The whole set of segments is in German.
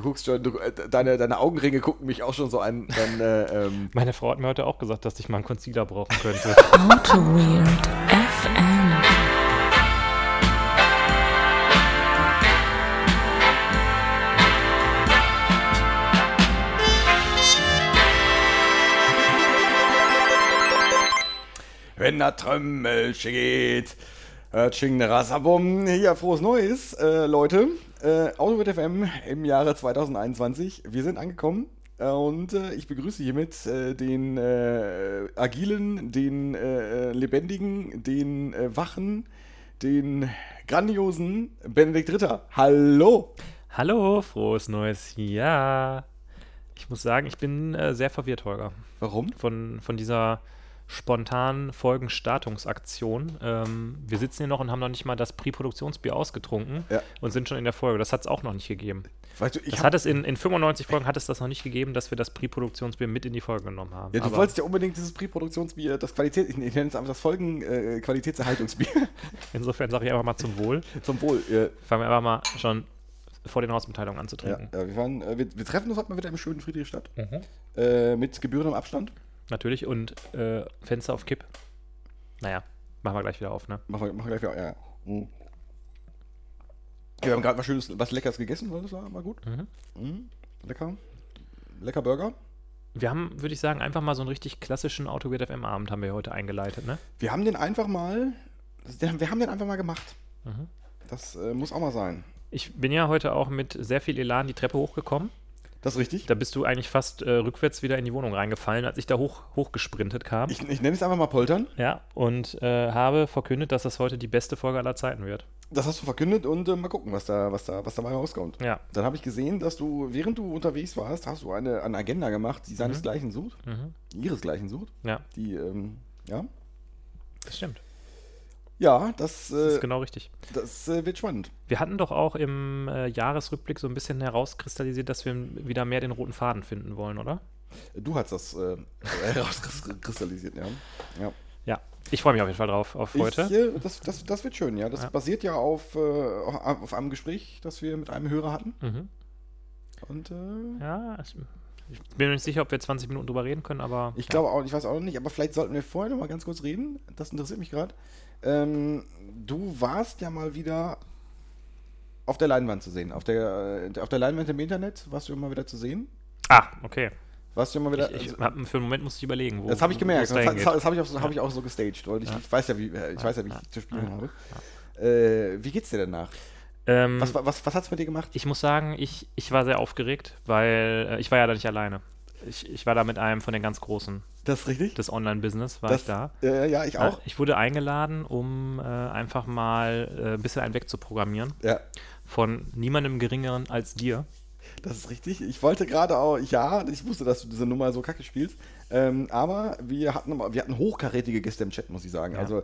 Du guckst schon, du, äh, deine, deine Augenringe gucken mich auch schon so an. Dann, äh, ähm, Meine Frau hat mir heute auch gesagt, dass ich mal einen Concealer brauchen könnte. Auto Weird FM. wenn der Trömmel geht. Äh, Ching Rasabum. Hier, frohes Neues, äh, Leute. Äh, Autowit FM im Jahre 2021. Wir sind angekommen. äh, Und äh, ich begrüße hiermit äh, den äh, agilen, den äh, lebendigen, den äh, wachen, den grandiosen Benedikt Ritter. Hallo! Hallo, frohes neues Jahr. Ich muss sagen, ich bin sehr verwirrt, Holger, Warum? von, von dieser spontanen Folgenstartungsaktion. Ähm, wir sitzen hier noch und haben noch nicht mal das Pre-Produktionsbier ausgetrunken Ja. und sind schon in der Folge. Das hat es auch noch nicht gegeben. Weißt du, Das hat es in, in 95 Folgen hat es das noch nicht gegeben, dass wir das Pre-Produktionsbier mit in die Folge genommen haben. Ja, du Aber wolltest ja unbedingt dieses Pre-Produktionsbier, das Qualität, ich nenne es einfach das Folgen äh, insofern sage ich einfach mal zum Wohl. Zum Wohl. Äh, Fangen wir einfach mal schon vor den Hausmitteilungen an zu ja, ja, wir, waren, äh, wir, wir treffen uns heute mal wieder im schönen Friedrichstadt. Mhm. Äh, mit gebührendem Abstand. Natürlich. Und äh, Fenster auf Kipp. Naja, machen wir gleich wieder auf, ne? Machen wir, machen wir gleich wieder. Ja. Mhm. Ja, wir haben gerade was Schönes, was Leckeres gegessen, das war, war gut. Mhm. Mhm. Lecker. Lecker Burger. Wir haben, würde ich sagen, einfach mal so einen richtig klassischen Autogrid FM Abend haben wir heute eingeleitet, ne? Wir haben den einfach mal, wir haben den einfach mal gemacht. Mhm. Das äh, muss auch mal sein. Ich bin ja heute auch mit sehr viel Elan die Treppe hochgekommen. Das ist richtig. Da bist du eigentlich fast äh, rückwärts wieder in die Wohnung reingefallen, als ich da hoch, hochgesprintet kam. Ich, ich nenne es einfach mal Poltern. ja, und äh, habe verkündet, dass das heute die beste Folge aller Zeiten wird. Das hast du verkündet und äh, mal gucken, was da, was da, was dabei rauskommt. Ja. Dann habe ich gesehen, dass du, während du unterwegs warst, hast du eine, eine Agenda gemacht, die seinesgleichen sucht, Mhm. ihresgleichen sucht. Ja, Die, ähm, ja. das stimmt. Ja, das, Das ist äh, genau richtig. das äh, wird spannend. Wir hatten doch auch im äh, Jahresrückblick so ein bisschen herauskristallisiert, dass wir wieder mehr den roten Faden finden wollen, oder? Du hast das herauskristallisiert, ja. ja. Ja, ich freue mich auf jeden Fall drauf, auf heute. Ich, das, das, das wird schön, ja. Das Ja. basiert ja auf, auf einem Gespräch, das wir mit einem Hörer hatten. Mhm. Und äh, Ja, ich, ich bin mir nicht sicher, ob wir 20 Minuten drüber reden können, aber ich glaube auch, ich weiß auch noch nicht, aber vielleicht sollten wir vorher noch mal ganz kurz reden. Das interessiert mich gerade. Ähm, du warst ja mal wieder auf der Leinwand zu sehen. Auf der, äh, auf der Leinwand im Internet warst du immer wieder zu sehen. Ah, okay. Warst du immer wieder. Ich, ich also, hab, für einen Moment musste ich überlegen, wo das habe ich gemerkt. es Das, das, das habe ich, auch so- hab ich auch so gestaged, weil ich, Ja. ich weiß ja, wie äh, ich weiß ja, wie Ja. ich zu spielen Ja. habe. Äh, wie geht's dir danach? Ähm, Was, was, was hat's mit dir gemacht? ich muss sagen, ich, ich war sehr aufgeregt, weil äh, ich war ja da nicht alleine. Ich, ich war da mit einem von den ganz Großen Das ist richtig? des Online-Business, war das, ich da. Äh, ja, ich Ja, auch. Ich wurde eingeladen, um äh, einfach mal äh, ein bisschen einen wegzuprogrammieren Ja, von niemandem geringeren als dir. das ist richtig. Ich wollte gerade auch, ja, ich wusste, dass du diese Nummer so kacke spielst. Ähm, aber wir hatten, wir hatten hochkarätige Gäste im Chat, muss ich sagen. Ja. Also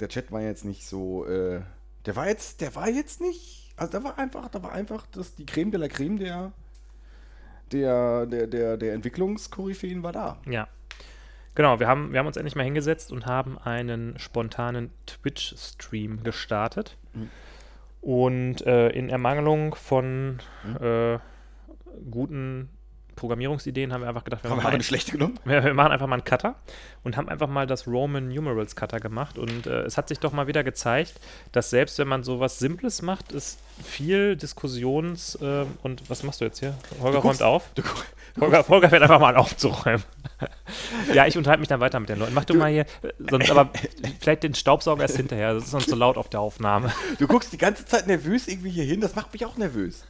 der Chat war jetzt nicht so, äh, der war jetzt, der war jetzt nicht, also da war einfach, da war einfach das, die Creme de la Creme der, der, der, der, der Entwicklungskoryphäen war da. Ja. Genau, wir haben, wir haben uns endlich mal hingesetzt und haben einen spontanen Twitch-Stream gestartet. Mhm. Und äh, in Ermangelung von Mhm. äh, guten Programmierungsideen haben wir einfach gedacht, wir Haben machen, eine schlechte genommen? wir, wir machen einfach mal einen Cutter und haben einfach mal das Roman Numerals Cutter gemacht. Und äh, es hat sich doch mal wieder gezeigt, dass selbst wenn man sowas Simples macht, es viel Diskussions- äh, und was machst du jetzt hier? Holger Du guckst- räumt auf. Du, Holger, Holger fährt einfach mal an aufzuräumen. ja, ich unterhalte mich dann weiter mit den Leuten. Mach du, mal hier, sonst aber vielleicht den Staubsauger erst hinterher. Das ist sonst so laut auf der Aufnahme. du guckst die ganze Zeit nervös irgendwie hier hin, das macht mich auch nervös.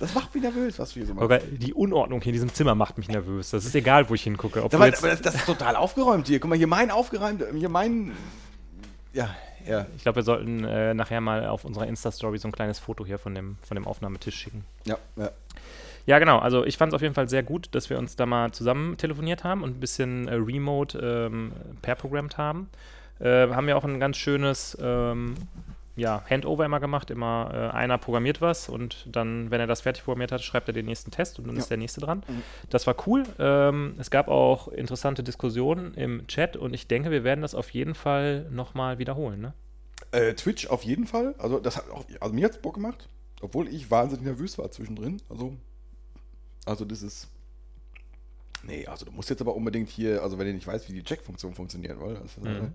Das macht mich nervös, was du hier so machst. Holger, die Unordnung hier in diesem Zimmer macht mich nervös. Das ist egal, wo ich hingucke. Ob Aber, du jetzt, aber das, das ist total aufgeräumt hier. Guck mal, hier mein aufgeräumt, hier mein. Ja, ja. ich glaube, wir sollten äh, nachher mal auf unserer Insta-Story so ein kleines Foto hier von dem, von dem Aufnahmetisch schicken. Ja, ja. Ja, genau. Also ich fand es auf jeden Fall sehr gut, dass wir uns da mal zusammen telefoniert haben und ein bisschen äh, remote ähm, pair-programmt haben. Äh, haben ja auch ein ganz schönes ähm, ja, Handover immer gemacht. Immer äh, einer programmiert was und dann, wenn er das fertig programmiert hat, schreibt er den nächsten Test und dann Ja. ist der nächste dran. Mhm. Das war cool. Ähm, es gab auch interessante Diskussionen im Chat und ich denke, wir werden das auf jeden Fall nochmal wiederholen. Ne? Äh, Twitch auf jeden Fall. Also, das hat auch, also mir hat's Bock gemacht. Obwohl ich wahnsinnig nervös war zwischendrin. Also, Also das ist. Nee, also du musst jetzt aber unbedingt hier, also wenn du nicht weißt, wie die Check-Funktion funktioniert, weil das, äh, Mhm.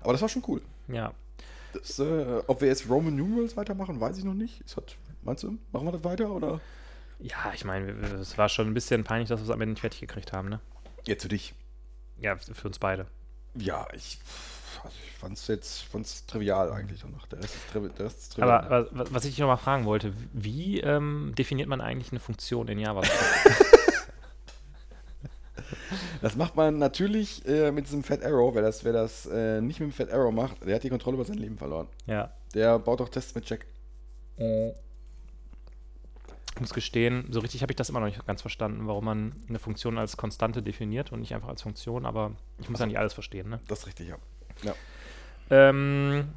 Aber das war schon cool. Ja. Das, äh, ob wir jetzt Roman Numerals weitermachen, weiß ich noch nicht. Es hat, meinst du, machen wir das weiter oder? Ja, ich meine, es war schon ein bisschen peinlich, dass wir es am Ende nicht fertig gekriegt haben, ne? Jetzt für dich. Ja, für uns beide. Ja, ich, also ich fand es jetzt fand's trivial eigentlich danach. Der Rest ist, trivi der Rest ist trivial. Aber wa- wa- was ich dich noch mal fragen wollte, wie ähm, definiert man eigentlich eine Funktion in JavaScript? Das macht man natürlich äh, mit diesem Fat Arrow. Wer das, wer das äh, nicht mit dem Fat Arrow macht, der hat die Kontrolle über sein Leben verloren. ja. Der baut auch Tests mit Jack. Ich muss gestehen, so richtig habe ich das immer noch nicht ganz verstanden, warum man eine Funktion als Konstante definiert und nicht einfach als Funktion, aber ich muss ja nicht alles verstehen, ne? Das ist richtig, ja. ja. Ähm,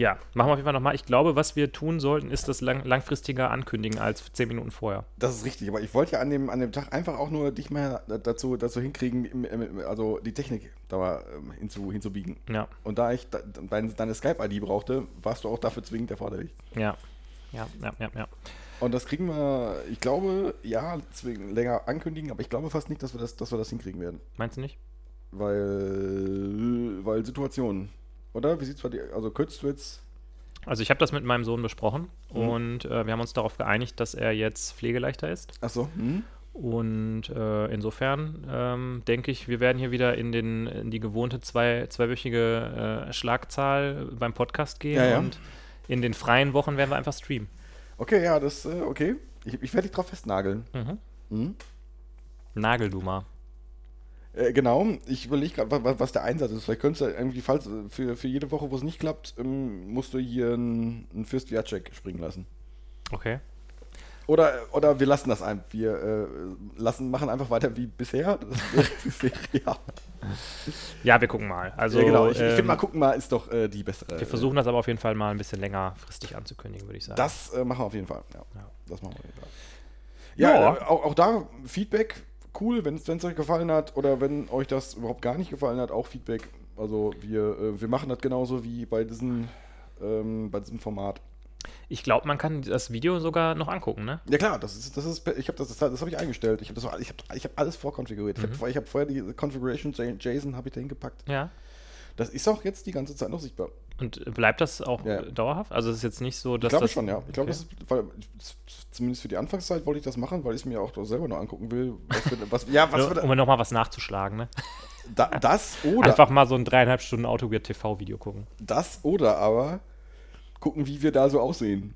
ja, machen wir auf jeden Fall nochmal. Ich glaube, was wir tun sollten, ist das lang langfristiger ankündigen als 10 Minuten vorher. Das ist richtig, aber ich wollte ja an dem, an dem Tag einfach auch nur dich mal dazu, dazu hinkriegen, also die Technik da mal ähm, hinzu, hinzubiegen. Ja, Und da ich da, deine, deine Skype-ID brauchte, warst du auch dafür zwingend erforderlich. ja, ja, ja, ja, ja. Und das kriegen wir, ich glaube, ja, länger ankündigen, aber ich glaube fast nicht, dass wir das, dass wir das hinkriegen werden. Meinst du nicht? Weil, weil Situationen. Oder? Wie sieht's bei dir? Also könntest du jetzt. Also ich habe das mit meinem Sohn besprochen Mhm. und äh, wir haben uns darauf geeinigt, dass er jetzt pflegeleichter ist. Achso, hm? Und äh, insofern ähm, denke ich, wir werden hier wieder in, den, in die gewohnte zwei, zweiwöchige äh, Schlagzahl beim Podcast gehen Ja, ja. und in den freien Wochen werden wir einfach streamen. Okay, ja, das, äh, okay. Ich, ich werde dich drauf festnageln. Mhm. Mhm. Nagel du mal. Äh, genau, ich überlege gerade, was, was der Einsatz ist. Vielleicht könntest du irgendwie, falls äh, für, für jede Woche, wo es nicht klappt, ähm, musst du hier einen, einen First check springen lassen. Okay. Oder, oder wir lassen das ein. Wir äh, lassen, machen einfach weiter wie bisher. Ja. Ja, wir gucken mal. Also, ja, genau. Ich, ich ähm, finde mal, gucken mal, ist doch äh, die bessere. wir versuchen das aber auf jeden Fall mal ein bisschen längerfristig anzukündigen, würde ich sagen. Das äh, machen wir auf jeden Fall. Ja, Ja. das machen wir auf jeden Fall. Ja, Ja. Äh, auch, auch da Feedback, cool, wenn es euch gefallen hat oder wenn euch das überhaupt gar nicht gefallen hat, auch Feedback. Also wir, äh, wir machen das genauso wie bei, diesen, ähm, bei diesem Format. Ich glaube, man kann das Video sogar noch angucken, ne? Ja klar, das ist, das ist, ich habe das, das, das habe ich eingestellt. Ich habe das, ich habe, ich habe alles vorkonfiguriert. Ich habe, ich habe vorher die Configuration JSON habe ich da hingepackt. Ja. Das ist auch jetzt die ganze Zeit noch sichtbar. Und bleibt das auch Ja. dauerhaft? Also es ist jetzt nicht so, Ich dass glaube das schon, ja. Ich glaube, das ist, weil, zumindest für die Anfangszeit wollte ich das machen, weil ich es mir auch selber noch angucken will. Was wir, was, ja, was um nochmal was nachzuschlagen, ne? da, das oder Einfach mal so ein dreieinhalb Stunden Autogear TV-Video gucken. das oder aber gucken, wie wir da so aussehen.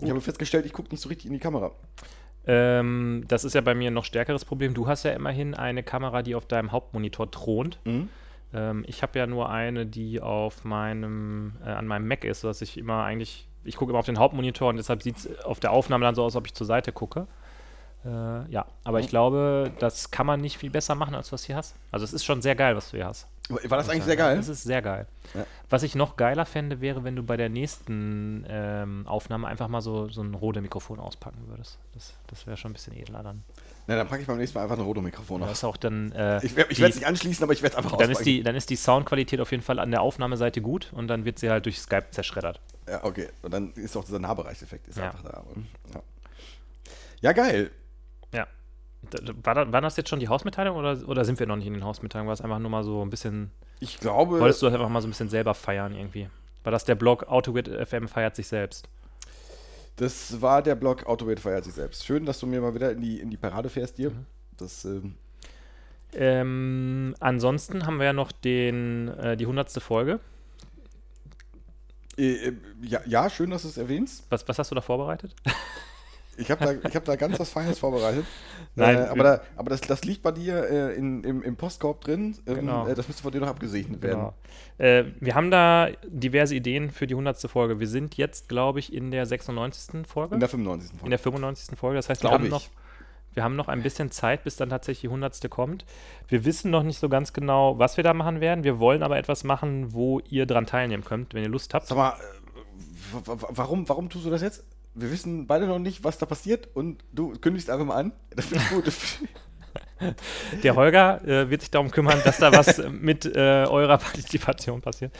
Ich habe festgestellt, ich gucke nicht so richtig in die Kamera. Ähm, das ist ja bei mir ein noch stärkeres Problem. Du hast ja immerhin eine Kamera, die auf deinem Hauptmonitor thront. Mhm. Ähm, ich habe ja nur eine, die auf meinem, äh, an meinem Mac ist, sodass ich immer eigentlich, ich gucke immer auf den Hauptmonitor und deshalb sieht es auf der Aufnahme dann so aus, als ob ich zur Seite gucke. Äh, ja, aber ich glaube, das kann man nicht viel besser machen, als was du hier hast. Also es ist schon sehr geil, was du hier hast. War das eigentlich sehr geil? Das ist sehr geil. Ja. Was ich noch geiler fände, wäre, wenn du bei der nächsten ähm, Aufnahme einfach mal so, so ein Rode-Mikrofon auspacken würdest. Das, das wäre schon ein bisschen edler dann. Na, dann packe ich beim nächsten Mal einfach ein Rodo-Mikrofon Das auf. ist auch dann. Äh, Ich, werde es nicht anschließen, aber ich werde es einfach dann ist, die, dann ist die Soundqualität auf jeden Fall an der Aufnahmeseite gut und dann wird sie halt durch Skype zerschreddert. Ja, okay. Und dann ist auch dieser Nahbereichseffekt ist Ja. einfach da. Ja. ja, geil. Ja. War, da, war das jetzt schon die Hausmitteilung oder, oder sind wir noch nicht in den Hausmitteilungen? War es einfach nur mal so ein bisschen. Ich glaube, Wolltest du das einfach mal so ein bisschen selber feiern irgendwie? War das der Blog AutoGrid FM feiert sich selbst? Das war der Blog Autowait feiert sich selbst. Schön, dass du mir mal wieder in die, in die Parade fährst Mhm. dir. Das, ähm, Ähm, ansonsten haben wir ja noch den, äh, die hundertste Folge. äh, äh, ja, ja, schön, dass du es erwähnst. Was, was hast du da vorbereitet? Ich habe da, ich hab da ganz was Feines vorbereitet. Nein, äh, aber da, aber das, das liegt bei dir äh, in, im, im Postkorb drin. Ähm, Genau. äh, das müsste von dir noch abgesegnet werden. Genau. Äh, wir haben da diverse Ideen für die hundertste Folge. Wir sind jetzt, glaube ich, in der 96. Folge. In der 95. Folge. in der 95. Folge. Das heißt, wir haben, ich. noch, wir haben noch ein bisschen Zeit, bis dann tatsächlich die 100. kommt. Wir wissen noch nicht so ganz genau, was wir da machen werden. Wir wollen aber etwas machen, wo ihr dran teilnehmen könnt, wenn ihr Lust habt. Sag mal, äh, wa- wa- warum, warum tust du das jetzt? Wir wissen beide noch nicht, was da passiert und du kündigst einfach mal an. Das finde ich gut. Der Holger äh, wird sich darum kümmern, dass da was mit äh, eurer Partizipation passiert.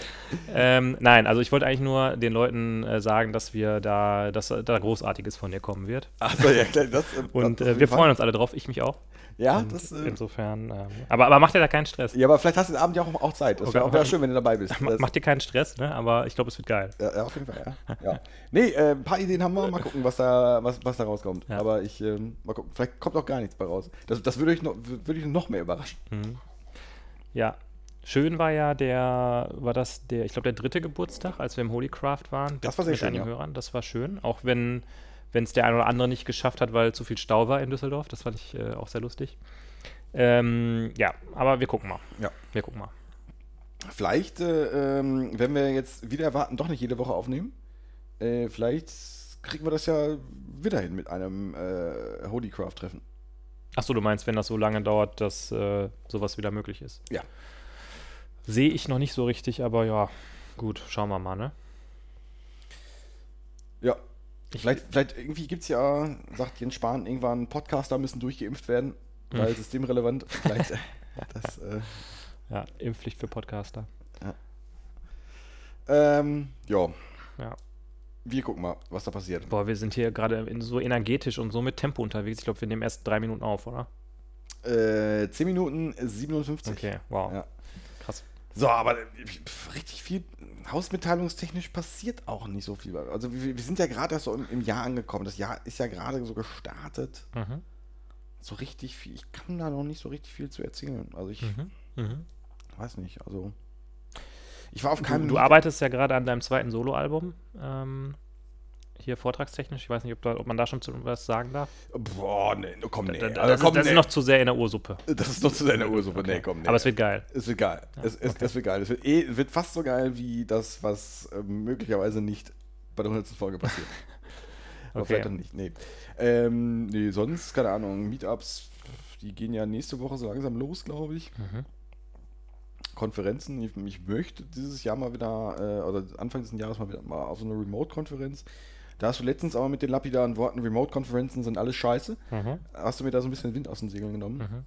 Ähm, nein, also ich wollte eigentlich nur den Leuten äh, sagen, dass wir da, dass da Großartiges von dir kommen wird. Achso, ja, klar. Das, Und äh, auf wir freuen uns alle drauf, ich mich auch. Ja, Und das. Äh, insofern. Ähm, aber, aber macht dir da keinen Stress. ja, aber vielleicht hast du den Abend ja auch, auch Zeit. Das wäre Okay. auch wär schön, wenn du dabei bist. Ma- Das- Macht dir keinen Stress, ne? Aber ich glaube, es wird geil. Ja, ja, auf jeden Fall, ja. ja. Nee, äh, ein paar Ideen haben wir. Mal gucken, was da, was, was da rauskommt. Ja. Aber ich, ähm, mal gucken. Vielleicht kommt auch gar nichts bei raus. Das, das würde ich, noch, würde ich noch mehr überraschen. Ja. Schön war ja der, war das der, ich glaube, der dritte Geburtstag, als wir im Holycraft waren. Das war sehr mit schön, einigen ja. Hörern. Das war schön. Auch wenn es der eine oder andere nicht geschafft hat, weil zu viel Stau war in Düsseldorf. Das fand ich äh, auch sehr lustig. Ähm, ja, aber wir gucken mal. Ja. Wir gucken mal. Vielleicht, äh, ähm, wenn wir jetzt wieder erwarten, doch nicht jede Woche aufnehmen, äh, vielleicht kriegen wir das ja wieder hin mit einem äh, Holycraft-Treffen. Achso, du meinst, wenn das so lange dauert, dass äh, sowas wieder möglich ist? Ja. Sehe ich noch nicht so richtig, aber ja, gut, schauen wir mal, ne? Ja. Ich- vielleicht, vielleicht irgendwie gibt es ja, sagt Jens Spahn, irgendwann Podcaster müssen durchgeimpft werden, weil systemrelevant. Vielleicht, äh, das, äh, Ja, Impfpflicht für Podcaster. ähm, ja, Ja. wir gucken mal, was da passiert. Boah, wir sind hier gerade so energetisch und so mit Tempo unterwegs. Ich glaube, wir nehmen erst drei Minuten auf, oder? Äh, 10 Minuten äh, 57. Okay, wow. Ja. Krass. So, aber äh, pf, richtig viel hausmitteilungstechnisch passiert auch nicht so viel. Also wir, wir sind ja gerade erst so im, im Jahr angekommen. Das Jahr ist ja gerade so gestartet. Mhm. So richtig viel. Ich kann da noch nicht so richtig viel zu erzählen. Also ich Mhm. Mhm. weiß nicht. Also ich war auf Du, keinem. du arbeitest ja gerade an deinem zweiten Soloalbum. Ähm, hier vortragstechnisch. Ich weiß nicht, ob, da, ob man da schon zu was sagen darf. Boah, nee, komm, nee. Da- da- Also, das, komm, ist, das nee. ist noch zu sehr in der Ursuppe. Das ist noch zu deiner Ursuppe. Nee, komm, nee. Aber es wird geil. Es wird geil. es, es, es wird geil. Es wird, eh, wird fast so geil wie das, was ähm, möglicherweise nicht bei der 100. Folge passiert. Aber Okay. vielleicht auch nicht. Nee. Ähm, nee, sonst, keine Ahnung, Meetups, die gehen ja nächste Woche so langsam los, glaube ich. Mhm. Konferenzen. Ich, ich möchte dieses Jahr mal wieder, äh, oder Anfang des Jahres mal wieder mal auf so eine Remote-Konferenz. Da hast du letztens aber mit den lapidaren Worten, Remote-Konferenzen sind alles scheiße. Mhm. Hast du mir da so ein bisschen Wind aus den Segeln genommen. Mhm.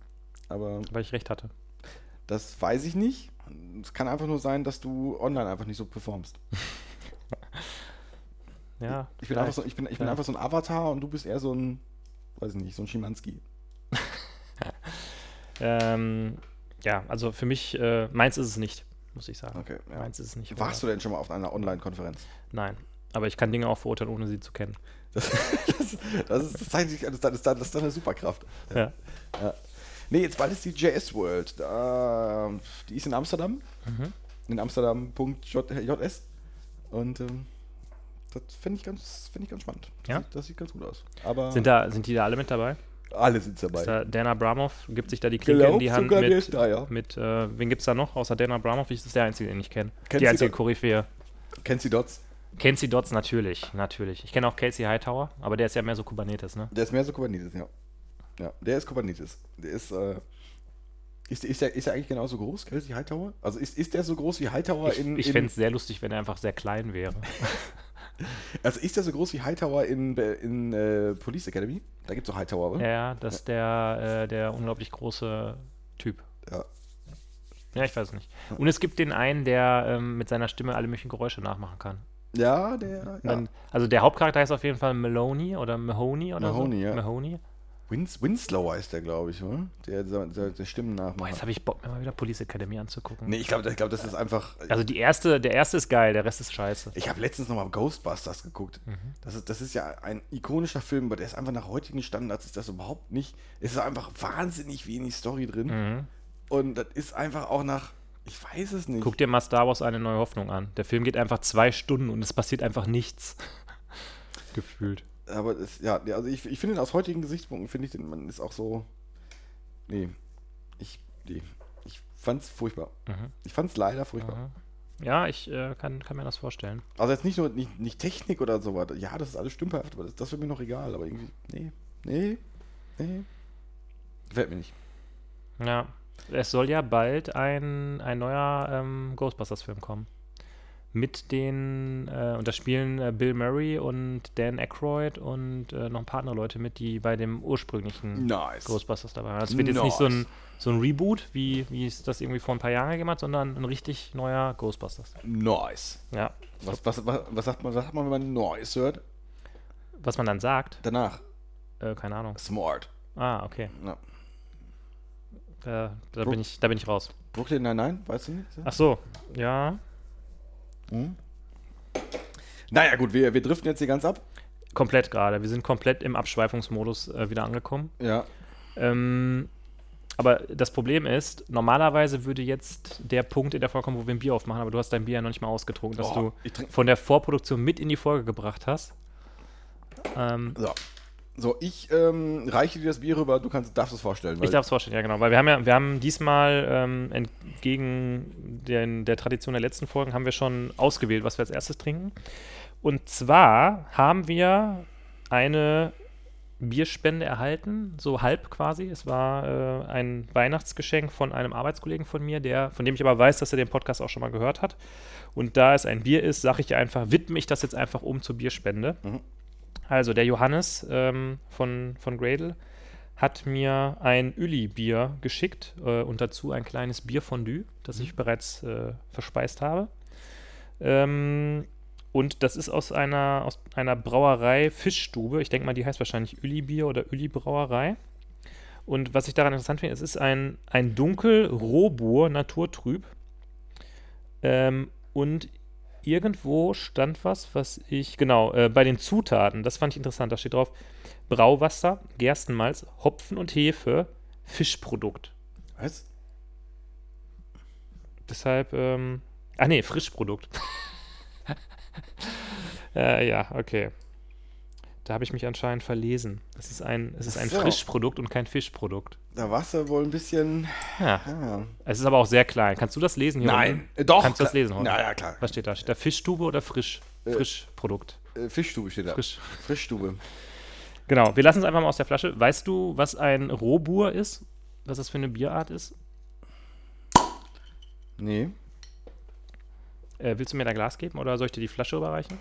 Aber Weil ich recht hatte. das weiß ich nicht. Es kann einfach nur sein, dass du online einfach nicht so performst. Ja, Ich bin, einfach so, ich, bin, ich bin einfach so ein Avatar und du bist eher so ein, weiß ich nicht, so ein Schimanski. Ähm, ja, also für mich, äh, meins ist es nicht, muss ich sagen. Okay, ja. Meins ist es nicht. Warst du denn schon mal auf einer Online-Konferenz? Nein. Aber ich kann Dinge auch verurteilen, ohne sie zu kennen. Das, das, das, ist, das, zeigt sich, das, das, ist, das ist eine Superkraft. Ja. Ja. Nee, jetzt bald ist die JS World. Da, die ist in Amsterdam. Mhm. In Amsterdam.js. Und ähm, das finde ich, ganz- find ich ganz spannend. Das Ja? sieht, das sieht ganz gut aus. Aber Sind, da, sind die da alle mit dabei? alle sind dabei. Ist da Dan Abramov gibt sich da die Klinke in Glaub die Hand mit, da, ja. mit äh, wen gibt's da noch? Außer Dan Abramov, ich ist der einzige, den ich kenne. Die einzige Koryphäe. Kennst du Dots? Kenzie Dotz natürlich, natürlich. Ich kenne auch Casey Hightower, aber der ist ja mehr so Kubernetes, ne? Der ist mehr so Kubernetes, ja. Ja, der ist Kubernetes. Der ist, äh, ist, ist, der, ist der eigentlich genauso groß, Kelsey Hightower? Also ist, ist der so groß wie Hightower Ich, in. ich fände es sehr lustig, wenn er einfach sehr klein wäre. Also ist der so groß wie Hightower in, in äh, Police Academy? Da gibt es doch Hightower, oder? ja, das ist der, äh, der unglaublich große Typ. Ja. Ja, ich weiß es nicht. Und es gibt den einen, der ähm, mit seiner Stimme alle möglichen Geräusche nachmachen kann. Ja, der. Ja. Also der Hauptcharakter heißt auf jeden Fall Maloney oder Mahoney oder Mahoney, so. ja. Mahoney. Wins, Winslow heißt der, glaube ich, oder? Der, der, Stimmen Boah, nachmacht. jetzt habe ich Bock, mir mal wieder Police Academy anzugucken. Nee, ich glaube, ich glaub, das ist einfach. Also die erste, der erste ist geil, der Rest ist scheiße. Ich habe letztens nochmal Ghostbusters geguckt. Mhm. Das, ist, das ist ja ein ikonischer Film, aber der ist einfach nach heutigen Standards ist das überhaupt nicht. Es ist einfach wahnsinnig wenig Story drin. Mhm. Und das ist einfach auch nach. Ich weiß es nicht. Guck dir mal Star Wars eine neue Hoffnung an. Der Film geht einfach zwei Stunden und es passiert einfach nichts. Gefühlt. Aber es, ja, also ich, ich finde aus heutigen Gesichtspunkten, finde ich den, man ist auch so. Nee. Ich, nee. Ich fand's furchtbar. Mhm. Ich fand's leider furchtbar. Mhm. Ja, ich äh, kann, kann mir das vorstellen. Also jetzt nicht nur nicht, nicht Technik oder so weiter. Ja, das ist alles stümperhaft, aber das, das wird mir noch egal. Aber irgendwie, nee, nee, nee. Gefällt mir nicht. Ja. Es soll ja bald ein, ein neuer ähm, Ghostbusters-Film kommen. mit den, äh, und da spielen äh, Bill Murray und Dan Aykroyd und äh, noch ein paar andere Leute mit, die bei dem ursprünglichen Nice. Ghostbusters dabei waren. Das wird jetzt nicht so ein, Nice. so ein Reboot, wie, wie es das irgendwie vor ein paar Jahren gegeben hat, sondern ein richtig neuer Ghostbusters. Nice. Ja. Was, was, was, was, sagt man, was sagt man, wenn man Noise hört? Was man dann sagt, Danach. äh, keine Ahnung. Smart. Ah, okay. Ja. Da, da, Bro- bin ich, da bin ich raus. Brooklyn, nein, nein, weißt du nicht? Ach so, ja. Naja, gut, wir, wir driften jetzt hier ganz ab. Komplett gerade. Wir sind komplett im Abschweifungsmodus äh, wieder angekommen. Ja. Ähm, aber das Problem ist, normalerweise würde jetzt der Punkt in der Folge kommen, wo wir ein Bier aufmachen, aber du hast dein Bier ja noch nicht mal ausgetrunken, dass Oh, du von der Vorproduktion mit in die Folge gebracht hast. Ähm, So. So, ich ähm, reiche dir das Bier rüber, du kannst, darfst es vorstellen. ich darf es vorstellen, ja genau. Weil wir haben ja, wir haben diesmal ähm, entgegen den, der Tradition der letzten Folgen haben wir schon ausgewählt, was wir als erstes trinken. Und zwar haben wir eine Bierspende erhalten, so halb quasi. Es war äh, ein Weihnachtsgeschenk von einem Arbeitskollegen von mir, der, von dem ich aber weiß, dass er den Podcast auch schon mal gehört hat. Und da es ein Bier ist, sage ich einfach, widme ich das jetzt einfach um zur Bierspende. Mhm. Also der Johannes ähm, von, von Gradle hat mir ein Uli-Bier geschickt äh, und dazu ein kleines Bierfondue, das ich bereits äh, verspeist habe. Ähm, und das ist aus einer, aus einer Brauerei Fischstube. Ich denke mal, die heißt wahrscheinlich Uli-Bier oder Uli-Brauerei. Und was ich daran interessant finde, es ist ein, ein dunkel Rohbur naturtrüb. Ähm, und irgendwo stand was, was ich, genau, äh, bei den Zutaten, das fand ich interessant, da steht drauf, Brauwasser, Gerstenmalz, Hopfen und Hefe, Fischprodukt. Was? Deshalb, ähm, ah nee, Frischprodukt. äh, ja, okay. Da habe ich mich anscheinend verlesen. Es ist ein, es ist ein so. Frischprodukt und kein Fischprodukt. Da warst du wohl ein bisschen. Ja. Ah. Es ist aber auch sehr klein. Kannst du das lesen hier Nein, unten? äh, doch. Kannst du das lesen heute? Na ja, klar. Was steht da? Steht da Fischstube oder Frisch? Frischprodukt. Äh, Fischstube steht da. Frisch. Frischstube. Genau, wir lassen es einfach mal aus der Flasche. Weißt du, was ein Rohbur ist? Was das für eine Bierart ist? Nee. Äh, willst du mir da Glas geben oder soll ich dir die Flasche überreichen?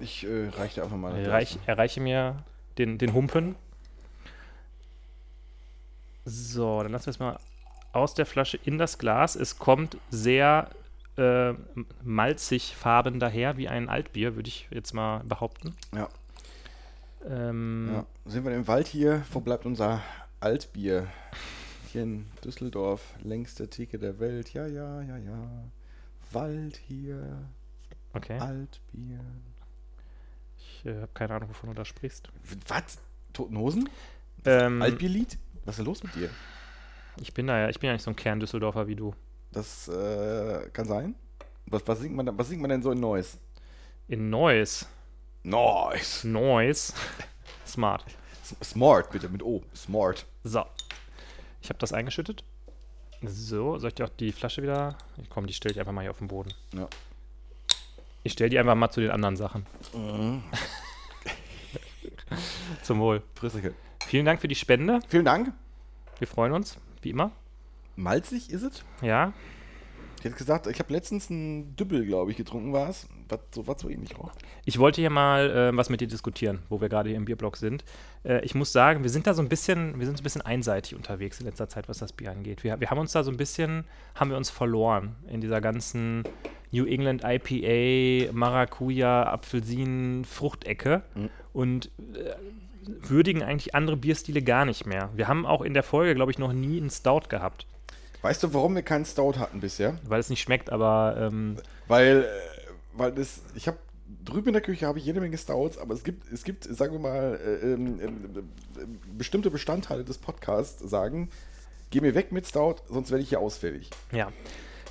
Ich äh, reiche dir einfach mal. Reich, erreiche mir den, den Humpen. So, dann lassen wir es mal aus der Flasche in das Glas. Es kommt sehr äh, malzig farben daher, wie ein Altbier, würde ich jetzt mal behaupten. Ja. Ähm, ja. Sind wir im Wald hier? Wo bleibt unser Altbier? Hier in Düsseldorf, längste Theke der Welt. Ja, ja, ja, ja. Wald hier, Okay, Altbier. ich äh, habe keine Ahnung, wovon du da sprichst. Was? Toten Hosen? Ähm, Altbierlied? Was ist denn los mit dir? ich bin da ja, ich bin ja nicht so ein Kern-Düsseldorfer wie du. Das äh, kann sein. Was, was, singt man, da- was singt man denn so in Neues? In Neuss. Nice. Neuss. Smart. Smart, bitte, mit O. Smart. So. Ich habe das eingeschüttet. So, soll ich dir auch die Flasche wieder. Komm, die stelle ich einfach mal hier auf den Boden. Ja. Ich stelle die einfach mal zu den anderen Sachen. Zum Wohl. Prisseke. Vielen Dank für die Spende. Vielen Dank. Wir freuen uns, wie immer. Malzig ist es? Ja. Ich hätte gesagt, ich habe letztens einen Dübbel, glaube ich, getrunken, war es. Was so, was so ähnlich roch. Ich wollte hier mal äh, was mit dir diskutieren, wo wir gerade hier im Bierblock sind. Äh, ich muss sagen, wir sind da so ein bisschen, wir sind so ein bisschen einseitig unterwegs in letzter Zeit, was das Bier angeht. Wir, wir haben uns da so ein bisschen, haben wir uns verloren in dieser ganzen New England IPA, Maracuja, Apfelsinen, Fruchtecke Mhm. und äh, würdigen eigentlich andere Bierstile gar nicht mehr. Wir haben auch in der Folge, glaube ich, noch nie einen Stout gehabt, Weißt du, warum wir keinen Stout hatten bisher? weil es nicht schmeckt, aber ähm, Weil, äh, weil das, ich habe drüben in der Küche habe ich jede Menge Stouts, aber es gibt, es gibt, sagen wir mal, äh, ähm, ähm, äh, bestimmte Bestandteile des Podcasts sagen, geh mir weg mit Stout, sonst werde ich hier ausfällig. Ja.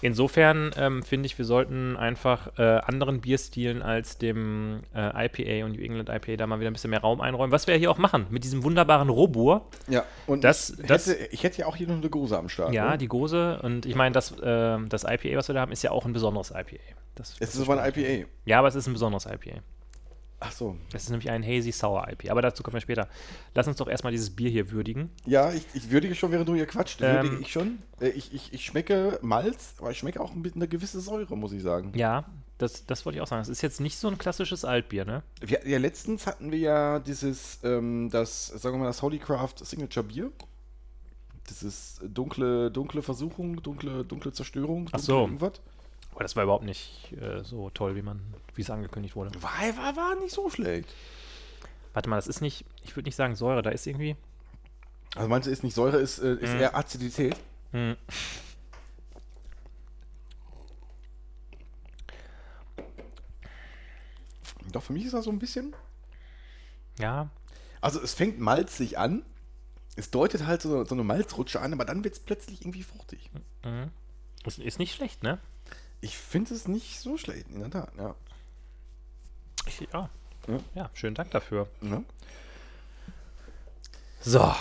Insofern ähm, finde ich, wir sollten einfach äh, anderen Bierstilen als dem äh, IPA und New England IPA da mal wieder ein bisschen mehr Raum einräumen, was wir ja hier auch machen mit diesem wunderbaren Robur. Ja, und Das- ich, das- hätte, ich hätte ja auch hier noch eine Gose am Start. Ja, ne? die Gose und ich meine, das, äh, das IPA, was wir da haben, ist ja auch ein besonderes IPA. Das, Es ist aber ein IPA. ja, aber es ist ein besonderes IPA. Ach so. Es ist nämlich ein Hazy Sour IPA, aber dazu kommen wir später. Lass uns doch erstmal dieses Bier hier würdigen. Ja, ich, ich würdige schon, während du hier quatscht. Ähm, Würdige ich schon. Äh, Ich, ich, ich schmecke Malz, aber ich schmecke auch ein bisschen eine gewisse Säure, muss ich sagen. Ja, Das, das wollte ich auch sagen. Es ist jetzt nicht so ein klassisches Altbier, ne? Wir, ja, letztens hatten wir ja dieses, ähm, das, sagen wir mal, das Holycraft Signature Bier. Dieses dunkle, dunkle Versuchung, dunkle, dunkle Zerstörung. Ach dunkle so. Irgendwas. Aber das war überhaupt nicht äh, so toll, wie man, wie es angekündigt wurde. War, war, war nicht so schlecht. Warte mal, das ist nicht, ich würde nicht sagen Säure, da ist irgendwie. Also meinst du, ist nicht Säure, ist, äh, Mhm. ist eher Azidität? Hm. Doch, für mich ist das so ein bisschen. Ja, Also es fängt malzig an. Es deutet halt so, so eine Malzrutsche an, aber dann wird es plötzlich irgendwie fruchtig. ist, ist nicht schlecht, ne? Ich finde es nicht so schlecht, in der Tat, ja. Ja. Ja. ja, schönen Dank dafür. ja. So,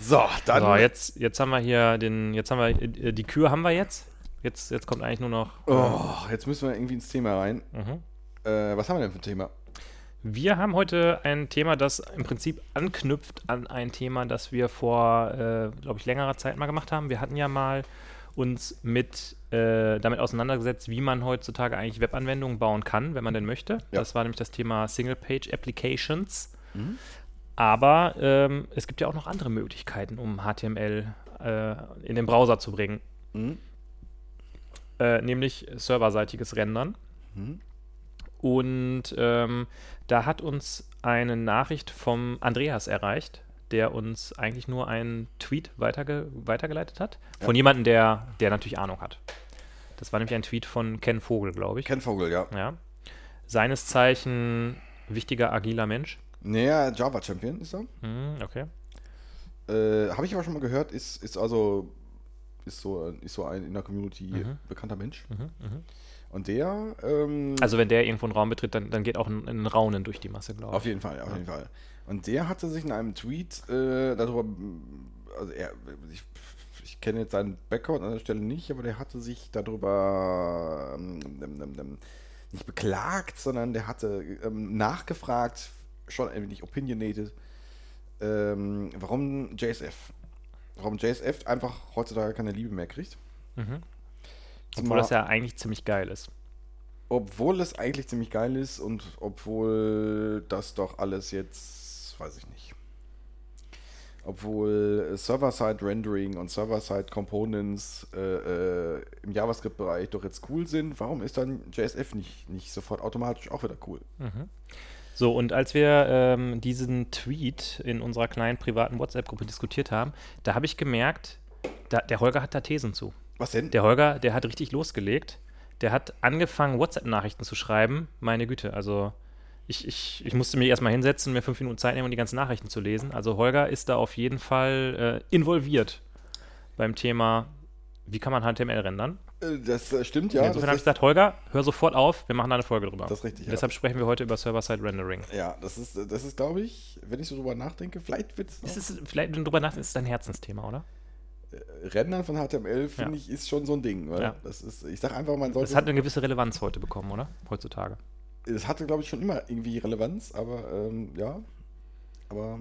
So, dann. so jetzt, jetzt haben wir hier den, jetzt haben wir, äh, die Kür haben wir jetzt. Jetzt, jetzt kommt eigentlich nur noch. Oh, jetzt müssen wir irgendwie ins Thema rein. Mhm. Äh, was haben wir denn für ein Thema? Wir haben heute ein Thema, das im Prinzip anknüpft an ein Thema, das wir vor, äh, glaube ich, längerer Zeit mal gemacht haben. Wir hatten ja mal uns mit äh, damit auseinandergesetzt, wie man heutzutage eigentlich Webanwendungen bauen kann, wenn man denn möchte. Ja. Das war nämlich das Thema Single-Page Applications. Aber ähm, es gibt ja auch noch andere Möglichkeiten, um HTML äh, in den Browser zu bringen. Mhm. Äh, nämlich serverseitiges Rendern. Mhm. Und ähm, da hat uns eine Nachricht vom Andreas erreicht, der uns eigentlich nur einen Tweet weiterge weitergeleitet hat. Von jemandem, der, der natürlich Ahnung hat. Das war nämlich ein Tweet von Ken Vogel, glaube ich. Ken Vogel, ja. Ja. Seines Zeichen wichtiger, agiler Mensch. Naja, Java Champion ist er. Hm, okay. Äh, Habe ich aber schon mal gehört, ist, ist also ist so, ist so ein in der Community Mhm. bekannter Mensch. Mhm, mhm. Und der, ähm, Also wenn der irgendwo einen Raum betritt, dann, dann geht auch ein, ein Raunen durch die Masse, glaube auf ich. jeden Fall, auf jeden Fall. Und der hatte sich in einem Tweet äh, darüber, also er, ich, ich kenne jetzt seinen Background an der Stelle nicht, aber der hatte sich darüber ähm, ähm, ähm, ähm, nicht beklagt, sondern der hatte ähm, nachgefragt, schon ein wenig opinionated, ähm, warum JSF, warum JSF einfach heutzutage keine Liebe mehr kriegt. Mhm. Zumal- Obwohl das ja eigentlich ziemlich geil ist. Obwohl es eigentlich ziemlich geil ist und obwohl das doch alles jetzt, weiß ich nicht. Obwohl äh, Server-Side-Rendering und Server-Side-Components äh, äh, im JavaScript-Bereich doch jetzt cool sind, warum ist dann JSF nicht, nicht sofort automatisch auch wieder cool? So, und als wir ähm, diesen Tweet in unserer kleinen privaten WhatsApp-Gruppe diskutiert haben, da habe ich gemerkt, da, der Holger hat da Thesen zu. Was denn? Der Holger, der hat richtig losgelegt. Der hat angefangen, WhatsApp-Nachrichten zu schreiben. Meine Güte, also ich, ich, ich musste mich erstmal hinsetzen, mir fünf Minuten Zeit nehmen und die ganzen Nachrichten zu lesen. Also Holger ist da auf jeden Fall äh, involviert beim Thema, wie kann man HTML rendern. Äh, das äh, stimmt ja. Insofern habe ich ist, gesagt, Holger, hör sofort auf, wir machen da eine Folge drüber. Das ist richtig, ja. Deshalb sprechen wir heute über Server-Side-Rendering. ja, das ist, das ist glaube ich, wenn ich so drüber nachdenke, vielleicht wird Ist es vielleicht, wenn du drüber nachdenkst, ist es dein Herzensthema, oder? Rendern von HTML, finde Ja. ich, ist schon so ein Ding. Weil Ja. das ist, ich sage einfach, man sollte. Das hat eine gewisse Relevanz heute bekommen, oder? Heutzutage. Es hatte, glaube ich, schon immer irgendwie Relevanz, aber ähm, ja. Aber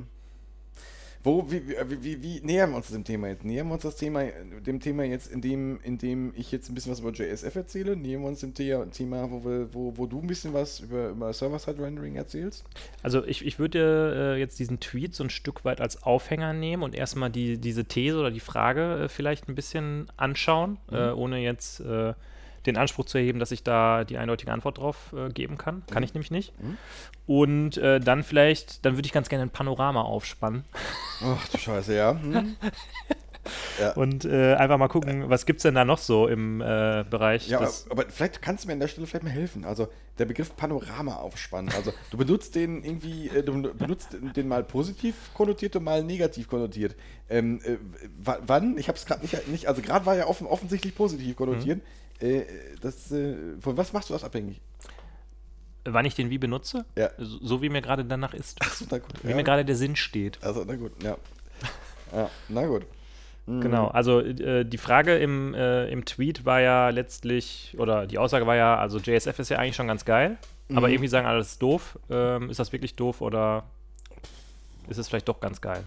wo, wie, wie, wie, wie nähern wir uns dem Thema jetzt? Nähern wir uns das Thema, dem Thema jetzt, indem, indem ich jetzt ein bisschen was über JSF erzähle? Nähern wir uns dem The Thema, wo, wir, wo, wo du ein bisschen was über, über Server-Side-Rendering erzählst? Also ich, ich würde äh, jetzt diesen Tweet so ein Stück weit als Aufhänger nehmen und erstmal die, diese These oder die Frage äh, vielleicht ein bisschen anschauen, äh, ohne jetzt äh, den Anspruch zu erheben, dass ich da die eindeutige Antwort drauf äh, geben kann. Kann ich nämlich nicht. Und äh, dann vielleicht, dann würde ich ganz gerne ein Panorama aufspannen Ach du Scheiße, ja. Hm? und äh, einfach mal gucken, was gibt es denn da noch so im äh, Bereich Ja, aber, aber vielleicht kannst du mir an der Stelle vielleicht mal helfen. Also der Begriff Panorama aufspannen. Also du benutzt den irgendwie, äh, du benutzt den mal positiv konnotiert und mal negativ konnotiert. Ähm, äh, wa- wann? Ich habe es gerade nicht, nicht, also gerade war ja offen, offensichtlich positiv konnotiert. Äh, das, äh, von was machst du das abhängig? wann ich den wie benutze, Ja. so, so wie mir gerade danach ist, Achso, na gut. wie Ja. mir gerade der Sinn steht. Also, na gut, ja. Ja, na gut. Mhm. Genau, also äh, die Frage im, äh, im Tweet war ja letztlich, oder die Aussage war ja, also JSF ist ja eigentlich schon ganz geil, aber Mhm. irgendwie sagen alle, das ist doof. Ähm, ist das wirklich doof oder ist es vielleicht doch ganz geil?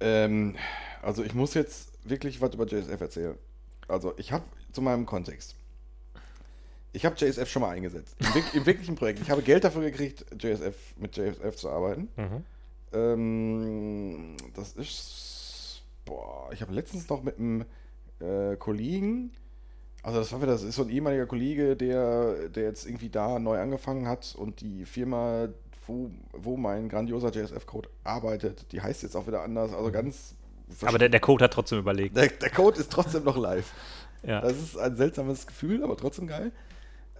Ähm, also ich muss jetzt wirklich was über JSF erzählen. Also ich habe zu meinem Kontext. Ich habe JSF schon mal eingesetzt. Im, Im wirklichen Projekt. Ich habe Geld dafür gekriegt, JSF, mit JSF zu arbeiten. Mhm. Ähm, das ist. Boah, ich habe letztens noch mit einem äh, Kollegen. Also das war wieder, das ist so ein ehemaliger Kollege, der, der jetzt irgendwie da neu angefangen hat und die Firma, wo, wo mein grandioser JSF-Code arbeitet, die heißt jetzt auch wieder anders. Also ganz. Aber der, der Code hat trotzdem überlegt. der, der Code ist trotzdem noch live. Ja. Das ist ein seltsames Gefühl, aber trotzdem geil.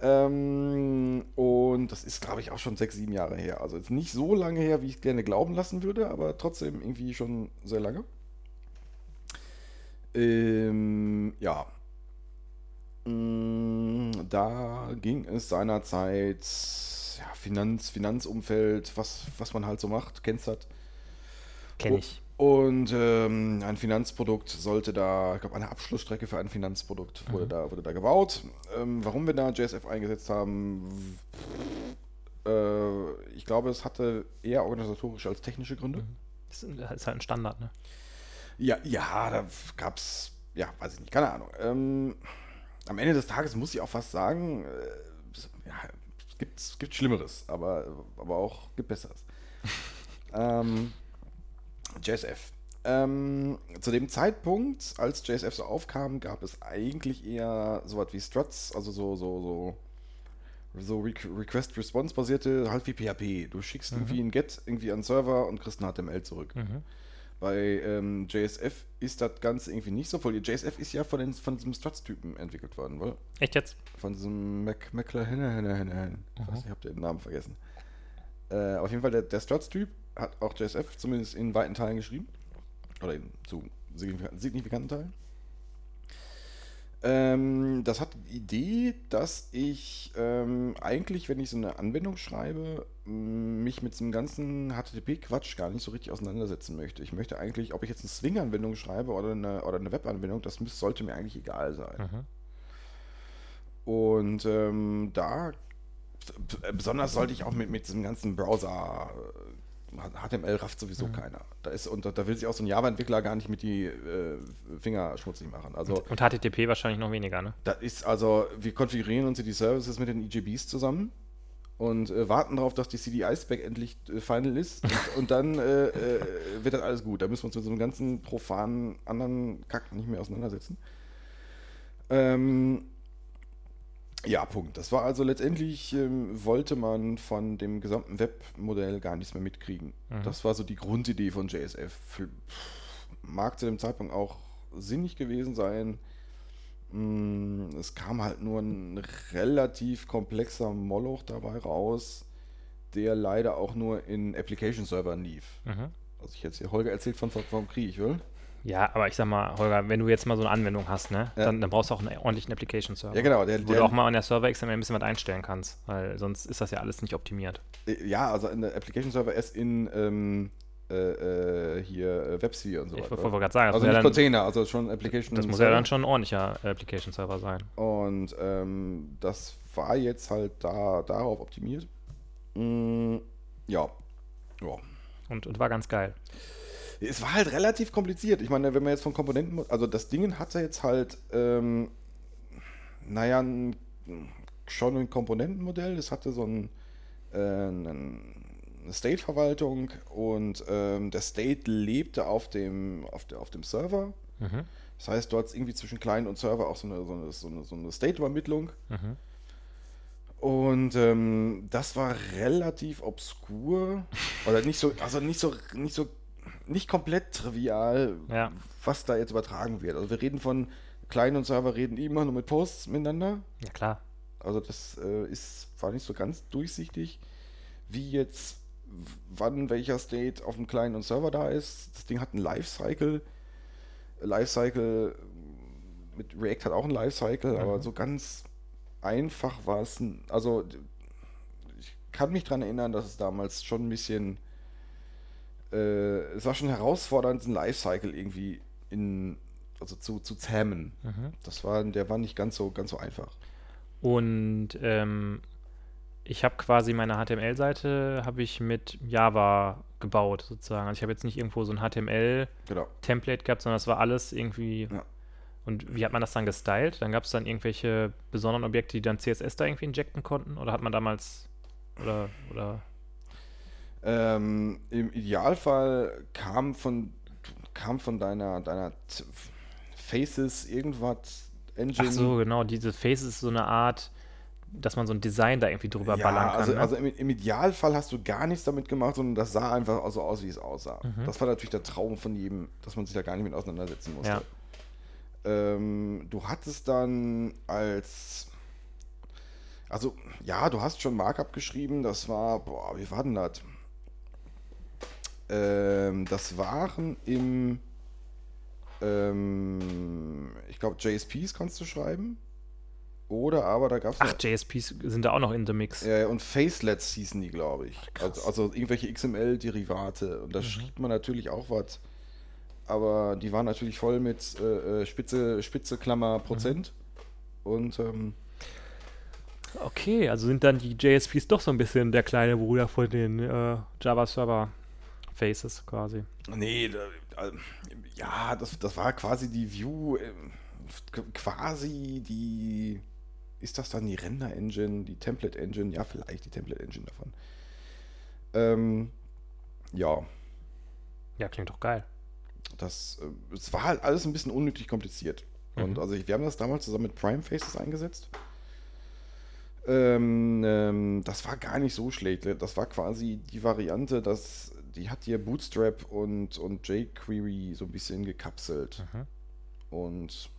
Ähm, und das ist, glaube ich, auch schon sechs, sieben Jahre her. Also jetzt nicht so lange her, wie ich gerne glauben lassen würde, aber trotzdem irgendwie schon sehr lange. Ähm, ja. Mm, Da ging es seinerzeit, ja, Finanz, Finanzumfeld, was, was man halt so macht, kennst das. Kenne ich. Und ähm, ein Finanzprodukt sollte da, ich glaube, eine Abschlussstrecke für ein Finanzprodukt wurde, da, wurde da gebaut. Ähm, warum wir da JSF eingesetzt haben, äh, ich glaube, es hatte eher organisatorische als technische Gründe. Das ist das ist halt ein Standard, ne? Ja, ja, da gab es, ja, weiß ich nicht, keine Ahnung. Ähm, am Ende des Tages muss ich auch fast sagen, äh, ja, es gibt, es gibt Schlimmeres, aber, aber auch gibt Besseres. ähm, JSF. Ähm, zu dem Zeitpunkt, als JSF so aufkam, gab es eigentlich eher so was wie Struts, also so, so, so, so Re Request-Response-basierte, halt wie PHP. Du schickst irgendwie ein Get irgendwie an den Server und kriegst ein HTML zurück. Mhm. Bei ähm, JSF ist das Ganze irgendwie nicht so voll. JSF ist ja von, den, von diesem Struts-Typen entwickelt worden, oder? Echt jetzt? Von diesem Mac McLaren. Ich nicht, ich habe den Namen vergessen. Äh, auf jeden Fall, der, der Struts-Typ hat auch JSF zumindest in weiten Teilen geschrieben. Oder in, zu signifikanten, Teilen. Ähm, das hat die Idee, dass ich ähm, eigentlich, wenn ich so eine Anwendung schreibe, mich mit diesem ganzen HTTP-Quatsch gar nicht so richtig auseinandersetzen möchte. Ich möchte eigentlich, ob ich jetzt eine Swing-Anwendung schreibe oder eine, oder eine Web-Anwendung, das müß, sollte mir eigentlich egal sein. Mhm. Und ähm, da besonders sollte ich auch mit, mit diesem ganzen Browser äh, HTML rafft sowieso keiner. Da ist und da, da will sich auch so ein Java-Entwickler gar nicht mit die äh, Finger schmutzig machen. Also Und HTTP wahrscheinlich noch weniger, ne? da ist also wir konfigurieren uns die Services mit den EJBs zusammen und äh, warten darauf, dass die CDI-Spec endlich äh, final ist und, und dann äh, äh, wird das alles gut. Da müssen wir uns mit so einem ganzen profanen anderen Kack nicht mehr auseinandersetzen. Ähm, ja, Punkt. Das war also letztendlich, ähm, wollte man von dem gesamten Webmodell gar nichts mehr mitkriegen. Das war so die Grundidee von JSF. Für, mag zu dem Zeitpunkt auch sinnig gewesen sein. Mm, Es kam halt nur ein relativ komplexer Moloch dabei raus, der leider auch nur in Application-Servern lief. Mhm. Also ich jetzt hier Holger erzählt von, vom Krieg, will? Ja, aber ich sag mal, Holger, wenn du jetzt mal so eine Anwendung hast, ne, Ja. dann, dann brauchst du auch einen ordentlichen Application-Server. Ja, genau. Der, Wo der, du auch mal an der Server XML ein bisschen was einstellen kannst, weil sonst ist das ja alles nicht optimiert. Ja, also in der Application Server erst in ähm, äh, äh, hier äh, WebSphere und so Ich weiter. wollte gerade sagen, Also nicht dann, Container, also schon Application das muss ja dann schon ein ordentlicher Application-Server sein. Und ähm, das war jetzt halt da darauf optimiert. Mm, ja. Ja. Und, und war ganz geil. Es war halt relativ kompliziert. Ich meine, wenn man jetzt von Komponenten, also das Ding hatte jetzt halt, ähm, naja, ein, schon ein Komponentenmodell. Es hatte so ein, äh, ein eine State-Verwaltung und ähm, der State lebte auf dem, auf, der, auf dem Server. Mhm. Das heißt, hattest irgendwie zwischen Client und Server auch so eine, so eine, so eine, so eine State-Übermittlung. Mhm. Und ähm, das war relativ obskur. Oder nicht so, also nicht so, nicht so, nicht komplett trivial, Ja. was da jetzt übertragen wird. Also wir reden von Client und Server reden immer nur mit Posts miteinander. Ja, klar. Also das äh, ist, war nicht so ganz durchsichtig, wie jetzt wann welcher State auf dem Client und Server da ist. Das Ding hat einen Lifecycle. Lifecycle mit React hat auch einen Lifecycle, aber so ganz einfach war es. Also ich kann mich daran erinnern, dass es damals schon ein bisschen äh, es war schon herausfordernd, einen Lifecycle irgendwie in also zu, zu zähmen. Mhm. Das war, der war nicht ganz so, ganz so einfach. Und ähm, ich habe quasi meine HTML-Seite habe ich mit Java gebaut sozusagen. Also ich habe jetzt nicht irgendwo so ein HTML-Template Genau. gehabt, sondern das war alles irgendwie Ja. Und wie hat man das dann gestylt? Dann gab es dann irgendwelche besonderen Objekte, die dann CSS da irgendwie injecten konnten? Oder hat man damals oder oder Ähm, Im Idealfall kam von kam von deiner deiner Faces irgendwas Engine. Ach so, genau, diese Faces ist so eine Art, dass man so ein Design da irgendwie drüber ballern Ja, kann. also, ne? also im, im Idealfall hast du gar nichts damit gemacht, sondern das sah einfach so aus, wie es aussah. Mhm. Das war natürlich der Traum von jedem, dass man sich da gar nicht mit auseinandersetzen musste. Ja. Ähm, du hattest dann als. Also, ja, du hast schon Markup geschrieben, das war. Boah, wie war denn das? Ähm, das waren im. Ähm, ich glaube, JSPs kannst du schreiben. Oder aber da gab es. Ach, JSPs sind da auch noch in the Mix. Ja, und Facelets hießen die, glaube ich. krass. Also, also irgendwelche XML-Derivate. Und da Mhm. schrieb man natürlich auch was. Aber die waren natürlich voll mit äh, äh, Spitze, Spitze Klammer Prozent. Mhm. Und ähm, Okay, also sind dann die JSPs doch so ein bisschen der kleine Bruder von den äh, Java Server Faces quasi. nee, da, ja, das, das war quasi die View, äh, qu- quasi die. Ist das dann die Render-Engine, die Template-Engine? Ja, vielleicht die Template-Engine davon. Ähm, ja, Ja, klingt doch geil. das, äh, es war halt alles ein bisschen unnötig kompliziert. Und Mhm. also wir haben das damals zusammen mit Prime Faces eingesetzt. Ähm, ähm, das war gar nicht so schlecht. Das war quasi die Variante, dass die hat hier Bootstrap und, und jQuery so ein bisschen gekapselt. Mhm. Und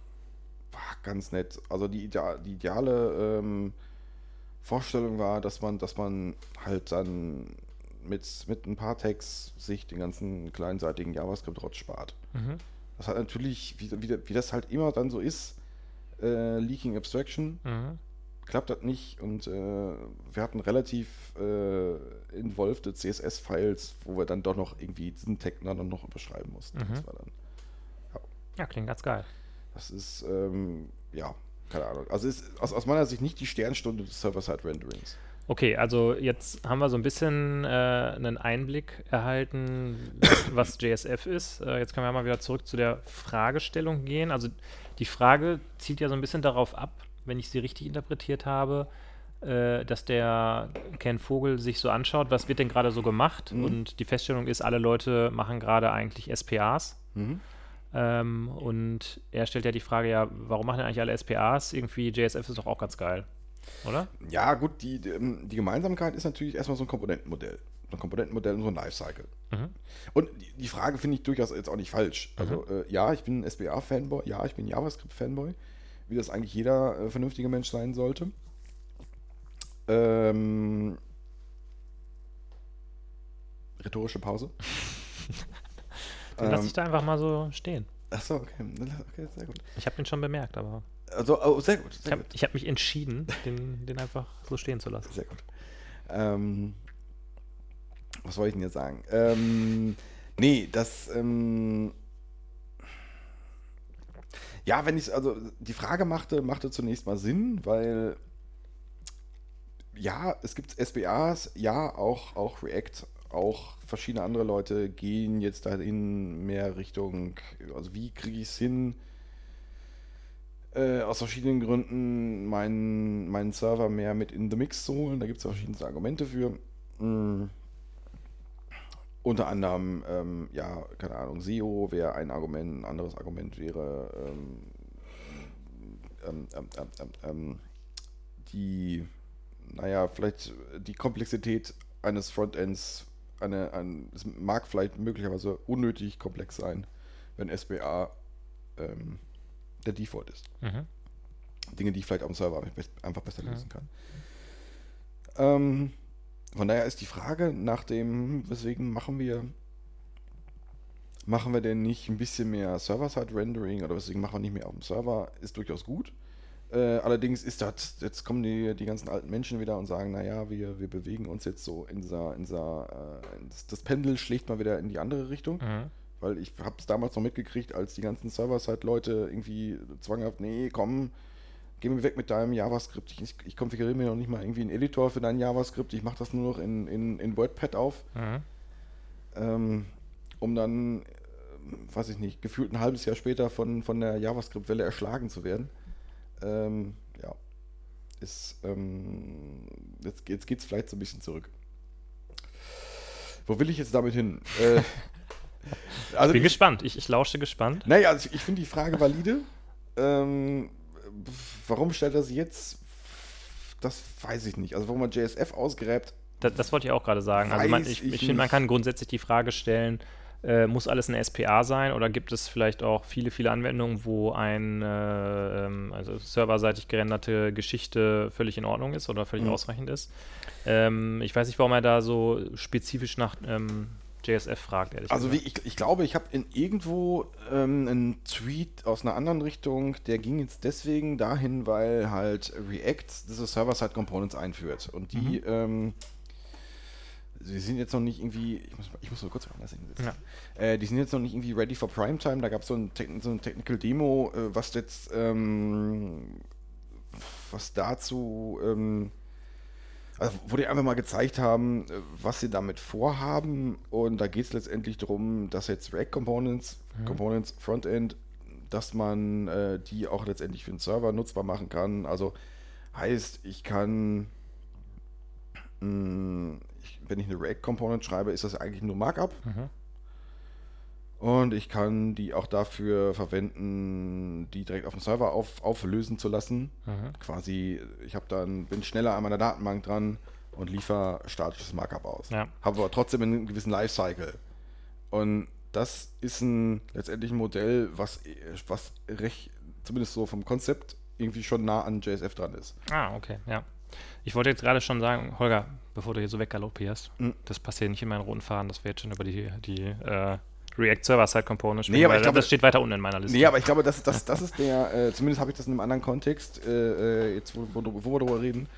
war ganz nett. Also die, die ideale ähm, Vorstellung war, dass man, dass man halt dann mit, mit ein paar Tags sich den ganzen kleinseitigen JavaScript-Rotz spart. Mhm. Das hat natürlich, wie, wie, wie das halt immer dann so ist, äh, Leaking Abstraction, Mhm. Klappt das nicht und äh, wir hatten relativ äh, involved CSS-Files, wo wir dann doch noch irgendwie diesen Tag dann noch überschreiben mussten. Mhm. Das war dann, Ja, klingt ganz geil. das ist, ähm, ja, keine Ahnung. Also ist aus, aus meiner Sicht nicht die Sternstunde des Server-Side-Renderings. Okay, also jetzt haben wir so ein bisschen äh, einen Einblick erhalten, was JSF ist. Äh, jetzt können wir mal wieder zurück zu der Fragestellung gehen. Also die Frage zielt ja so ein bisschen darauf ab, wenn ich sie richtig interpretiert habe, äh, dass der Ken Vogel sich so anschaut, was wird denn gerade so gemacht? Mhm. Und die Feststellung ist, alle Leute machen gerade eigentlich SPAs. Mhm. Ähm, und er stellt ja die Frage, ja, warum machen denn eigentlich alle SPAs? Irgendwie JSF ist doch auch ganz geil, oder? Ja, gut, die, die, ähm, die Gemeinsamkeit ist natürlich erstmal so ein Komponentenmodell. So ein Komponentenmodell und so ein Lifecycle. Mhm. Und die, die Frage finde ich durchaus jetzt auch nicht falsch. Also, äh, ja, ich bin ein SBA-Fanboy, ja, ich bin JavaScript-Fanboy, wie das eigentlich jeder äh, vernünftige Mensch sein sollte. Ähm, rhetorische Pause. Den lasse Ähm, ich da einfach mal so stehen. Achso, okay. okay, sehr gut. Ich habe den schon bemerkt, aber Also, oh, sehr gut, ich sehr habe gut. hab mich entschieden, den, den einfach so stehen zu lassen. Sehr gut. Ähm, was wollte ich denn jetzt sagen? Ähm, nee, das. Ähm, ja, wenn ich also die Frage machte, machte zunächst mal Sinn, weil ja, es gibt SBAs, ja, auch, auch React, auch verschiedene andere Leute gehen jetzt dahin mehr Richtung, also wie kriege ich es hin, äh, aus verschiedenen Gründen meinen, meinen Server mehr mit in the Mix zu holen. Da gibt es verschiedenste Argumente für. Mm. Unter anderem, ähm, ja, keine Ahnung, SEO wäre ein Argument, ein anderes Argument wäre ähm, ähm, ähm, ähm, ähm, ähm, die, naja, vielleicht die Komplexität eines Frontends, eine, ein, es mag vielleicht möglicherweise unnötig komplex sein, wenn SBA ähm, der Default ist. Mhm. Dinge, die ich vielleicht auf dem Server einfach besser lösen kann. Ähm, von daher ist die Frage nach dem, weswegen machen wir, machen wir denn nicht ein bisschen mehr Server-Side-Rendering oder weswegen machen wir nicht mehr auf dem Server, ist durchaus gut. Äh, allerdings ist das, jetzt kommen die, die ganzen alten Menschen wieder und sagen, naja, wir, wir bewegen uns jetzt so in dieser, in dieser äh, das, Pendel schlägt mal wieder in die andere Richtung. Mhm. Weil ich habe es damals noch mitgekriegt, als die ganzen Server-Side-Leute irgendwie zwanghaft, nee, komm, geh mir weg mit deinem JavaScript. Ich, ich konfiguriere mir noch nicht mal irgendwie einen Editor für dein JavaScript. Ich mache das nur noch in, in, in WordPad auf, Mhm. ähm, um dann weiß ich nicht, gefühlt ein halbes Jahr später von, von der JavaScript-Welle erschlagen zu werden. Ähm, ja, ist, ähm, jetzt, jetzt geht es vielleicht so ein bisschen zurück. Wo will ich jetzt damit hin? äh, also Bin ich, gespannt, ich, ich lausche gespannt. Naja, also ich finde die Frage valide. Ähm, warum stellt er sie jetzt? Das weiß ich nicht. Also warum man JSF ausgräbt. Das, das wollte ich auch gerade sagen. Also man, ich, ich, ich finde, man kann grundsätzlich die Frage stellen, äh, muss alles eine SPA sein oder gibt es vielleicht auch viele, viele Anwendungen, wo ein äh, ähm, also serverseitig gerenderte Geschichte völlig in Ordnung ist oder völlig mhm. ausreichend ist? Ähm, ich weiß nicht, warum er da so spezifisch nach ähm, JSF fragt, ehrlich also gesagt. Also ich, ich glaube, ich habe in irgendwo ähm, einen Tweet aus einer anderen Richtung, der ging jetzt deswegen dahin, weil halt React diese Server-Side-Components einführt. Und die, mhm. ähm, sie sind jetzt noch nicht irgendwie, ich muss, ich muss mal kurz woanders hinsetzen. Ja. Äh, die sind jetzt noch nicht irgendwie ready for Primetime. Da gab so ein so ein Technical Demo, äh, was jetzt, ähm, was dazu, ähm, also wo die einfach mal gezeigt haben, äh, was sie damit vorhaben. Und da geht es letztendlich darum, dass jetzt React Components, mhm. Components Frontend, dass man äh, die auch letztendlich für den Server nutzbar machen kann. Also heißt, ich kann, mh, mm, ich, wenn ich eine React Component schreibe, ist das eigentlich nur Markup. Mhm. Und ich kann die auch dafür verwenden, die direkt auf dem Server auf, auflösen zu lassen. Mhm. Quasi, ich habe dann, bin schneller an meiner Datenbank dran und liefere statisches Markup aus. Ja. Habe aber trotzdem einen gewissen Lifecycle. Und das ist ein letztendlich ein Modell, was, was recht, zumindest so vom Konzept, irgendwie schon nah an JSF dran ist. Ah, okay, ja. Ich wollte jetzt gerade schon sagen, Holger, bevor du hier so weggaloppierst, mhm. das passiert nicht in meinen roten Faden, dass wir jetzt schon über die, die äh, React Server-Side Component spielen, nee, aber ich glaube, das steht weiter unten in meiner Liste. Nee, aber ich glaube, das, das, das ist der, äh, zumindest habe ich das in einem anderen Kontext, äh, äh jetzt wo, wo, wo, wir darüber reden,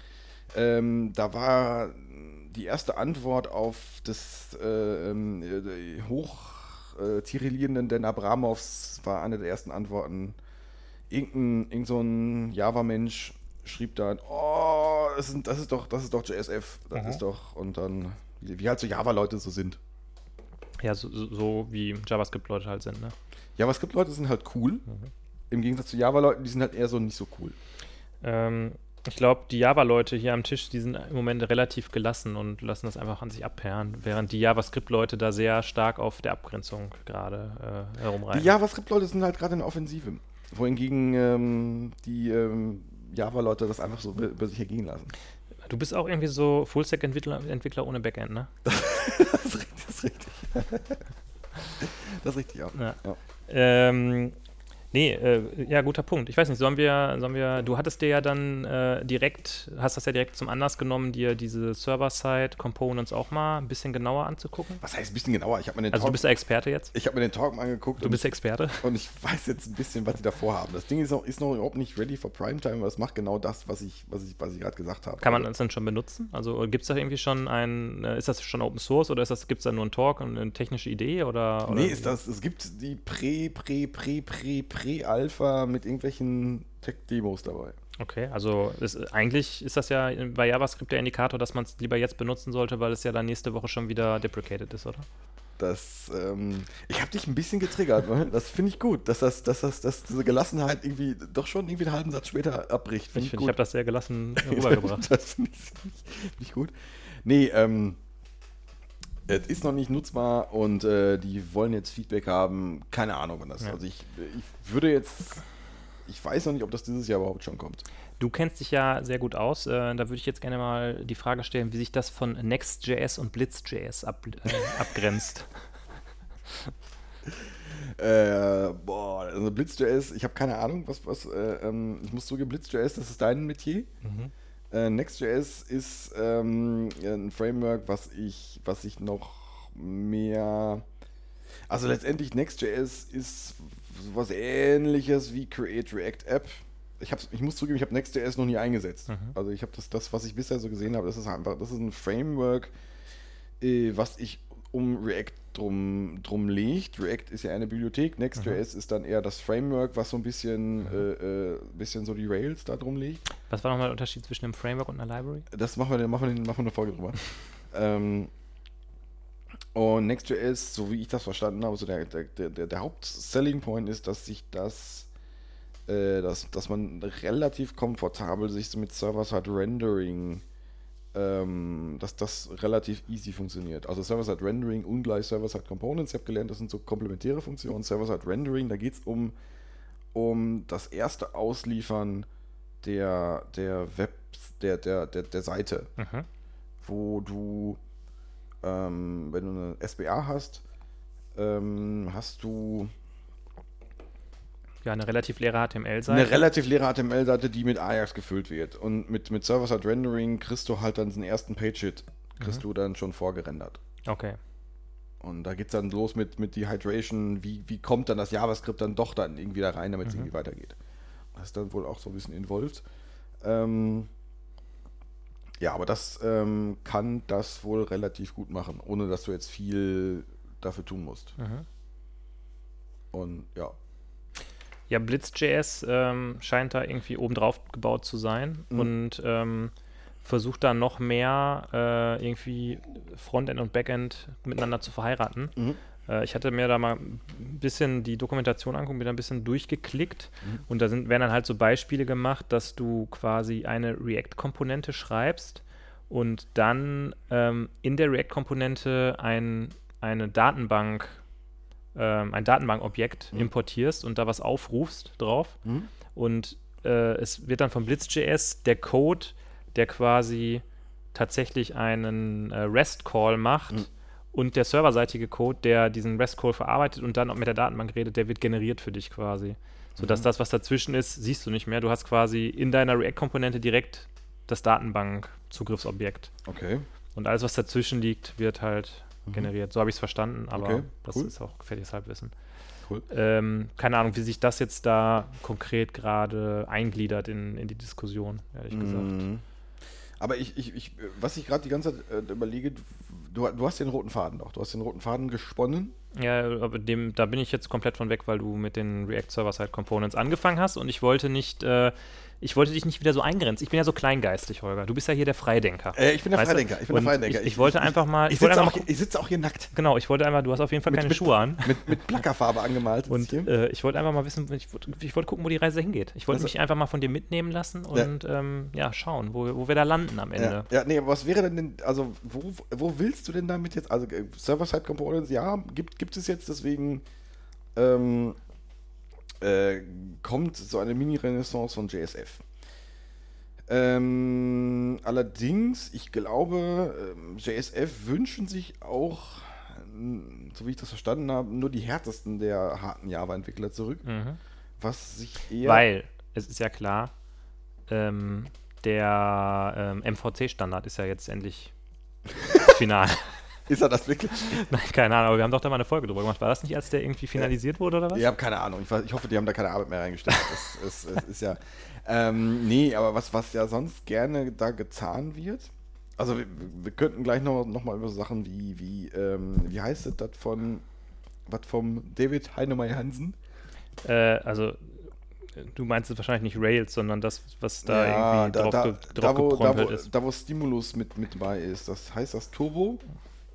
ähm, da war die erste Antwort auf das äh, ähm, äh, hochtirillierenden Den Abramovs war eine der ersten Antworten. Irgendein, irgend so ein Java-Mensch schrieb dann, oh, das ist, das ist doch, das ist doch JSF, das mhm. ist doch, und dann, wie, wie halt so Java-Leute so sind. Ja, so, so wie JavaScript-Leute halt sind, ne? JavaScript-Leute sind halt cool. Mhm. Im Gegensatz zu Java-Leuten, die sind halt eher so nicht so cool. Ähm, ich glaube, die Java-Leute hier am Tisch, die sind im Moment relativ gelassen und lassen das einfach an sich abperren, während die JavaScript-Leute da sehr stark auf der Abgrenzung gerade äh, herumreiten. Die JavaScript-Leute sind halt gerade in der Offensive, wohingegen ähm, die ähm, Java-Leute das einfach so über sich ergehen lassen. Du bist auch irgendwie so Full-Stack-Entwickler Entwickler ohne Backend, ne? das ist richtig. Ist richtig. das ist richtig, ja. ja. ja. Ähm, Nee, äh, ja, guter Punkt. Ich weiß nicht, sollen wir, sollen wir, du hattest dir ja dann äh, direkt, hast das ja direkt zum Anlass genommen, dir diese Server-Side-Components auch mal ein bisschen genauer anzugucken? Was heißt ein bisschen genauer? Ich mir den also Talk, du bist der Experte jetzt? Ich habe mir den Talk mal angeguckt. Du bist Experte? Und ich weiß jetzt ein bisschen, was die davor haben. Das Ding ist noch, ist noch überhaupt nicht ready for Primetime, aber es macht genau das, was ich, was ich, was ich gerade gesagt habe. Kann man das dann schon benutzen? Also gibt es da irgendwie schon ein, äh, ist das schon Open Source oder gibt es da nur einen Talk und eine technische Idee? Oder, oder nee, ist das, es gibt die Prä, Prä, Prä, Prä, Prä-Alpha mit irgendwelchen Tech-Demos dabei. Okay, also ist, eigentlich ist das ja bei JavaScript der Indikator, dass man es lieber jetzt benutzen sollte, weil es ja dann nächste Woche schon wieder deprecated ist, oder? Das, ähm, ich habe dich ein bisschen getriggert, das finde ich gut, dass, das, dass, das, dass diese Gelassenheit irgendwie doch schon irgendwie einen halben Satz später abbricht. Find ich finde, ich habe das sehr gelassen rübergebracht. das finde ich, find ich, gut. Nee, ähm, es ist noch nicht nutzbar und äh, die wollen jetzt Feedback haben. Keine Ahnung, wann das. Ja. Also ich, ich würde jetzt. Ich weiß noch nicht, ob das dieses Jahr überhaupt schon kommt. Du kennst dich ja sehr gut aus. Äh, da würde ich jetzt gerne mal die Frage stellen, wie sich das von Next.js und Blitz.js ab, äh, abgrenzt. äh, boah, also Blitz.js, ich habe keine Ahnung, was, was, äh, ähm, ich muss zugeben, Blitz.js, das ist dein Metier. Mhm. Äh, Next.js ist ähm, ein Framework, was ich, was ich noch mehr. Also letztendlich Next.js ist was ähnliches wie Create React App. Ich, ich muss zugeben, ich habe Next.js noch nie eingesetzt. Mhm. Also ich habe das, das, was ich bisher so gesehen habe, das ist einfach, das ist ein Framework, äh, was ich um React drum, drum liegt. React ist ja eine Bibliothek, Next.js mhm. ist dann eher das Framework, was so ein bisschen, mhm. äh, äh, bisschen so die Rails da drum liegt. Was war nochmal der Unterschied zwischen einem Framework und einer Library? Das machen wir, machen wir, machen wir eine Folge drüber. ähm, Und Next.js, so wie ich das verstanden habe, so der, der, der, der Haupt-Selling Point ist, dass sich das, äh, dass, dass man relativ komfortabel sich mit Server-Side-Rendering, ähm, dass das relativ easy funktioniert. Also Server-Side-Rendering ungleich Server-Side-Components. Ich habe gelernt, das sind so komplementäre Funktionen. Server-Side-Rendering, da geht es um, um das erste Ausliefern der, der Web, der, der, der, der Seite, Mhm. wo du ähm, wenn du eine SBA hast, ähm, hast du Ja, eine relativ leere eine HTML-Seite. relativ leere HTML-Seite, die mit Ajax gefüllt wird. Und mit, mit Server-Side-Rendering kriegst du halt dann den ersten Page-Hit, kriegst du dann schon vorgerendert. Okay. Und da geht es dann los mit, mit Dehydration, wie, wie kommt dann das JavaScript dann doch dann irgendwie da rein, damit es irgendwie weitergeht. Das ist dann wohl auch so ein bisschen involved. Ähm, ja, aber das ähm, kann das wohl relativ gut machen, ohne dass du jetzt viel dafür tun musst. Mhm. Und ja. Ja, Blitz.js ähm, scheint da irgendwie obendrauf gebaut zu sein Mhm. und ähm, versucht da noch mehr äh, irgendwie Frontend und Backend miteinander zu verheiraten. Mhm. Äh, ich hatte mir da mal ein bisschen die Dokumentation angucken, bin da ein bisschen durchgeklickt und da sind, werden dann halt so Beispiele gemacht, dass du quasi eine React-Komponente schreibst und dann ähm, in der React-Komponente ein, eine Datenbank, ähm, ein Datenbankobjekt importierst und da was aufrufst drauf. Mhm. Und äh, es wird dann von Blitz.js der Code, der quasi tatsächlich einen äh, REST-Call macht Mhm. und der serverseitige Code, der diesen REST-Call verarbeitet und dann auch mit der Datenbank redet, der wird generiert für dich quasi. Sodass das, was dazwischen ist, siehst du nicht mehr. Du hast quasi in deiner React-Komponente direkt das Datenbank-Zugriffsobjekt. Okay. Und alles, was dazwischen liegt, wird halt generiert. So habe ich es verstanden, aber Mhm. Okay, das cool. ist auch gefährliches Halbwissen. Cool. Ähm, keine Ahnung, wie sich das jetzt da konkret gerade eingliedert in, in die Diskussion, ehrlich gesagt. Mhm. Aber ich, ich, ich, was ich gerade die ganze Zeit äh, überlege, du, du hast den roten Faden doch. Du hast den roten Faden gesponnen. Ja, aber dem, da bin ich jetzt komplett von weg, weil du mit den React Server-Side Components angefangen hast und ich wollte nicht, äh, ich wollte dich nicht wieder so eingrenzen. Ich bin ja so kleingeistig, Holger. Du bist ja hier der Freidenker. Äh, ich bin der du? Freidenker. Ich bin der Freidenker. Ich, ich wollte einfach mal, Ich, sitze auch, sitze auch hier nackt. genau, ich wollte einfach, du hast auf jeden Fall Mit- keine mit- Schuhe an. Mit, mit Plackerfarbe angemalt. Und äh, ich wollte einfach mal wissen, ich, wollte- ich wollte gucken, wo die Reise hingeht. Ich wollte Also- mich einfach mal von dir mitnehmen lassen Ja. und ähm, ja, schauen, wo, wo wir da landen am Ende. Ja, ja, nee, aber was wäre denn, denn also wo, wo willst du denn damit jetzt, also äh, Server-Side-Components, ja, gibt, gibt es jetzt, deswegen ähm, äh, kommt so eine Mini-Renaissance von JSF. Ähm, allerdings, ich glaube, ähm, JSF wünschen sich auch, ähm, so wie ich das verstanden habe, nur die härtesten der harten Java-Entwickler zurück, Mhm. was sich eher... Weil, es ist ja klar, ähm, der ähm, MVC-Standard ist ja jetzt endlich final. Ist er das wirklich? Nein, keine Ahnung, aber wir haben doch da mal eine Folge drüber gemacht. War das nicht, als der irgendwie finalisiert wurde oder was? Ich habe keine Ahnung. Ich, ich hoffe, die haben da keine Arbeit mehr reingesteckt. Es, es, es ist ja. Ähm, nee, aber was, was ja sonst gerne da getan wird. Also wir, wir könnten gleich noch, noch mal über so Sachen wie, wie, ähm, wie heißt es das von was vom David Heinemeier Hansen? Äh, also, du meinst es wahrscheinlich nicht Rails, sondern das, was da irgendwie drauf, da, ge da, drauf wo, da, wo, ist. da, wo Stimulus mit, mit bei ist. Das heißt das Turbo?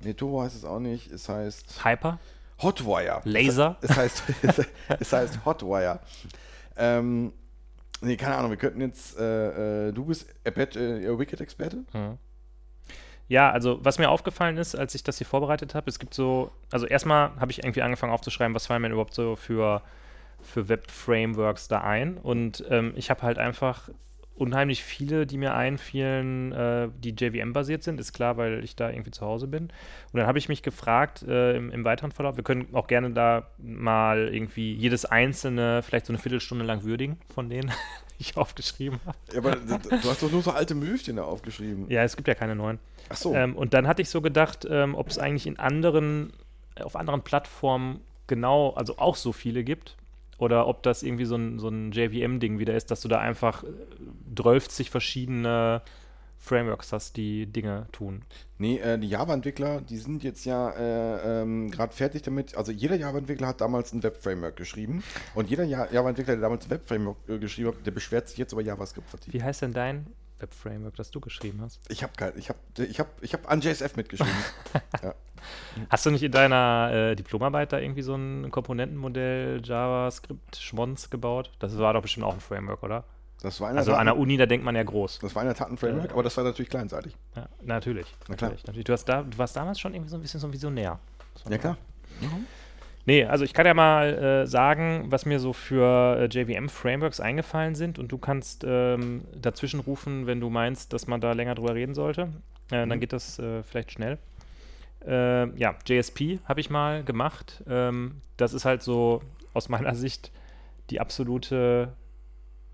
Nee, Turbo heißt es auch nicht. Es heißt Hyper? Hotwire. Laser? Es heißt, es heißt Hotwire. Ähm, nee, keine Ahnung, wir könnten jetzt, äh, äh, du bist äh, Wicked-Experte? Mhm. Ja, also was mir aufgefallen ist, als ich das hier vorbereitet habe, es gibt so, also erstmal habe ich irgendwie angefangen aufzuschreiben, was fallen mir überhaupt so für, für Web-Frameworks da ein. Und ähm, ich habe halt einfach unheimlich viele, die mir einfielen, äh, die JVM-basiert sind, ist klar, weil ich da irgendwie zu Hause bin. Und dann habe ich mich gefragt äh, im, im weiteren Verlauf, wir können auch gerne da mal irgendwie jedes einzelne, vielleicht so eine Viertelstunde lang würdigen von denen, die ich aufgeschrieben habe. Ja, aber du hast doch nur so alte Möwchen da aufgeschrieben. Ja, es gibt ja keine neuen. Ach so. Ähm, und dann hatte ich so gedacht, ähm, ob es eigentlich in anderen, auf anderen Plattformen genau, also auch so viele gibt. Oder ob das irgendwie so ein, so ein JVM-Ding wieder ist, dass du da einfach äh, 12 verschiedene Frameworks hast, die Dinge tun. Nee, äh, die Java-Entwickler, die sind jetzt ja äh, ähm, gerade fertig damit. Also jeder Java-Entwickler hat damals ein Web-Framework geschrieben. Und jeder Ja- Java-Entwickler, der damals ein Web-Framework äh, geschrieben hat, der beschwert sich jetzt über JavaScript-Fatigue. Wie heißt denn dein Web-Framework, das du geschrieben hast? Ich habe kein, ich habe, ich habe, ich habe an JSF mitgeschrieben. ja. Hast du nicht in deiner äh, Diplomarbeit da irgendwie so ein Komponentenmodell, JavaScript, Schmonz gebaut? Das war doch bestimmt auch ein Framework, oder? Das war Also Tat, an der Uni, da denkt man ja groß. das war in der Tat ein Framework, aber das war natürlich kleinseitig. Ja, natürlich. Na klar. natürlich, natürlich. Du, hast da, du warst damals schon irgendwie so ein bisschen so ein Visionär. Ja klar. Nee, also ich kann ja mal äh, sagen, was mir so für äh, JVM-Frameworks eingefallen sind und du kannst ähm, dazwischen rufen, wenn du meinst, dass man da länger drüber reden sollte. Äh, Dann geht das äh, vielleicht schnell. Äh, ja, JSP habe ich mal gemacht. Ähm, das ist halt so aus meiner Sicht die absolute,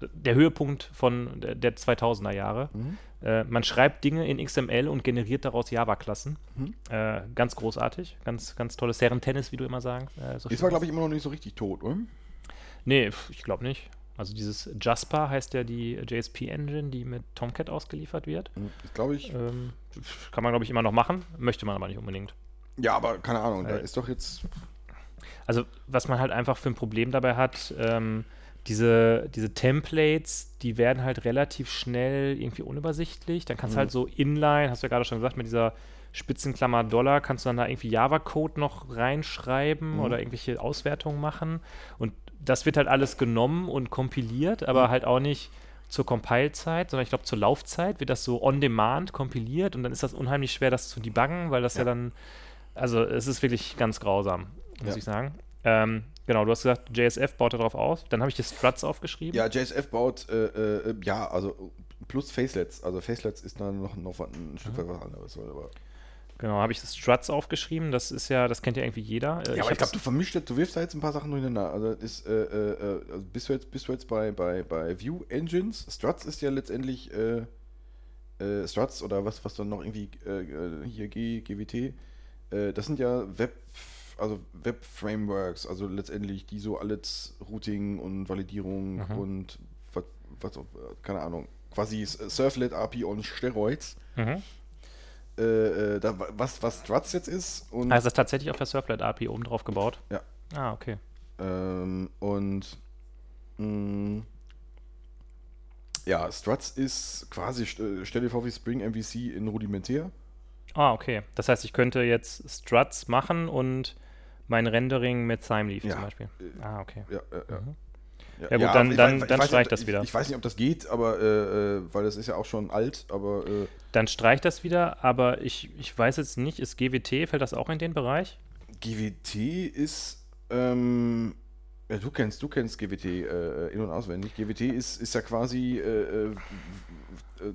der Höhepunkt von der, der 2000er Jahre. Mhm. Äh, man schreibt Dinge in XML und generiert daraus Java-Klassen. Mhm. Äh, ganz großartig, ganz, ganz tolles Serren-Tennis, wie du immer sagst. Äh, so ist war, glaube ich, immer noch nicht so richtig tot, oder? Nee, ich glaube nicht. Also dieses Jasper heißt ja die JSP-Engine, die mit Tomcat ausgeliefert wird. Ich glaube ich. Ähm, kann man, glaube ich, immer noch machen, möchte man aber nicht unbedingt. Ja, aber keine Ahnung, da ist doch jetzt. Also was man halt einfach für ein Problem dabei hat, ähm, diese, diese Templates, die werden halt relativ schnell irgendwie unübersichtlich. Dann kannst du Mhm. halt so inline, hast du ja gerade schon gesagt, mit dieser Spitzenklammer Dollar, kannst du dann da irgendwie Java-Code noch reinschreiben Mhm. oder irgendwelche Auswertungen machen. Und das wird halt alles genommen und kompiliert, aber Mhm. halt auch nicht zur Compile-Zeit, sondern ich glaube zur Laufzeit wird das so on demand kompiliert und dann ist das unheimlich schwer, das zu debuggen, weil das ja, Ja. dann, also es ist wirklich ganz grausam, muss Ja. ich sagen. Ähm, genau, du hast gesagt, JSF baut darauf auf. Dann habe ich die Struts aufgeschrieben. Ja, JSF baut, äh, äh, ja, also plus Facelets. Also Facelets ist dann noch, noch ein Stück weit was anderes. Aber Genau, habe ich das Struts aufgeschrieben. Das ist ja, das kennt ja irgendwie jeder. Äh, ja, aber ich glaube, du vermischt jetzt, du wirfst da jetzt ein paar Sachen durcheinander. Also ist, äh, äh, äh, also bist du jetzt, bist du jetzt bei, bei, bei View Engines? Struts ist ja letztendlich äh, äh, Struts oder was, was dann noch irgendwie hier G, GWT. Das sind ja Web, also Web Frameworks, also letztendlich die so alles Routing und Validierung Mhm. und was, was, auch, keine Ahnung, quasi Surflet API on Steroids. Mhm. Äh, äh, da, was, was Struts jetzt ist und Also das ist tatsächlich auf der Surflet API oben drauf gebaut. Ja. Ah, okay. Ähm, und mh, ja, Struts ist quasi, st- stell dir vor wie Spring MVC in rudimentär. Ah, okay. Das heißt, ich könnte jetzt Struts machen und mein Rendering mit Thymeleaf Ja. zum Beispiel. Äh, Ah, okay. Ja, ja, ja. Mhm. Ja, gut, dann- ich dann- ich dann weiß streich nicht, das ich, wieder. Ich weiß nicht, ob das geht, aber äh, äh, weil das ist ja auch schon alt, aber äh, Dann streicht das wieder, aber ich, ich weiß jetzt nicht, ist GWT, fällt das auch in den Bereich? GWT ist, ähm, ja, du kennst, du kennst GWT äh, in- und auswendig. GWT ist, ist ja quasi äh, äh, äh,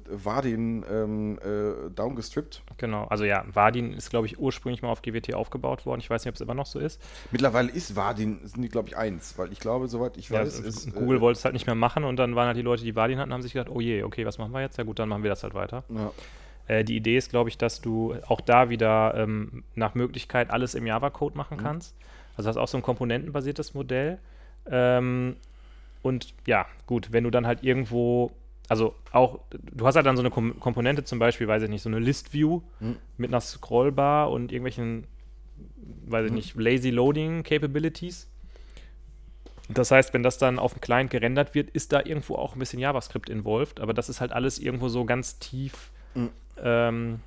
Vardin ähm, äh, downgestrippt. Genau, also ja, Vardin ist, glaube ich, ursprünglich mal auf GWT aufgebaut worden. Ich weiß nicht, ob es immer noch so ist. Mittlerweile ist Vardin, sind die, glaube ich, eins, weil ich glaube, soweit ich Ja, weiß, also ist. Google äh, wollte es halt nicht mehr machen und dann waren halt die Leute, die Vardin hatten, haben sich gedacht, oh je, okay, was machen wir jetzt? Ja gut, dann machen wir das halt weiter. Ja. Äh, die Idee ist, glaube ich, dass du auch da wieder ähm, nach Möglichkeit alles im Java-Code machen Mhm. kannst. Also das ist auch so ein komponentenbasiertes Modell. Ähm, und ja, gut, wenn du dann halt irgendwo, also auch, du hast halt dann so eine Kom Komponente, zum Beispiel, weiß ich nicht, so eine List-View Mhm. mit einer Scrollbar und irgendwelchen, weiß ich Mhm. nicht, Lazy Loading Capabilities. Das heißt, wenn das dann auf dem Client gerendert wird, ist da irgendwo auch ein bisschen JavaScript involved, aber das ist halt alles irgendwo so ganz tief Mhm. ähm,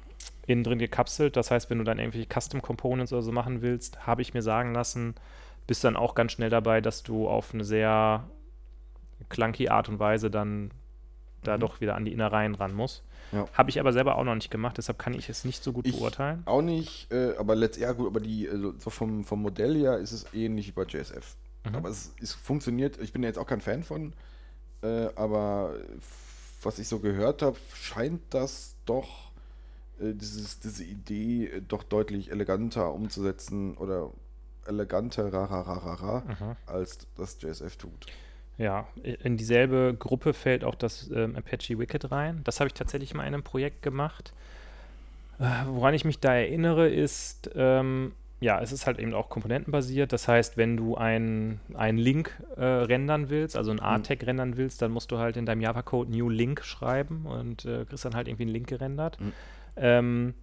innen drin gekapselt. Das heißt, wenn du dann irgendwelche Custom Components oder so machen willst, habe ich mir sagen lassen, bist dann auch ganz schnell dabei, dass du auf eine sehr clunky Art und Weise dann da Mhm. doch wieder an die Innereien ran musst. Ja. Habe ich aber selber auch noch nicht gemacht, deshalb kann ich es nicht so gut Ich beurteilen. Auch nicht, äh, aber letztlich, ja gut, aber die, also so vom, vom Modell her ist es ähnlich wie bei JSF. Mhm. Aber es, es funktioniert, ich bin ja jetzt auch kein Fan von, äh, aber was ich so gehört habe, scheint das doch, dieses, diese Idee äh, doch deutlich eleganter umzusetzen oder eleganter Mhm. als das JSF tut. Ja, in dieselbe Gruppe fällt auch das ähm, Apache Wicked rein. Das habe ich tatsächlich mal in einem Projekt gemacht. Äh, woran ich mich da erinnere, ist, ähm, ja, es ist halt eben auch komponentenbasiert. Das heißt, wenn du einen Link äh, rendern willst, also ein A-Tag rendern willst, dann musst du halt in deinem Java-Code New Link schreiben und äh, kriegst dann halt irgendwie einen Link gerendert. Mhm. Ähm,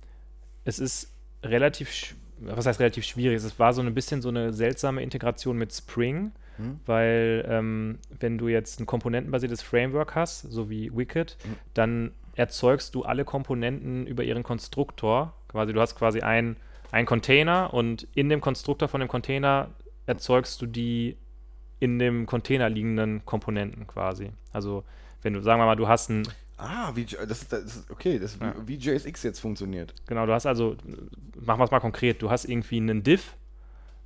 es ist relativ, was heißt relativ schwierig? Es war so ein bisschen so eine seltsame Integration mit Spring. Hm? Weil ähm, wenn du jetzt ein komponentenbasiertes Framework hast, so wie Wicked, Mhm. dann erzeugst du alle Komponenten über ihren Konstruktor. Quasi, du hast quasi ein, ein Container und in dem Konstruktor von dem Container erzeugst du die in dem Container liegenden Komponenten quasi. Also wenn du, sagen wir mal, du hast ein, Ah, wie, das das ist okay, das Ja. wie, wie JSX jetzt funktioniert. genau, du hast also, machen wir es mal konkret, du hast irgendwie einen Div,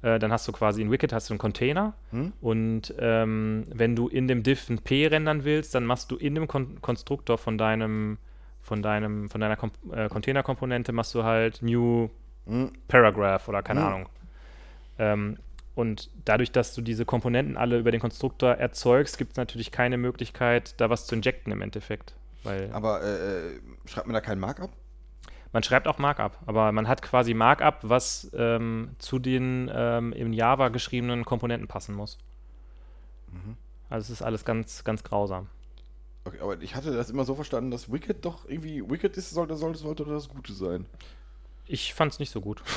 äh, dann hast du quasi in Wicked hast du einen Container Hm? und ähm, wenn du in dem Div ein P rendern willst, dann machst du in dem Kon Konstruktor von deinem, von deinem, von deiner Kom äh, Containerkomponente machst du halt New Hm? Paragraph oder keine Mhm. Ahnung. Ähm, und dadurch, dass du diese Komponenten alle über den Konstruktor erzeugst, gibt es natürlich keine Möglichkeit, da was zu injecten im Endeffekt. Weil Aber äh, äh, schreibt man da kein Markup? man schreibt auch Markup, aber man hat quasi Markup, was ähm, zu den ähm, in Java geschriebenen Komponenten passen muss. Mhm. Also es ist alles ganz, ganz grausam. Okay, aber ich hatte das immer so verstanden, dass Wicked doch irgendwie Wicked ist, sollte, sollte, sollte das Gute sein. Ich fand es nicht so gut.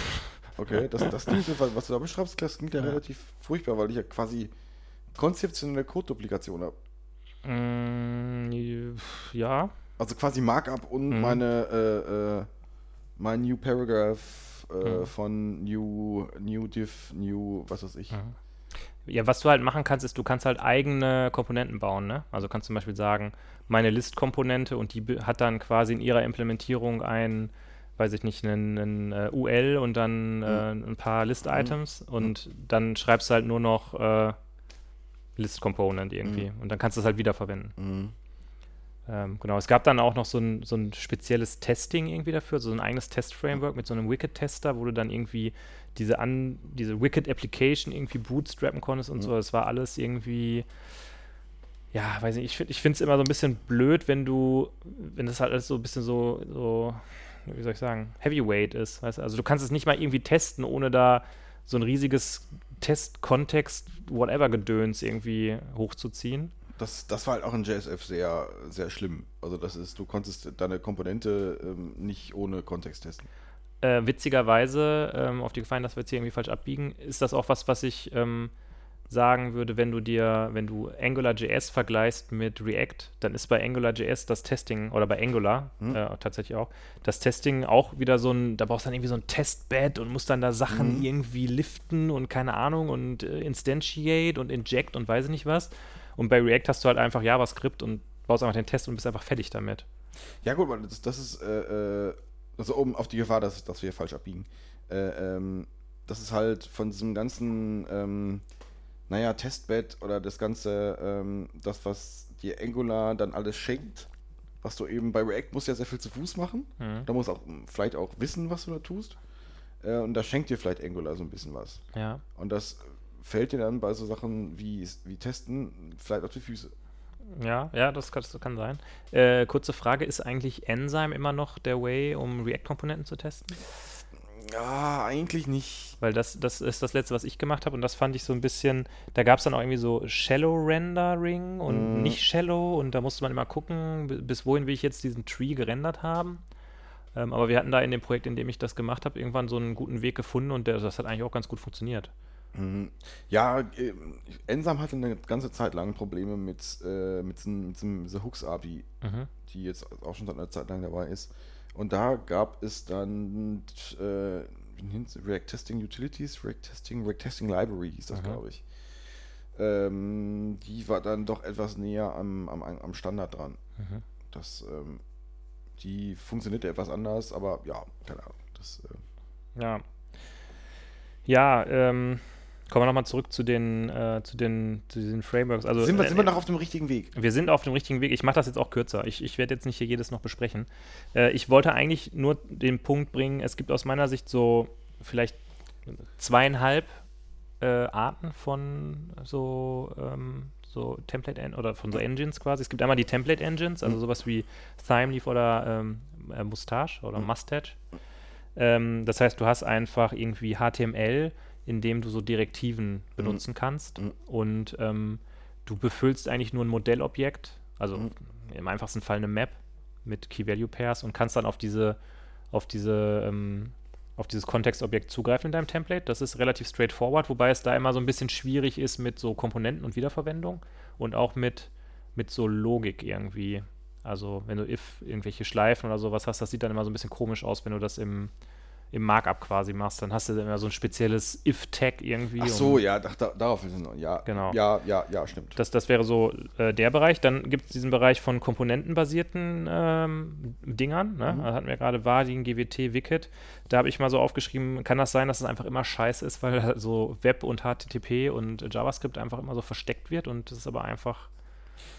Okay, das, das klingt, was du da beschreibst, das klingt ja, Ja. relativ furchtbar, weil ich ja quasi konzeptionelle Code-Duplikation habe. Mm, ja, Also quasi Markup und Mhm. meine äh, äh, mein New Paragraph äh, Mhm. von New New Div New was weiß ich. Mhm. Ja, was du halt machen kannst, ist, du kannst halt eigene Komponenten bauen, ne? Also kannst zum Beispiel sagen, meine List-Komponente und die hat dann quasi in ihrer Implementierung ein, weiß ich nicht, einen, einen äh, UL und dann äh, ein paar List-Items und dann schreibst du halt nur noch äh, List-Component irgendwie und dann kannst du es halt wiederverwenden. Mhm. Ähm, genau, es gab dann auch noch so ein, so ein spezielles Testing irgendwie dafür, so ein eigenes Test-Framework mit so einem Wicked-Tester, wo du dann irgendwie diese, an, diese Wicked-Application irgendwie bootstrappen konntest und so. Das war alles irgendwie, ja, weiß nicht, ich, find- ich finde es immer so ein bisschen blöd, wenn du, wenn das halt alles so ein bisschen so, so, wie soll ich sagen, Heavyweight ist. Weißt? Also du kannst es nicht mal irgendwie testen, ohne da so ein riesiges Test-Kontext, whatever Gedöns irgendwie hochzuziehen. Das, das war halt auch in JSF sehr, sehr schlimm. Also das ist, du konntest deine Komponente ähm, nicht ohne Kontext testen. Äh, witzigerweise, ähm, auf die Gefallen, dass wir jetzt hier irgendwie falsch abbiegen, ist das auch was, was ich ähm, sagen würde, wenn du dir, wenn du AngularJS vergleichst mit React, dann ist bei AngularJS das Testing, oder bei Angular Hm. äh, tatsächlich auch, das Testing auch wieder so ein, da brauchst du dann irgendwie so ein Testbed und musst dann da Sachen Mhm. irgendwie liften und keine Ahnung und äh, instantiate und inject und weiß ich nicht was. Und bei React hast du halt einfach JavaScript und baust einfach den Test und bist einfach fertig damit. Ja gut, das, das ist, äh, äh, also um auf die Gefahr, dass, dass wir falsch abbiegen. Äh, ähm, das ist halt von diesem ganzen, ähm, naja, Testbed oder das ganze, ähm, das, was dir Angular dann alles schenkt, was du eben bei React musst ja sehr viel zu Fuß machen. Mhm. Da musst du auch m, vielleicht auch wissen, was du da tust. Äh, und da schenkt dir vielleicht Angular so ein bisschen was. Ja. Und das fällt dir dann bei so Sachen wie, wie Testen vielleicht auf die Füße. Ja, ja, das kann, das kann sein. Äh, kurze Frage, ist eigentlich Enzyme immer noch der Way, um React-Komponenten zu testen? Ja, eigentlich nicht. Weil das, das ist das letzte, was ich gemacht habe und das fand ich so ein bisschen, da gab es dann auch irgendwie so Shallow Rendering und Mhm. nicht Shallow und da musste man immer gucken, bi- bis wohin will ich jetzt diesen Tree gerendert haben. Ähm, aber wir hatten da in dem Projekt, in dem ich das gemacht habe, irgendwann so einen guten Weg gefunden und der, das hat eigentlich auch ganz gut funktioniert. Mhm. Ja, äh, Ensam hatte eine ganze Zeit lang Probleme mit, äh, mit, diesem- mit diesem dieser Hooks-API, Mhm. die jetzt auch schon seit einer Zeit lang dabei ist. Und da gab es dann äh? React Testing Utilities, React Testing, React Testing Library hieß das, glaube ich. Ähm, die war dann doch etwas näher am, am, am Standard dran. Mhm. Das, ähm, die funktionierte etwas anders, aber ja, keine Ahnung. Das, äh, Ja. Ja, ähm, kommen wir nochmal zurück zu den, äh, zu den, zu diesen Frameworks. Also, sind, wir, äh, sind wir noch auf dem richtigen Weg? Wir sind auf dem richtigen Weg. Ich mache das jetzt auch kürzer. Ich, ich werde jetzt nicht hier jedes noch besprechen. Äh, ich wollte eigentlich nur den Punkt bringen, es gibt aus meiner Sicht so vielleicht zweieinhalb äh, Arten von so, ähm, so Template en oder von so Engines quasi. Es gibt einmal die Template Engines, also Mhm. sowas wie Thymeleaf oder ähm, äh, Mustache oder Mhm. Mustache. Ähm, das heißt, du hast einfach irgendwie HTML, in dem du so Direktiven benutzen kannst Mhm. und ähm, du befüllst eigentlich nur ein Modellobjekt, also Mhm. im einfachsten Fall eine Map mit Key-Value-Pairs und kannst dann auf diese, auf diese, ähm, auf dieses Kontextobjekt zugreifen in deinem Template. Das ist relativ straightforward, wobei es da immer so ein bisschen schwierig ist mit so Komponenten und Wiederverwendung und auch mit, mit so Logik irgendwie. Also wenn du if irgendwelche Schleifen oder sowas hast, das sieht dann immer so ein bisschen komisch aus, wenn du das im, im Markup quasi machst. Dann hast du immer so ein spezielles if-Tag irgendwie. Ach so, ja, da, da, darauf ist es noch. Ja, Genau. Ja, ja, ja, stimmt. Das, das wäre so äh, der Bereich. Dann gibt es diesen Bereich von komponentenbasierten ähm, Dingern. Ne? Da hatten wir gerade Vardin, GWT, Wicked. Da habe ich mal so aufgeschrieben, kann das sein, dass es einfach immer scheiße ist, weil so Web und HTTP und JavaScript einfach immer so versteckt wird und das ist aber einfach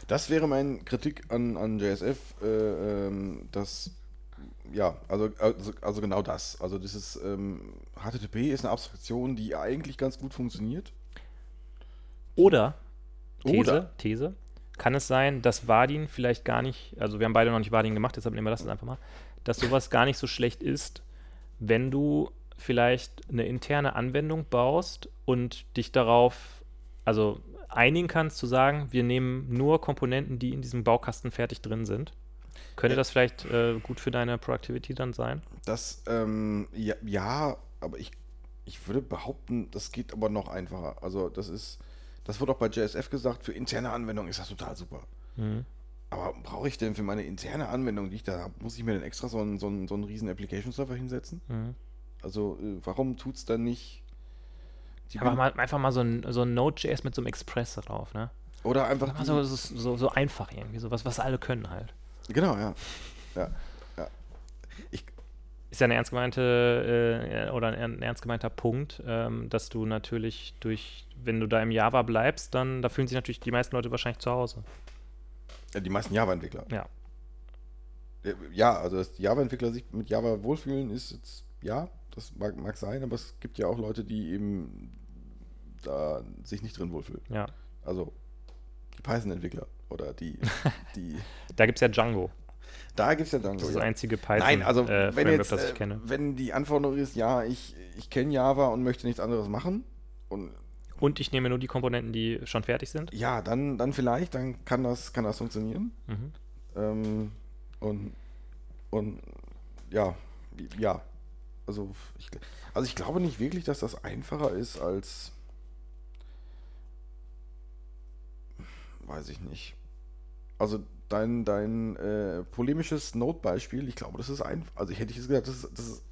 Das wäre meine Kritik an, an JSF, äh, ähm, dass, ja, also, also, also genau das. Also dieses ähm, HTTP ist eine Abstraktion, die eigentlich ganz gut funktioniert. Oder, These, Oder. These, kann es sein, dass Vardin vielleicht gar nicht, also wir haben beide noch nicht Vardin gemacht, deshalb nehmen wir das jetzt einfach mal, dass sowas gar nicht so schlecht ist, wenn du vielleicht eine interne Anwendung baust und dich darauf, also einigen kannst zu sagen, wir nehmen nur Komponenten, die in diesem Baukasten fertig drin sind. Könnte das vielleicht äh, gut für deine Productivity dann sein? Das, ähm, ja, ja, aber ich, ich würde behaupten, das geht aber noch einfacher. Also das ist, das wurde auch bei JSF gesagt, für interne Anwendungen ist das total super. Mhm. Aber brauche ich denn für meine interne Anwendung, die ich da habe, muss ich mir denn extra so einen, so einen, so einen riesen Application-Server hinsetzen? Mhm. Also äh, warum tut es dann nicht die Einfach Bil- mal, einfach mal so ein, so ein Node.js mit so einem Express drauf, ne? oder einfach Einfach so, so, so einfach irgendwie, so was, was alle können halt. Genau, ja. Ja, ja. Ich, Ist ja eine ernst gemeinte äh, oder ein ernst gemeinter Punkt, ähm, dass du natürlich durch, wenn du da im Java bleibst, dann da fühlen sich natürlich die meisten Leute wahrscheinlich zu Hause. ja, die meisten Java-Entwickler. Ja. Äh, Ja, also dass die Java-Entwickler sich mit Java wohlfühlen, ist jetzt, ja, das mag, mag sein, aber es gibt ja auch Leute, die eben da sich nicht drin wohlfühlen. Ja. Also die Python-Entwickler oder die, die Da gibt es ja Django. da gibt es ja dann Das ist ja. das einzige Python Nein, also äh, wenn jetzt, das ich äh, kenne. wenn die Anforderung ist, ja, ich, ich kenne Java und möchte nichts anderes machen und Und ich nehme nur die Komponenten, die schon fertig sind. ja, dann, dann vielleicht, dann kann das, kann das funktionieren. Mhm. Ähm, und, und ja, ja. Also ich, also ich glaube nicht wirklich, dass das einfacher ist als weiß ich nicht. Also dein, dein äh, polemisches Node-Beispiel, ich glaube, das ist einfach. Also ich hätte jetzt gesagt, das ist. Das ist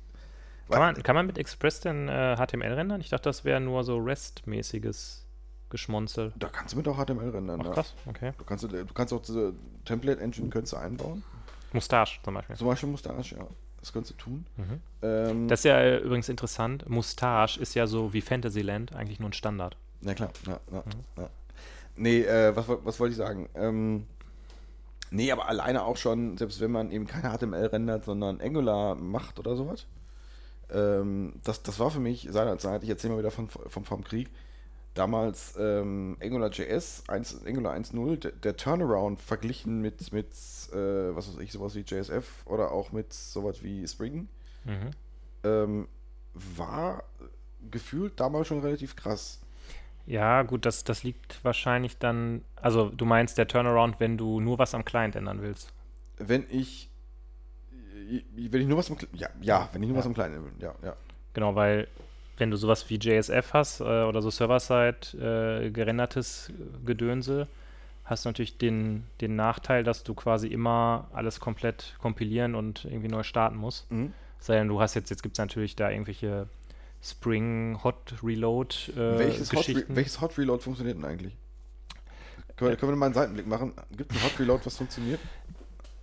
Kann, man, kann man mit Express denn äh, HTML rendern? Ich dachte, das wäre nur so REST-mäßiges Geschmonzel. da kannst du mit auch HTML rendern. Ach krass, okay. Du kannst, du kannst auch diese Template-Engine könntest du einbauen. Mustache zum Beispiel. Zum Beispiel Mustache, ja. Das könntest du tun. Mhm. Ähm, Das ist ja äh, übrigens interessant. Mustache ist ja so wie Fantasyland eigentlich nur ein Standard. Na klar, ja, ja, Mhm. ja. Nee, äh, was, was wollte ich sagen? Ähm, nee, aber alleine auch schon, selbst wenn man eben keine HTML rendert, sondern Angular macht oder sowas. Ähm, das, das war für mich seinerzeit, ich erzähle mal wieder von, vom, vom Krieg, damals ähm, AngularJS, 1, Angular 1.0, der, der Turnaround verglichen mit, mit äh, was weiß ich, sowas wie JSF oder auch mit sowas wie Spring, Mhm. ähm, war gefühlt damals schon relativ krass. Ja, gut, das, das liegt wahrscheinlich dann. Also, du meinst der Turnaround, wenn du nur was am Client ändern willst. wenn ich wenn ich nur was Kle- ja, ja, wenn ich nur Ja. was im Kleinen will, ja, ja. Genau, weil wenn du sowas wie JSF hast äh, oder so Server-Side äh, gerendertes äh, Gedönse, hast du natürlich den, den Nachteil, dass du quasi immer alles komplett kompilieren und irgendwie neu starten musst. Mhm. Sei denn, du hast jetzt, jetzt gibt es natürlich da irgendwelche Spring Hot Reload äh, welches, Hot Re welches Hot Reload funktioniert denn eigentlich? Können wir, können wir mal einen Seitenblick machen? Gibt es ein Hot Reload, was funktioniert?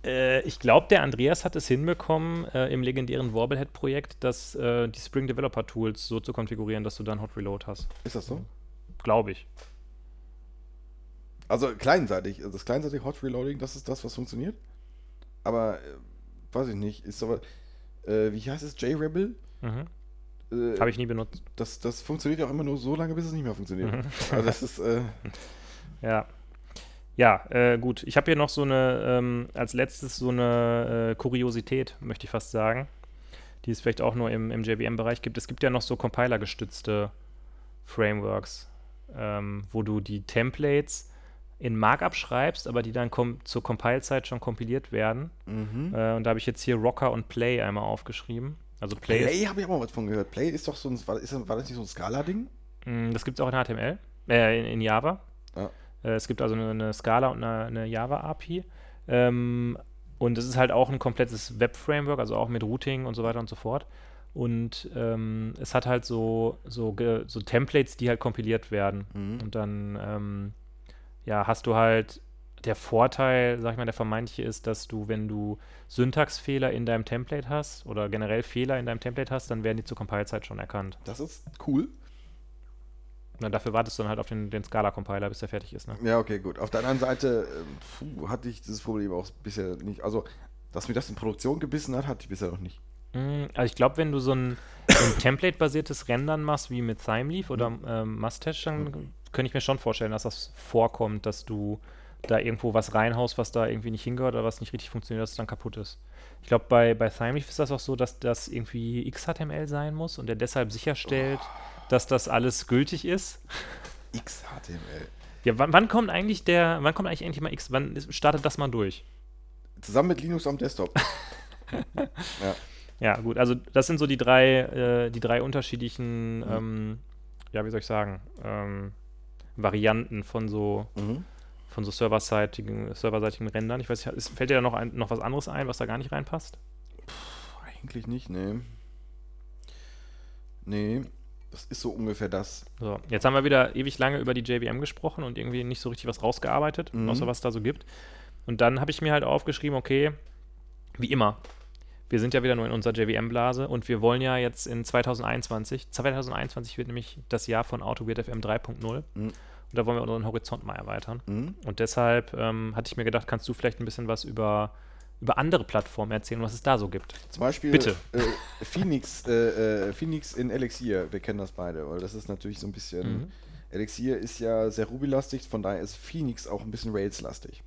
Äh, ich glaube, der Andreas hat es hinbekommen, äh, im legendären Warblehead-Projekt, dass äh, die Spring Developer Tools so zu konfigurieren, dass du dann Hot Reload hast. Ist das so? Glaube ich. Also kleinseitig, also das kleinseitige Hot Reloading, das ist das, was funktioniert. Aber äh, weiß ich nicht, ist aber äh, wie heißt es JRebel? Mhm. Äh, Habe ich nie benutzt. das, das funktioniert ja auch immer nur so lange, bis es nicht mehr funktioniert. Mhm. Also das ist äh, Ja. Ja, äh, gut. Ich habe hier noch so eine, ähm, als letztes so eine äh, Kuriosität, möchte ich fast sagen, die es vielleicht auch nur im, im JVM-Bereich gibt. Es gibt ja noch so Compiler-gestützte Frameworks, ähm, wo du die Templates in Markup schreibst, aber die dann kom zur Compile-Zeit schon kompiliert werden. mhm. Äh, und da habe ich jetzt hier Rocker und Play einmal aufgeschrieben. Also Play, Play habe ich auch mal was von gehört. Play ist doch so ein, war, ist, das- war das nicht so ein Scala-Ding? Mm, Das gibt es auch in HTML, äh, in, in Java. Ja. Äh, es gibt also eine, eine Scala und eine, eine Java-API. Ähm, und es ist halt auch ein komplettes Web-Framework, also auch mit Routing und so weiter und so fort. Und ähm, es hat halt so, so, so Templates, die halt kompiliert werden. Mhm. Und dann ähm, ja, hast du halt der Vorteil, sag ich mal, der vermeintliche ist, dass du, wenn du Syntaxfehler in deinem Template hast oder generell Fehler in deinem Template hast, dann werden die zur Compile-Zeit schon erkannt. Das ist cool. Na, dafür wartest du dann halt auf den, den Scala-Compiler, bis der fertig ist. Ne? Ja, okay, gut. Auf der anderen Seite ähm, puh, hatte ich dieses Problem auch bisher nicht. Also, dass mir das in Produktion gebissen hat, hatte ich bisher noch nicht. Mm, Also ich glaube, wenn du so ein, so ein Template-basiertes Rendern machst, wie mit Thymeleaf oder ähm, Mustache, dann könnte ich mir schon vorstellen, dass das vorkommt, dass du da irgendwo was reinhaust, was da irgendwie nicht hingehört oder was nicht richtig funktioniert, dass es dann kaputt ist. Ich glaube, bei, bei Thymeleaf ist das auch so, dass das irgendwie XHTML sein muss und der deshalb sicherstellt, dass das alles gültig ist. XHTML. Ja, wann, wann kommt eigentlich der, wann kommt eigentlich endlich mal X, wann startet das mal durch? Zusammen mit Linux am Desktop. ja. Ja, gut, also das sind so die drei, äh, die drei unterschiedlichen, ähm, ja, wie soll ich sagen, ähm, Varianten von so, Mhm. Von so serverseitigen, serverseitigen Rändern. Ich weiß nicht, fällt dir da noch, ein, noch was anderes ein, was da gar nicht reinpasst? Eigentlich nicht, nee. Nee, das ist so ungefähr das. So, jetzt haben wir wieder ewig lange über die JVM gesprochen und irgendwie nicht so richtig was rausgearbeitet, Mhm. außer was es da so gibt. Und dann habe ich mir halt aufgeschrieben, okay, wie immer, wir sind ja wieder nur in unserer JVM-Blase und wir wollen ja jetzt in 2021, 2021 wird nämlich das Jahr von AutoWeird FM 3.0 Mhm. Und da wollen wir unseren Horizont mal erweitern. Mhm. Und deshalb ähm, hatte ich mir gedacht, kannst du vielleicht ein bisschen was über, über andere Plattformen erzählen, was es da so gibt. Zum Beispiel Bitte. Äh, Phoenix, äh, äh, Phoenix in Elixir, wir kennen das beide, weil das ist natürlich so ein bisschen. Mhm. Elixir ist ja sehr Ruby-lastig, von daher ist Phoenix auch ein bisschen Rails-lastig.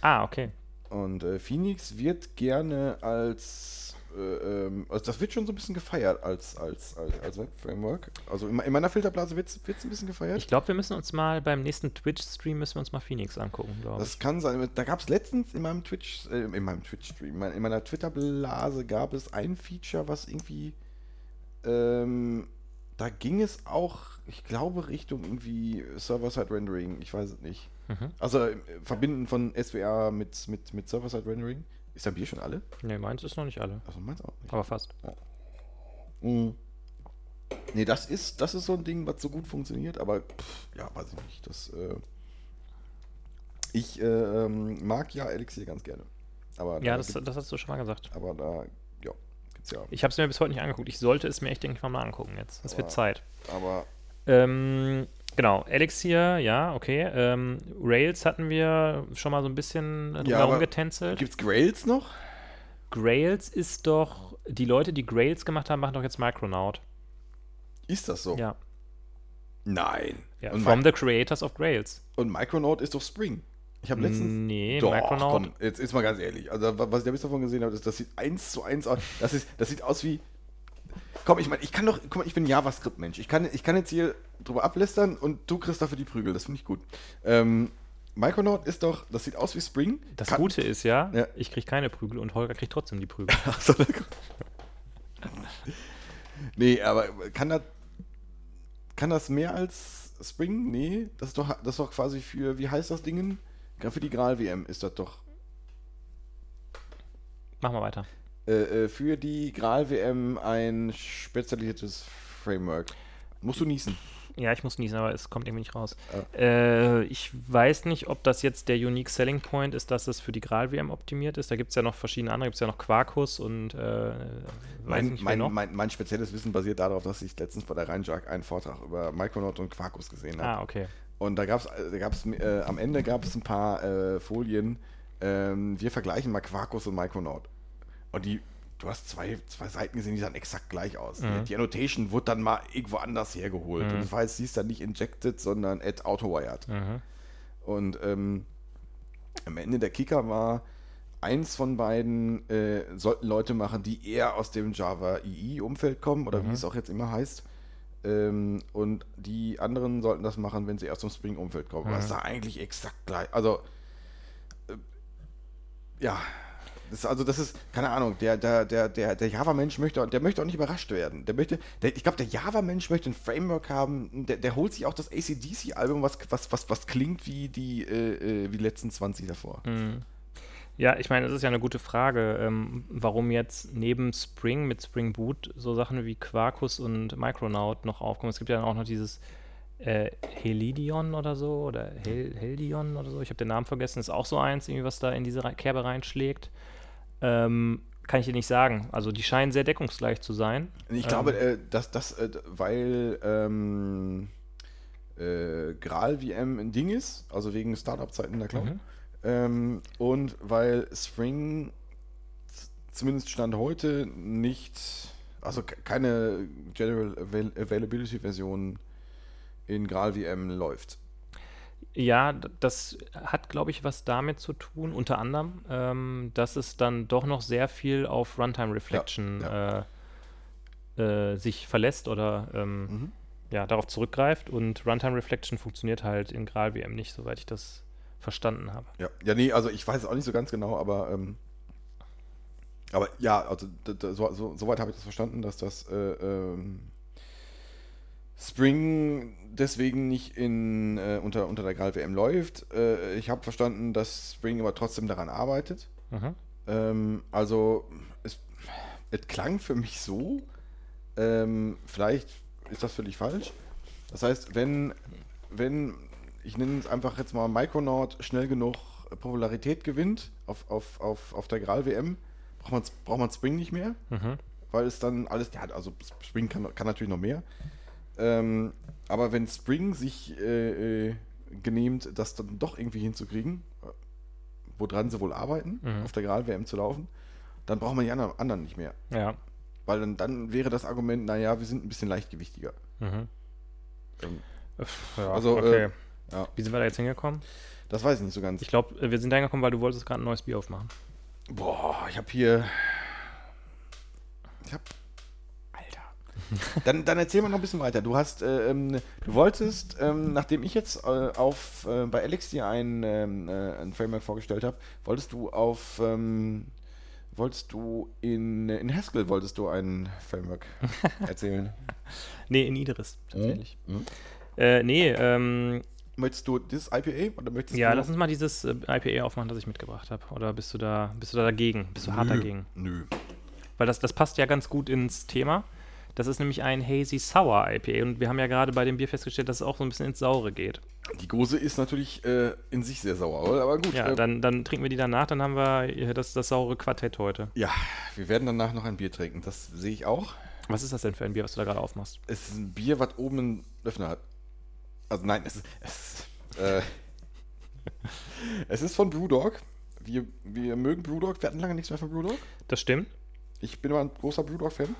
Ah, okay. Und äh, Phoenix wird gerne als, äh, ähm, also das wird schon so ein bisschen gefeiert als, als, als, als Web-Framework. Also in, in meiner Filterblase wird es ein bisschen gefeiert. Ich glaube, wir müssen uns mal beim nächsten Twitch-Stream müssen wir uns mal Phoenix angucken, glaube ich. Das kann sein. Da gab es letztens in meinem Twitch, äh, in meinem Twitch-Stream, in meiner Twitter-Blase gab es ein Feature, was irgendwie, ähm, da ging es auch, ich glaube, Richtung irgendwie Server-Side-Rendering. Ich weiß es nicht. Mhm. Also äh, Verbinden von SWR mit, mit, mit Server-Side-Rendering. Ist dein Bier schon alle? Nee, meins ist noch nicht alle, Also meins auch nicht. aber fast. Mhm. Nee, das ist, das ist so ein Ding, was so gut funktioniert, aber pff, ja, weiß ich nicht. Das, äh, ich äh, mag ja Elixir ganz gerne. Aber Ja, da das, gibt- das hast du schon mal gesagt. aber da, ja, gibt's ja. Ich habe es mir bis heute nicht angeguckt. Ich sollte es mir echt, denke ich, mal angucken jetzt. Es wird Zeit. Aber Ähm, genau, Elixir, ja, okay. Ähm, Rails hatten wir schon mal so ein bisschen Ja, drumherum aber getänzelt. gibt's Grails noch? Grails ist doch, die Leute, die Grails gemacht haben, machen doch jetzt Micronaut. Ist das so? Ja. Nein. ja. From Mi the creators of Grails. und Micronaut ist doch Spring. Ich habe letztens. Nee, Doch, Micronaut. komm, jetzt ist mal ganz ehrlich. Also, wa- was ich da bis davon gesehen habe, ist, das sieht eins zu eins aus. Das, ist, das sieht aus wie. Komm, ich meine, ich kann doch. Guck mal, ich bin JavaScript-Mensch. Ich kann, ich kann jetzt hier drüber ablästern und du kriegst dafür die Prügel. Das finde ich gut. Ähm, Micronaut ist doch. Das sieht aus wie Spring. Das kann, Gute ist ja, Ja. ich kriege keine Prügel und Holger kriegt trotzdem die Prügel. Ach so, na gut. nee, aber kann das. Kann das mehr als Spring? Nee, das ist doch, das ist doch quasi für. Wie heißt das Ding? Für die Gral-WM ist das doch. Mach mal weiter. Äh, äh, für die Gral-WM ein spezialisiertes Framework. Musst du niesen. Ja, ich muss niesen, aber es kommt irgendwie nicht raus. Ah. Äh, ich weiß nicht, ob das jetzt der Unique Selling Point ist, dass es für die Gral-WM optimiert ist. Da gibt es ja noch verschiedene andere. Gibt es ja noch Quarkus und äh, Mein, mein, mein, mein spezielles Wissen basiert darauf, dass ich letztens bei der Rheinjag einen Vortrag über Micronaut und Quarkus gesehen habe. ah, okay. Und da gab es da gab's, äh, am Ende gab es ein paar äh, Folien. Ähm, wir vergleichen mal Quarkus und Micronaut. Und die, du hast zwei, zwei Seiten gesehen, die sahen exakt gleich aus. Mhm. Die, Annotation wurde dann mal irgendwo anders hergeholt. Mhm. Und das war jetzt, hieß dann nicht injected, sondern add autowired. Mhm. Und ähm, am Ende der Kicker war, eins von beiden äh, sollten Leute machen, die eher aus dem Java EE-Umfeld kommen oder Mhm. wie es auch jetzt immer heißt. Ähm, und die anderen sollten das machen, wenn sie aus dem Spring-Umfeld kommen. Mhm. Das ist eigentlich exakt gleich. Also, äh, ja. Das, also das ist, keine Ahnung, der, der, der, der, der Java-Mensch möchte, der möchte auch nicht überrascht werden. Der möchte, der, ich glaube, der Java-Mensch möchte ein Framework haben, der, der holt sich auch das ACDC-Album, was, was, was, was klingt wie die, äh, äh, wie die letzten 20 davor. Mhm. Ja, ich meine, das ist ja eine gute Frage, ähm, warum jetzt neben Spring mit Spring Boot so Sachen wie Quarkus und Micronaut noch aufkommen. Es gibt ja dann auch noch dieses äh, Helidion oder so oder Hel Heldion oder so. Ich habe den Namen vergessen. Ist auch so eins, irgendwie, was da in diese Re- Kerbe reinschlägt. Ähm, kann ich dir nicht sagen. Also die scheinen sehr deckungsgleich zu sein. Ich Ähm, glaube, äh, dass das, äh, weil ähm, äh, Gral VM ein Ding ist, also wegen Startup-Zeiten in der Cloud. Mhm. Ähm, und weil Spring zumindest Stand heute nicht, also ke- keine General Avail Availability Version in Gral VM läuft. Ja, das hat, glaube ich, was damit zu tun, unter anderem, ähm, dass es dann doch noch sehr viel auf Runtime Reflection ja. Äh, äh, sich verlässt oder ähm, Mhm. ja, darauf zurückgreift. Und Runtime Reflection funktioniert halt in GraalVM nicht, soweit ich das verstanden habe. Ja, ja, nee, also ich weiß es auch nicht so ganz genau, aber ähm, aber ja, also so, so, soweit habe ich das verstanden, dass das äh, ähm, Spring deswegen nicht in, äh, unter, unter der Gral WM läuft. Äh, ich habe verstanden, dass Spring aber trotzdem daran arbeitet. Mhm. Ähm, also es, es klang für mich so, ähm, vielleicht ist das völlig falsch. Das heißt, wenn, wenn ich nenne es einfach jetzt mal Micronaut schnell genug Popularität gewinnt auf, auf, auf, auf der Gral-WM, braucht man, braucht man Spring nicht mehr, Mhm. weil es dann alles, ja, also Spring kann, kann natürlich noch mehr. Ähm, aber wenn Spring sich äh, äh, genehmt, das dann doch irgendwie hinzukriegen, äh, woran sie wohl arbeiten, Mhm. auf der Gral-WM zu laufen, dann braucht man die anderen, anderen nicht mehr. Ja. Weil dann, dann wäre das Argument, naja, wir sind ein bisschen leichtgewichtiger. Mhm. Ähm, Ja, Also, okay. äh, ja. Wie sind wir da jetzt hingekommen? das weiß ich nicht so ganz. Ich glaube, wir sind da hingekommen, weil du wolltest gerade ein neues Bier aufmachen. Boah, ich habe hier. Ich hab. Dann, dann erzähl mal noch ein bisschen weiter. Du hast, äh, ähm, du wolltest, ähm, nachdem ich jetzt äh, auf äh, bei Alex dir ein, ähm, äh, ein Framework vorgestellt habe, wolltest du auf ähm, wolltest du in, in Haskell wolltest du ein Framework erzählen? Nee, in Idris, tatsächlich. Mhm. Äh, nee, ähm, Möchtest du das IPA oder möchtest ja, lass uns mal dieses äh, IPA aufmachen, das ich mitgebracht habe. Oder bist du da, bist du da dagegen? Bist du hart Nö, dagegen? Nö. Weil das, das passt ja ganz gut ins Thema. Das ist nämlich ein Hazy Sour IPA und wir haben ja gerade bei dem Bier festgestellt, dass es auch so ein bisschen ins Saure geht. Die Gose ist natürlich äh, in sich sehr sauer, aber gut. Ja, äh, dann, dann trinken wir die danach, dann haben wir das, das saure Quartett heute. ja, wir werden danach noch ein Bier trinken. Das sehe ich auch. Was ist das denn für ein Bier, was du da gerade aufmachst? Es ist ein Bier, was oben einen Öffner hat. Also nein, es ist, es ist, äh, es ist von Brewdog. Wir, wir mögen Brewdog. Wir hatten lange nichts mehr von Brewdog. Das stimmt. Ich bin aber ein großer Brewdog-Fan.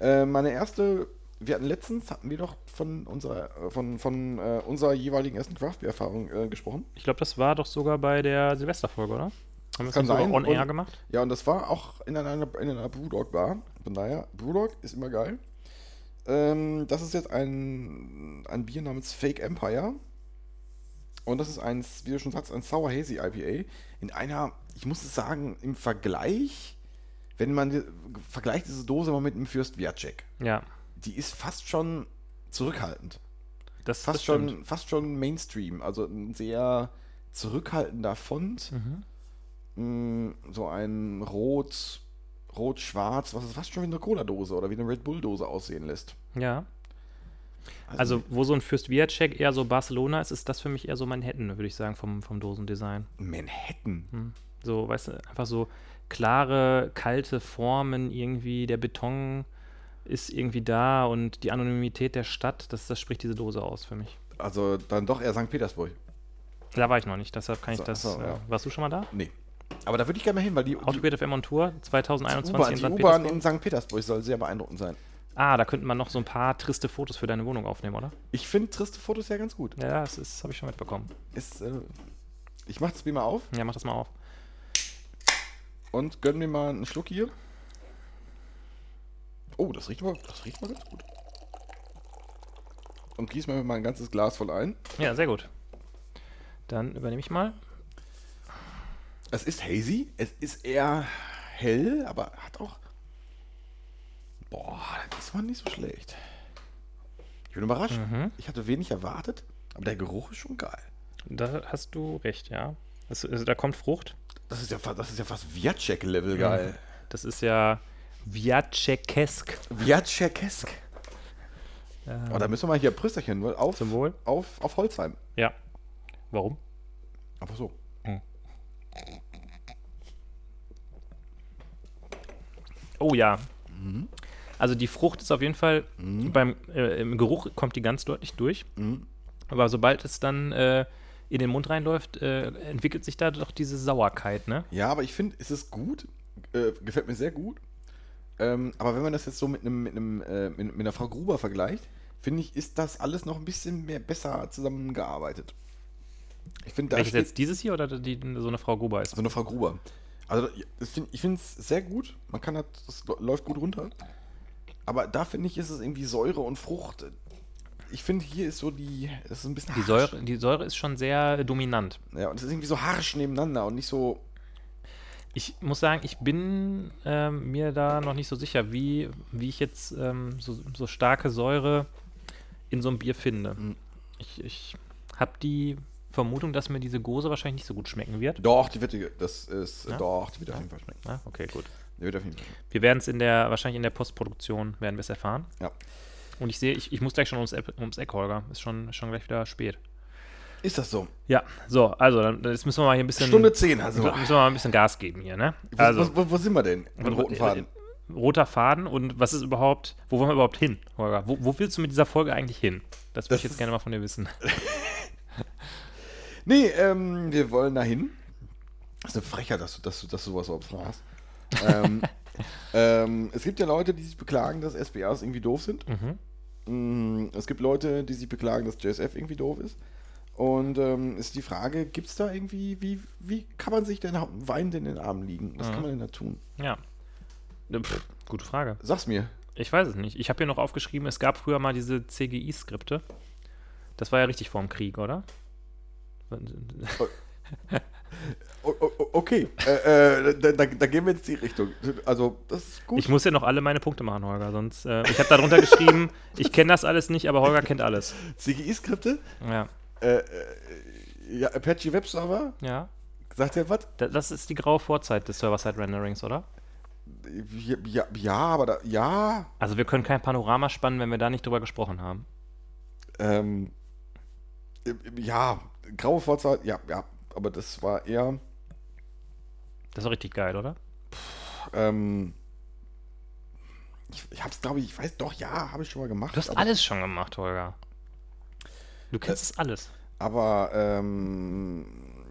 Äh, meine erste, wir hatten letztens, hatten wir doch von unserer, von, von äh, unserer jeweiligen ersten Craft-Beer-Erfahrung äh, gesprochen. Ich glaube, das war doch sogar bei der Silvesterfolge, oder? Haben wir das sein. on air Und- gemacht? Ja, und das war auch in einer, in einer Brewdog-Bar. Von daher, Brewdog ist immer geil. Ähm, das ist jetzt ein, ein Bier namens Fake Empire. Und das ist ein, wie du schon sagst, ein Sour Hazy IPA. In einer, ich muss es sagen, im Vergleich, wenn man vergleicht diese Dose mal mit einem Fürst Viacek, Ja, die ist fast schon zurückhaltend. das, Fast schon, fast schon Mainstream. Also ein sehr zurückhaltender Font. Mhm. Mm, so ein Rot, Rot-Schwarz, was es fast schon wie eine Cola-Dose oder wie eine Red Bull-Dose aussehen lässt. Ja. Also, wo so ein Fürst Viacek eher so Barcelona ist, ist das für mich eher so Manhattan, würde ich sagen, vom, vom Dosendesign. Manhattan. Hm. So, weißt du, einfach so klare, kalte Formen irgendwie, der Beton ist irgendwie da und die Anonymität der Stadt, das, das spricht diese Dose aus für mich. Also dann doch eher St. Petersburg. Da war ich noch nicht, deshalb kann ich So, das. so, äh, ja. Warst du schon mal da? Nee. Aber da würde ich gerne mal hin, weil die, Autogrid FM on Tour die 2021 U-Bahn in die St. U-Bahn Petersburg. in St. Petersburg soll sehr beeindruckend sein. Ah, da könnten wir noch so ein paar triste Fotos für deine Wohnung aufnehmen, oder? Ich finde triste Fotos ja ganz gut. Ja, das, das habe ich schon mitbekommen. Ist, äh, ich mache das Bier mal auf Ja, mach das mal auf. Und gönn mir mal einen Schluck hier. Oh, das riecht mal, das riecht mal ganz gut. Und gieß mir mal ein ganzes Glas voll ein. Ja, sehr gut. Dann übernehme ich mal. Es ist hazy, es ist eher hell, aber hat auch. Boah, das ist mal nicht so schlecht. Ich bin überrascht. Mhm. Ich hatte wenig erwartet, aber der Geruch ist schon geil. Da hast du recht, ja. Das, also, da kommt Frucht. Das ist ja, das ist ja fast Viacek-Level geil. Das ist ja Viacekesk. Viacek-esk. Ähm, Oh, da müssen wir mal hier Prösterchen weil auf, Zum Wohl. auf, auf Holzheim. Ja. Warum? Einfach so. Oh ja. Mhm. Also die Frucht ist auf jeden Fall beim äh, im Geruch kommt die ganz deutlich durch. Mhm. Aber sobald es dann äh, in den Mund reinläuft, äh, entwickelt sich da doch diese Sauerkeit, ne? Ja, aber ich finde, es ist gut. Äh, gefällt mir sehr gut. Ähm, aber wenn man das jetzt so mit einem, mit einem, äh, mit, mit einer Frau Gruber vergleicht, finde ich, ist das alles noch ein bisschen mehr besser zusammengearbeitet. Ich finde, da Welches steht jetzt dieses hier oder die, so eine Frau Gruber ist? so eine Frau Gruber. Also das ich finde es sehr gut. Man kann das, das läuft gut runter. Aber da finde ich, ist es irgendwie Säure und Frucht. Ich finde, hier ist so die, das ist ein bisschen Die harsch. Säure, die Säure ist schon sehr dominant. Ja, und es ist irgendwie so harsch nebeneinander und nicht so. Ich muss sagen, ich bin ähm, mir da noch nicht so sicher, wie, wie ich jetzt ähm, so, so starke Säure in so einem Bier finde. Mhm. Ich, ich habe die Vermutung, dass mir diese Gose wahrscheinlich nicht so gut schmecken wird. Doch, die wird, das ist, Ja? doch, die wird auf jeden Fall schmecken. Ah, okay, gut. Die wird auf jeden Fall schmecken. Wir werden es in der, wahrscheinlich in der Postproduktion werden wir es erfahren. Ja. Und ich sehe, ich, ich muss gleich schon ums, Eck- ums Eck, Holger. Ist schon, schon gleich wieder spät. Ist das so? Ja, so, also, dann, jetzt müssen wir mal hier ein bisschen. Stunde 10, also. Müssen wir mal ein bisschen Gas geben hier, ne? Wo, Also, wo, wo, wo sind wir denn? Mit roten Faden. roter Faden und was ist überhaupt, wo wollen wir überhaupt hin, Holger? Wo, wo willst du mit dieser Folge eigentlich hin? Das würde ich jetzt gerne mal von dir wissen. Nee, ähm, wir wollen dahin. Das ist eine Frechheit, dass du, dass du, dass du sowas überhaupt fragst. ähm, ähm, es gibt ja Leute, die sich beklagen, dass SBAs irgendwie doof sind. Mhm. Mm, Es gibt Leute, die sich beklagen, dass JSF irgendwie doof ist. Und ähm, ist die Frage, gibt es da irgendwie, wie, wie kann man sich denn Wein denn in den Armen liegen? Was Mhm. kann man denn da tun? Ja. Äh, Pff, gute Frage. Sag's mir. Ich weiß es nicht. Ich habe hier noch aufgeschrieben, es gab früher mal diese CGI-Skripte. Das war ja richtig vorm Krieg, oder? Okay, äh, äh, da, da, da gehen wir jetzt die Richtung. Also, das ist gut. Ich muss ja noch alle meine Punkte machen, Holger. Sonst, äh, ich habe darunter geschrieben, ich kenne das alles nicht, aber Holger kennt alles. CGI-Skripte, Ja. äh, äh, ja, Apache Webserver, Ja. sagt ihr was? Da- Das ist die graue Vorzeit des Server-Side-Renderings, oder? Ja, ja, aber da, ja, Also wir können kein Panorama spannen, wenn wir da nicht drüber gesprochen haben. ähm, äh, ja, graue Vorzeit, ja, ja, aber das war eher, Das war richtig geil, oder? ähm, ich, ich hab's, glaube ich, ich weiß doch, ja, habe ich schon mal gemacht. Du hast aber, alles schon gemacht, Holger. Du kennst es alles. Aber, ähm,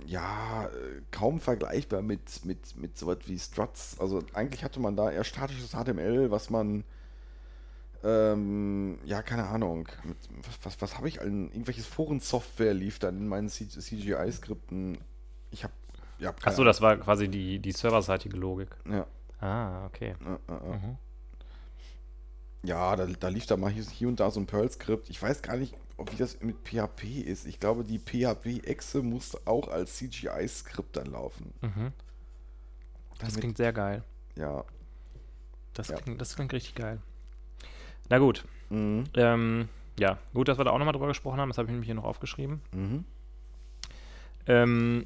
ja, äh, kaum vergleichbar mit, mit, mit sowas wie Struts. Also eigentlich hatte man da eher statisches HTML, was man, ähm, ja, keine Ahnung, was, was, was habe ich an, irgendwelches Forensoftware lief dann in meinen CGI-Skripten. Ich habe, ja, Achso, das war quasi die, die serverseitige Logik. Ja, Ah, okay. ja, ja, ja. Mhm. ja da, da lief da mal hier, hier und da so ein Perl-Skript. Ich weiß gar nicht, ob wie das mit PHP ist. Ich glaube, die PHP-Exe muss auch als CGI-Skript dann laufen. Mhm. Das Damit- klingt sehr geil. Ja. Das, Ja. klingt, das klingt richtig geil. Na gut. Mhm. Ähm, ja, gut, dass wir da auch nochmal drüber gesprochen haben. Das habe ich nämlich hier noch aufgeschrieben. Mhm. Ähm,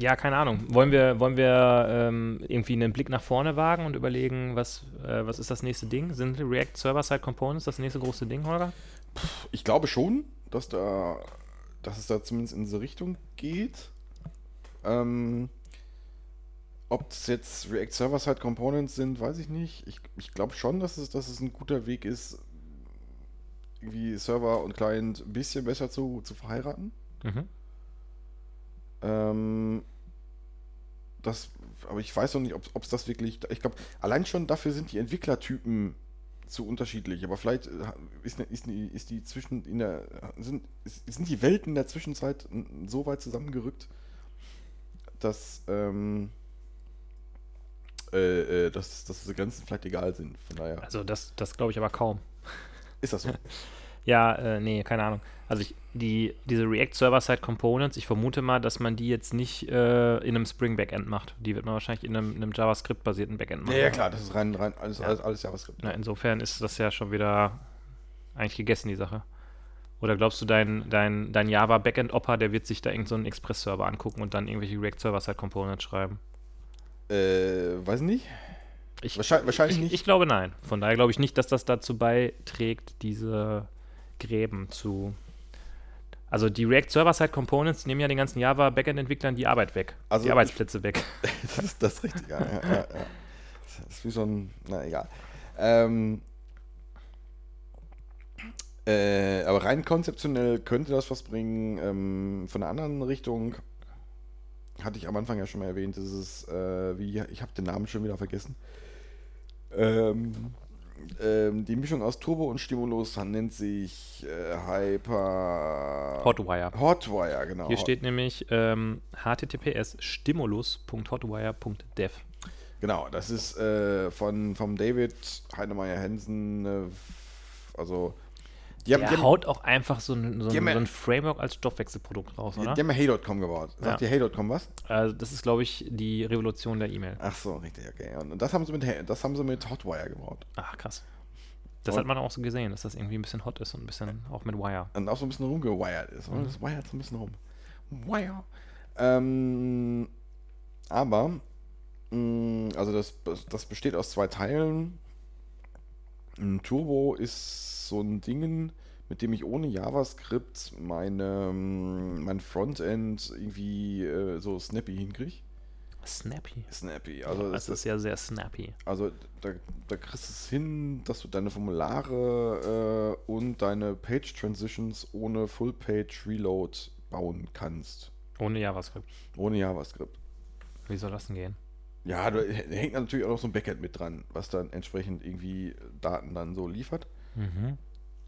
ja, keine Ahnung. Wollen wir, wollen wir ähm, irgendwie einen Blick nach vorne wagen und überlegen, was, äh, was ist das nächste Ding? Sind React Server-Side Components das nächste große Ding, Holger? Ich glaube schon, dass da, dass es da zumindest in diese Richtung geht. Ähm, ob es jetzt React Server-Side Components sind, weiß ich nicht. Ich, ich glaube schon, dass es, dass es ein guter Weg ist, irgendwie Server und Client ein bisschen besser zu, zu verheiraten. Mhm. Ähm, das, aber ich weiß noch nicht, ob es das wirklich. Ich glaube, allein schon dafür sind die Entwicklertypen zu unterschiedlich. Aber vielleicht äh, ist, ne- ist, die, ist die zwischen in der sind, sind die Welten in der Zwischenzeit so weit zusammengerückt, dass ähm, äh, äh, dass, dass diese Grenzen vielleicht egal sind. Von daher Also das, das glaube ich aber kaum. ist das so. Ja, äh, nee, keine Ahnung. Also ich, die, diese React Server-Side Components, ich vermute mal, dass man die jetzt nicht äh, in einem Spring Backend macht. Die wird man wahrscheinlich in einem, in einem JavaScript-basierten Backend machen. ja, ja, klar, das ist rein, rein alles, Ja. alles, alles JavaScript. Na, insofern ist das ja schon wieder eigentlich gegessen, die Sache. Oder glaubst du, dein, dein, dein Java Backend-Opper, der wird sich da irgendeinen so einen Express-Server angucken und dann irgendwelche React-Server-Side-Components schreiben? Äh, weiß nicht. Ich, Wahrscheinlich- wahrscheinlich ich, nicht. Ich glaube nein. Von daher glaube ich nicht, dass das dazu beiträgt, diese Gräben zu. Also die React Server-Side Components nehmen ja den ganzen Java Backend-Entwicklern die Arbeit weg, Also die ich- Arbeitsplätze weg. das ist das ist richtig, ja. ja, ja. Das ist wie so ein, na egal. Ähm, äh, aber rein konzeptionell könnte das was bringen. Ähm, von einer anderen Richtung hatte ich am Anfang ja schon mal erwähnt, das ist, äh, wie, ich habe den Namen schon wieder vergessen. Ähm, ähm, die Mischung aus Turbo und Stimulus nennt sich äh, Hyper... Hotwire. Hotwire, genau. Hier steht nämlich ähm, https stimulus.hotwire.dev. Genau, das ist äh, von vom David Heinemeier Hansen, äh, also die haben, die haben, haut auch einfach so ein, so ein, so ein Framework als Stoffwechselprodukt raus, oder? die haben ja Hey.com gebaut. Sagt Ja. ihr Hey.com was? Also das ist, glaube ich, die Revolution der E-Mail. Ach so, richtig, okay. Und das haben sie mit das haben sie mit Hotwire gebaut. Ach, krass. Das Und- hat man auch so gesehen, dass das irgendwie ein bisschen hot ist und ein bisschen auch mit Wire. Und auch so ein bisschen rumgewired ist. Mhm. oder? Das wired so ein bisschen rum. Wire. Ähm, aber, mh, also das, das besteht aus zwei Teilen. Turbo ist so ein Ding, mit dem ich ohne JavaScript meine, ähm, mein Frontend irgendwie äh, so snappy hinkriege. Snappy. Snappy. Also das ist ja sehr snappy. also da, da kriegst du es hin, dass du deine Formulare äh, und deine Page Transitions ohne Full Page Reload bauen kannst. Ohne JavaScript. Ohne JavaScript. Wie soll das denn gehen? Ja, da hängt natürlich auch noch so ein Backend mit dran, was dann entsprechend irgendwie Daten dann so liefert. Mhm.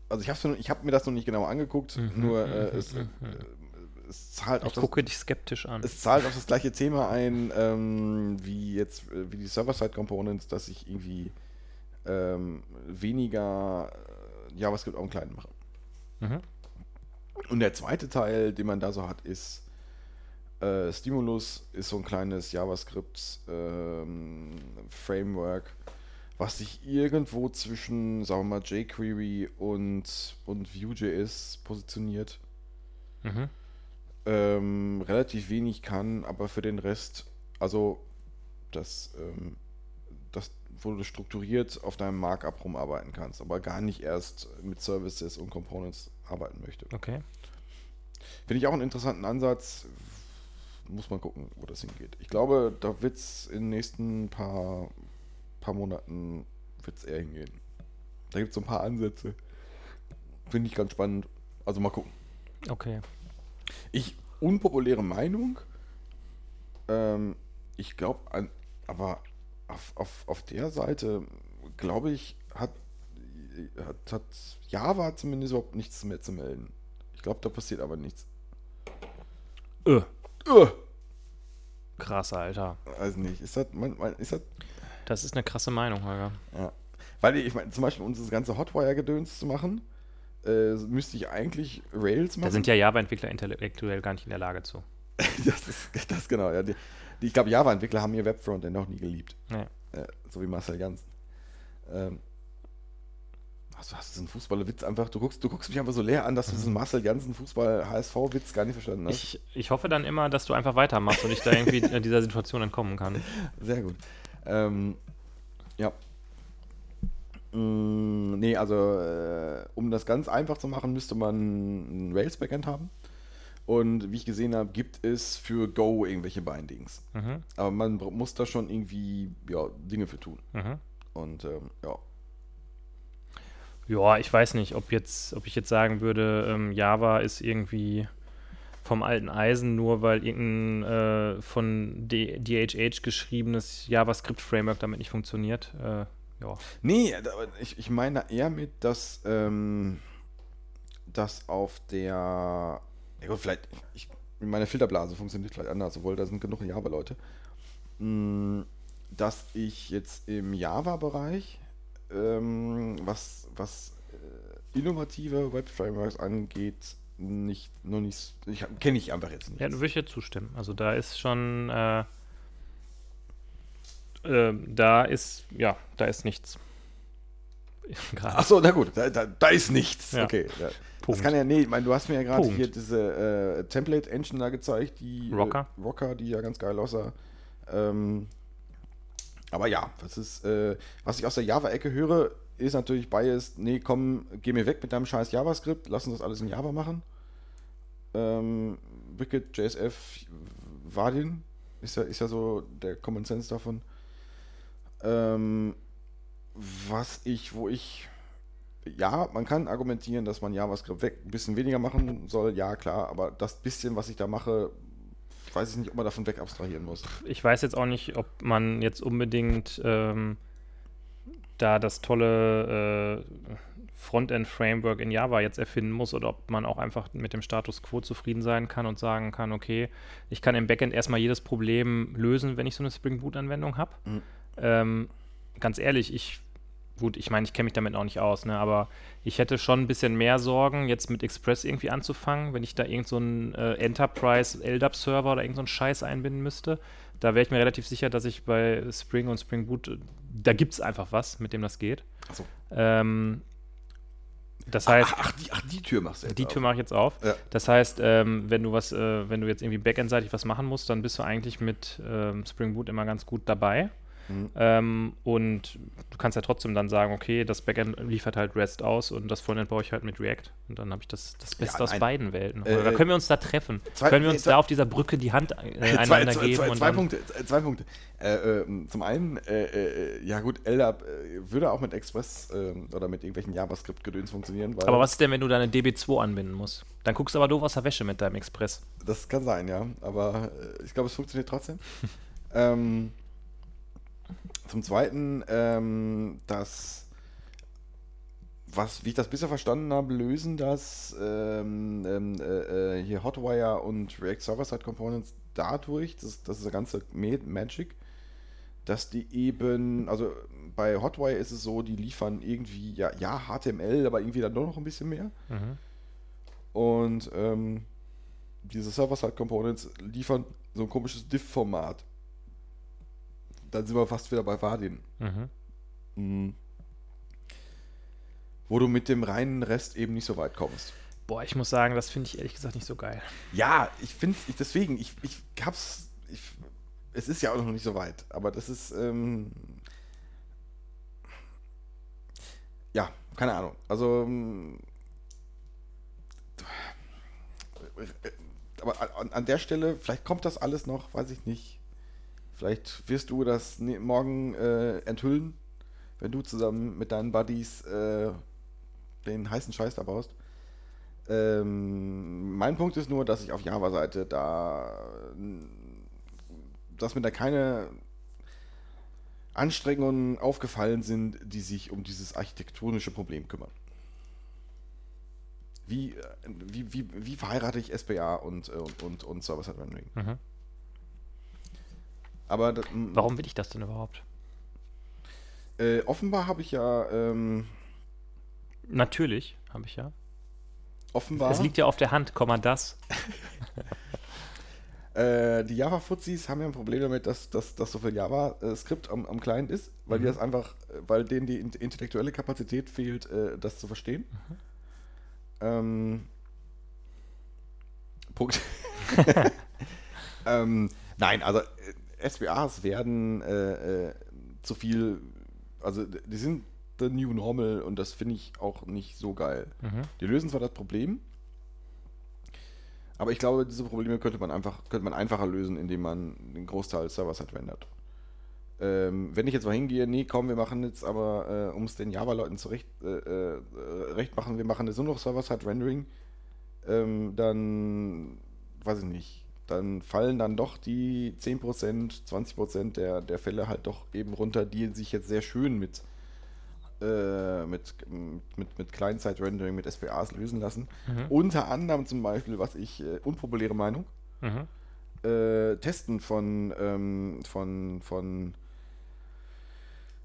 Also ich habe hab mir das noch nicht genau angeguckt, Mhm, nur mhm, äh, es, mhm, äh, es zahlt auf Ich das gucke dich skeptisch an. es zahlt auf das gleiche Thema ein, ähm, wie jetzt, äh, wie die Server-Side-Components, dass ich irgendwie ähm, weniger äh, JavaScript auf dem Kleinen mache. Mhm. Und der zweite Teil, den man da so hat, ist äh, Stimulus, ist so ein kleines JavaScript-Framework, was sich irgendwo zwischen, sagen wir mal, jQuery und, und Vue.js positioniert Mhm. ähm, relativ wenig kann, aber für den Rest, also das, ähm, das, wo du strukturiert auf deinem Markup rumarbeiten kannst, aber gar nicht erst mit Services und Components arbeiten möchte. Okay. Finde ich auch einen interessanten Ansatz. Muss man gucken, wo das hingeht. Ich glaube, da wird es in den nächsten paar, paar Monaten wird's eher hingehen. Da gibt es so ein paar Ansätze. Finde ich ganz spannend. Also mal gucken. Okay. Ich, unpopuläre Meinung, ähm, ich glaube, aber auf, auf, auf der Seite, glaube ich, hat, hat, hat Java zumindest überhaupt nichts mehr zu melden. Ich glaube, da passiert aber nichts. Öh. Äh, Krass, Alter. also nicht. Ist das, mein, mein, ist das, Das ist eine krasse Meinung, Holger. ja. Weil ich meine, zum Beispiel, um das ganze Hotwire-Gedöns zu machen, äh, müsste ich eigentlich Rails machen. Da sind ja Java-Entwickler intellektuell gar nicht in der Lage zu. das ist das genau, ja. Die, die, ich glaube, Java-Entwickler haben ihr Webfrontend noch nie geliebt. Ja. Äh, so wie Marcel Janssen. Ähm, hast du diesen Fußballerwitz einfach, du guckst, du guckst mich einfach so leer an, dass du diesen Marcel Janssen Fußball-HSV-Witz gar nicht verstanden hast. Ich, ich hoffe dann immer, dass du einfach weitermachst und ich da irgendwie äh, dieser Situation entkommen kann. Sehr gut. Ähm, ja. Mm, nee, also äh, um das ganz einfach zu machen, müsste man ein Rails-Backend haben. Und wie ich gesehen habe, gibt es für Go irgendwelche Bindings. Mhm. Aber man muss da schon irgendwie ja, Dinge für tun. Mhm. Und ähm, ja. Ja, ich weiß nicht, ob jetzt, ob ich jetzt sagen würde, ähm, Java ist irgendwie vom alten Eisen, nur weil irgendein äh, von D DHH geschriebenes JavaScript-Framework damit nicht funktioniert. Äh, ja. Nee, ich, ich meine eher mit, dass, ähm, dass auf der. Ja gut, vielleicht. Ich, meine Filterblase funktioniert vielleicht anders, obwohl da sind genug Java-Leute. Mm, Dass ich jetzt im Java-Bereich, ähm, was, was äh, innovative Web-Frameworks angeht, nicht, noch nicht. Ich kenne ich einfach jetzt nicht. Ja, würde ich jetzt zustimmen. Also da ist schon, äh, äh, da ist, ja, da ist nichts. Achso, na gut, da, da, da ist nichts. Ja. Okay. Ja. Das kann ja, nee, ich meine, du hast mir ja gerade hier diese äh, Template-Engine da gezeigt, die Rocker. Äh, Rocker, die ja ganz geil aussah. Ähm, aber ja, das ist, äh, was ich aus der Java-Ecke höre, ist natürlich Bias, nee, komm, geh mir weg mit deinem scheiß JavaScript, lass uns das alles in Java machen. Ähm, Wicked, JSF, Vadin ist ja, ist ja so der Common Sense davon. Ähm, was ich, wo ich, ja, man kann argumentieren, dass man JavaScript weg ein bisschen weniger machen soll, ja klar, aber das bisschen, was ich da mache, weiß ich nicht, ob man davon weg abstrahieren muss. ich weiß jetzt auch nicht, ob man jetzt unbedingt ähm, da das tolle äh, Frontend-Framework in Java jetzt erfinden muss oder ob man auch einfach mit dem Status quo zufrieden sein kann und sagen kann, okay, ich kann im Backend erstmal jedes Problem lösen, wenn ich so eine Spring Boot-Anwendung habe. Mhm. Ähm, ganz ehrlich, ich, gut, ich meine, ich kenne mich damit auch nicht aus, ne, aber ich hätte schon ein bisschen mehr Sorgen, jetzt mit Express irgendwie anzufangen, wenn ich da irgend so einen äh, Enterprise LDAP-Server oder irgend so einen Scheiß einbinden müsste. Da wäre ich mir relativ sicher, dass ich bei Spring und Spring Boot, äh, da gibt es einfach was, mit dem das geht. Achso. Ähm, das heißt, Ach, ach, die, ach, die Tür machst du jetzt die auf. Tür mache ich jetzt auf. Ja. Das heißt, ähm, wenn du was, äh, wenn du jetzt irgendwie backendseitig was machen musst, dann bist du eigentlich mit ähm, Spring Boot immer ganz gut dabei. Mhm. Ähm, und du kannst ja trotzdem dann sagen, okay, das Backend liefert halt REST aus und das Frontend baue ich halt mit React. Und dann habe ich das, das Beste aus nein. beiden Welten. Äh, Oder können wir uns da treffen? zwei- können wir nee, uns zwei- da auf dieser Brücke die Hand äh, einander zwei, geben? zwei, und zwei Punkte. äh, Zwei Punkte. Äh, äh, zum einen, äh, äh, ja gut, LDAP würde auch mit Express äh, oder mit irgendwelchen JavaScript-Gedöns funktionieren. Aber was ist denn, wenn du deine DB2 anbinden musst? Dann guckst du aber doof aus der Wäsche mit deinem Express. Das kann sein, ja. Aber ich glaube, es funktioniert trotzdem. ähm, zum Zweiten, ähm, dass, was, wie ich das bisher verstanden habe, lösen das ähm, ähm, äh, äh, hier Hotwire und React Server-Side Components dadurch, das, das ist der ganze Ma- Magic, dass die eben, also bei Hotwire ist es so, die liefern irgendwie, ja, ja, HTML, aber irgendwie dann doch noch ein bisschen mehr. Mhm. Und ähm, diese Server-Side-Components liefern so ein komisches Diff-Format. Dann sind wir fast wieder bei Vadin. Mhm. Mhm. Wo du mit dem reinen Rest eben nicht so weit kommst. Boah, ich muss sagen, das finde ich ehrlich gesagt nicht so geil. Ja, ich finde es, deswegen, ich, ich hab's, ich, es ist ja auch noch nicht so weit, aber das ist, ähm, ja, keine Ahnung. Also, ähm, aber an, an der Stelle, vielleicht kommt das alles noch, weiß ich nicht. Vielleicht wirst du das ne- morgen äh, enthüllen, wenn du zusammen mit deinen Buddies äh, den heißen Scheiß da baust. Ähm, mein Punkt ist nur, dass ich auf Java-Seite da, dass mir da keine Anstrengungen aufgefallen sind, die sich um dieses architektonische Problem kümmern. Wie, äh, wie, wie, wie verheirate ich SPA und, äh, und, und, und Server-Side-Rendering? Mhm. Aber das, Warum will ich das denn überhaupt? Äh, offenbar habe ich ja, ähm, Natürlich, habe ich ja. offenbar, Es liegt ja auf der Hand, Komma das. äh, die Java-Fuzis haben ja ein Problem damit, dass, dass, dass so viel JavaScript am, am Client ist, weil die das einfach, weil denen die in- intellektuelle Kapazität fehlt, äh, das zu verstehen. Ähm, Punkt. ähm, nein, also äh, SWAs werden äh, äh, zu viel, also die sind the new normal und das finde ich auch nicht so geil. Mhm. Die lösen zwar das Problem, aber ich glaube, diese Probleme könnte man einfach, könnte man einfacher lösen, indem man den Großteil des Servers halt rendert. Ähm, wenn ich jetzt mal hingehe, nee, komm, wir machen jetzt aber, äh, um es den Java-Leuten zurecht äh, äh, recht machen, wir machen jetzt nur noch Server-Side-Rendering, ähm, dann, weiß ich nicht, dann fallen dann doch die 10%, 20% der, der Fälle halt doch eben runter, die sich jetzt sehr schön mit, äh, mit, mit, mit Client-Side-Rendering, mit SPAs lösen lassen. Mhm. Unter anderem zum Beispiel, was ich, äh, unpopuläre Meinung, Mhm. äh, Testen von, ähm, von, von,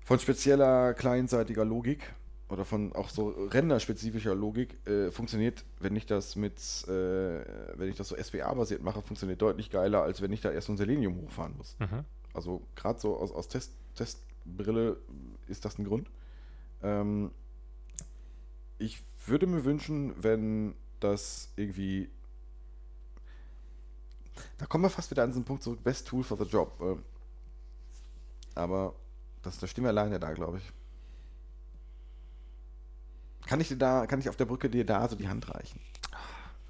von spezieller clientseitiger Logik oder von auch so renderspezifischer Logik äh, funktioniert, wenn ich das mit, äh, wenn ich das so SPA-basiert mache, funktioniert deutlich geiler, als wenn ich da erst so ein Selenium hochfahren muss. Mhm. Also gerade so aus, aus Test, Testbrille ist das ein Grund. Ähm, ich würde mir wünschen, wenn das irgendwie. Da kommen wir fast wieder an diesen Punkt zurück, Best Tool for the Job. äh, Aber das, da stehen wir alleine da, glaube ich. Kann ich dir da, kann ich auf der Brücke dir da so die Hand reichen?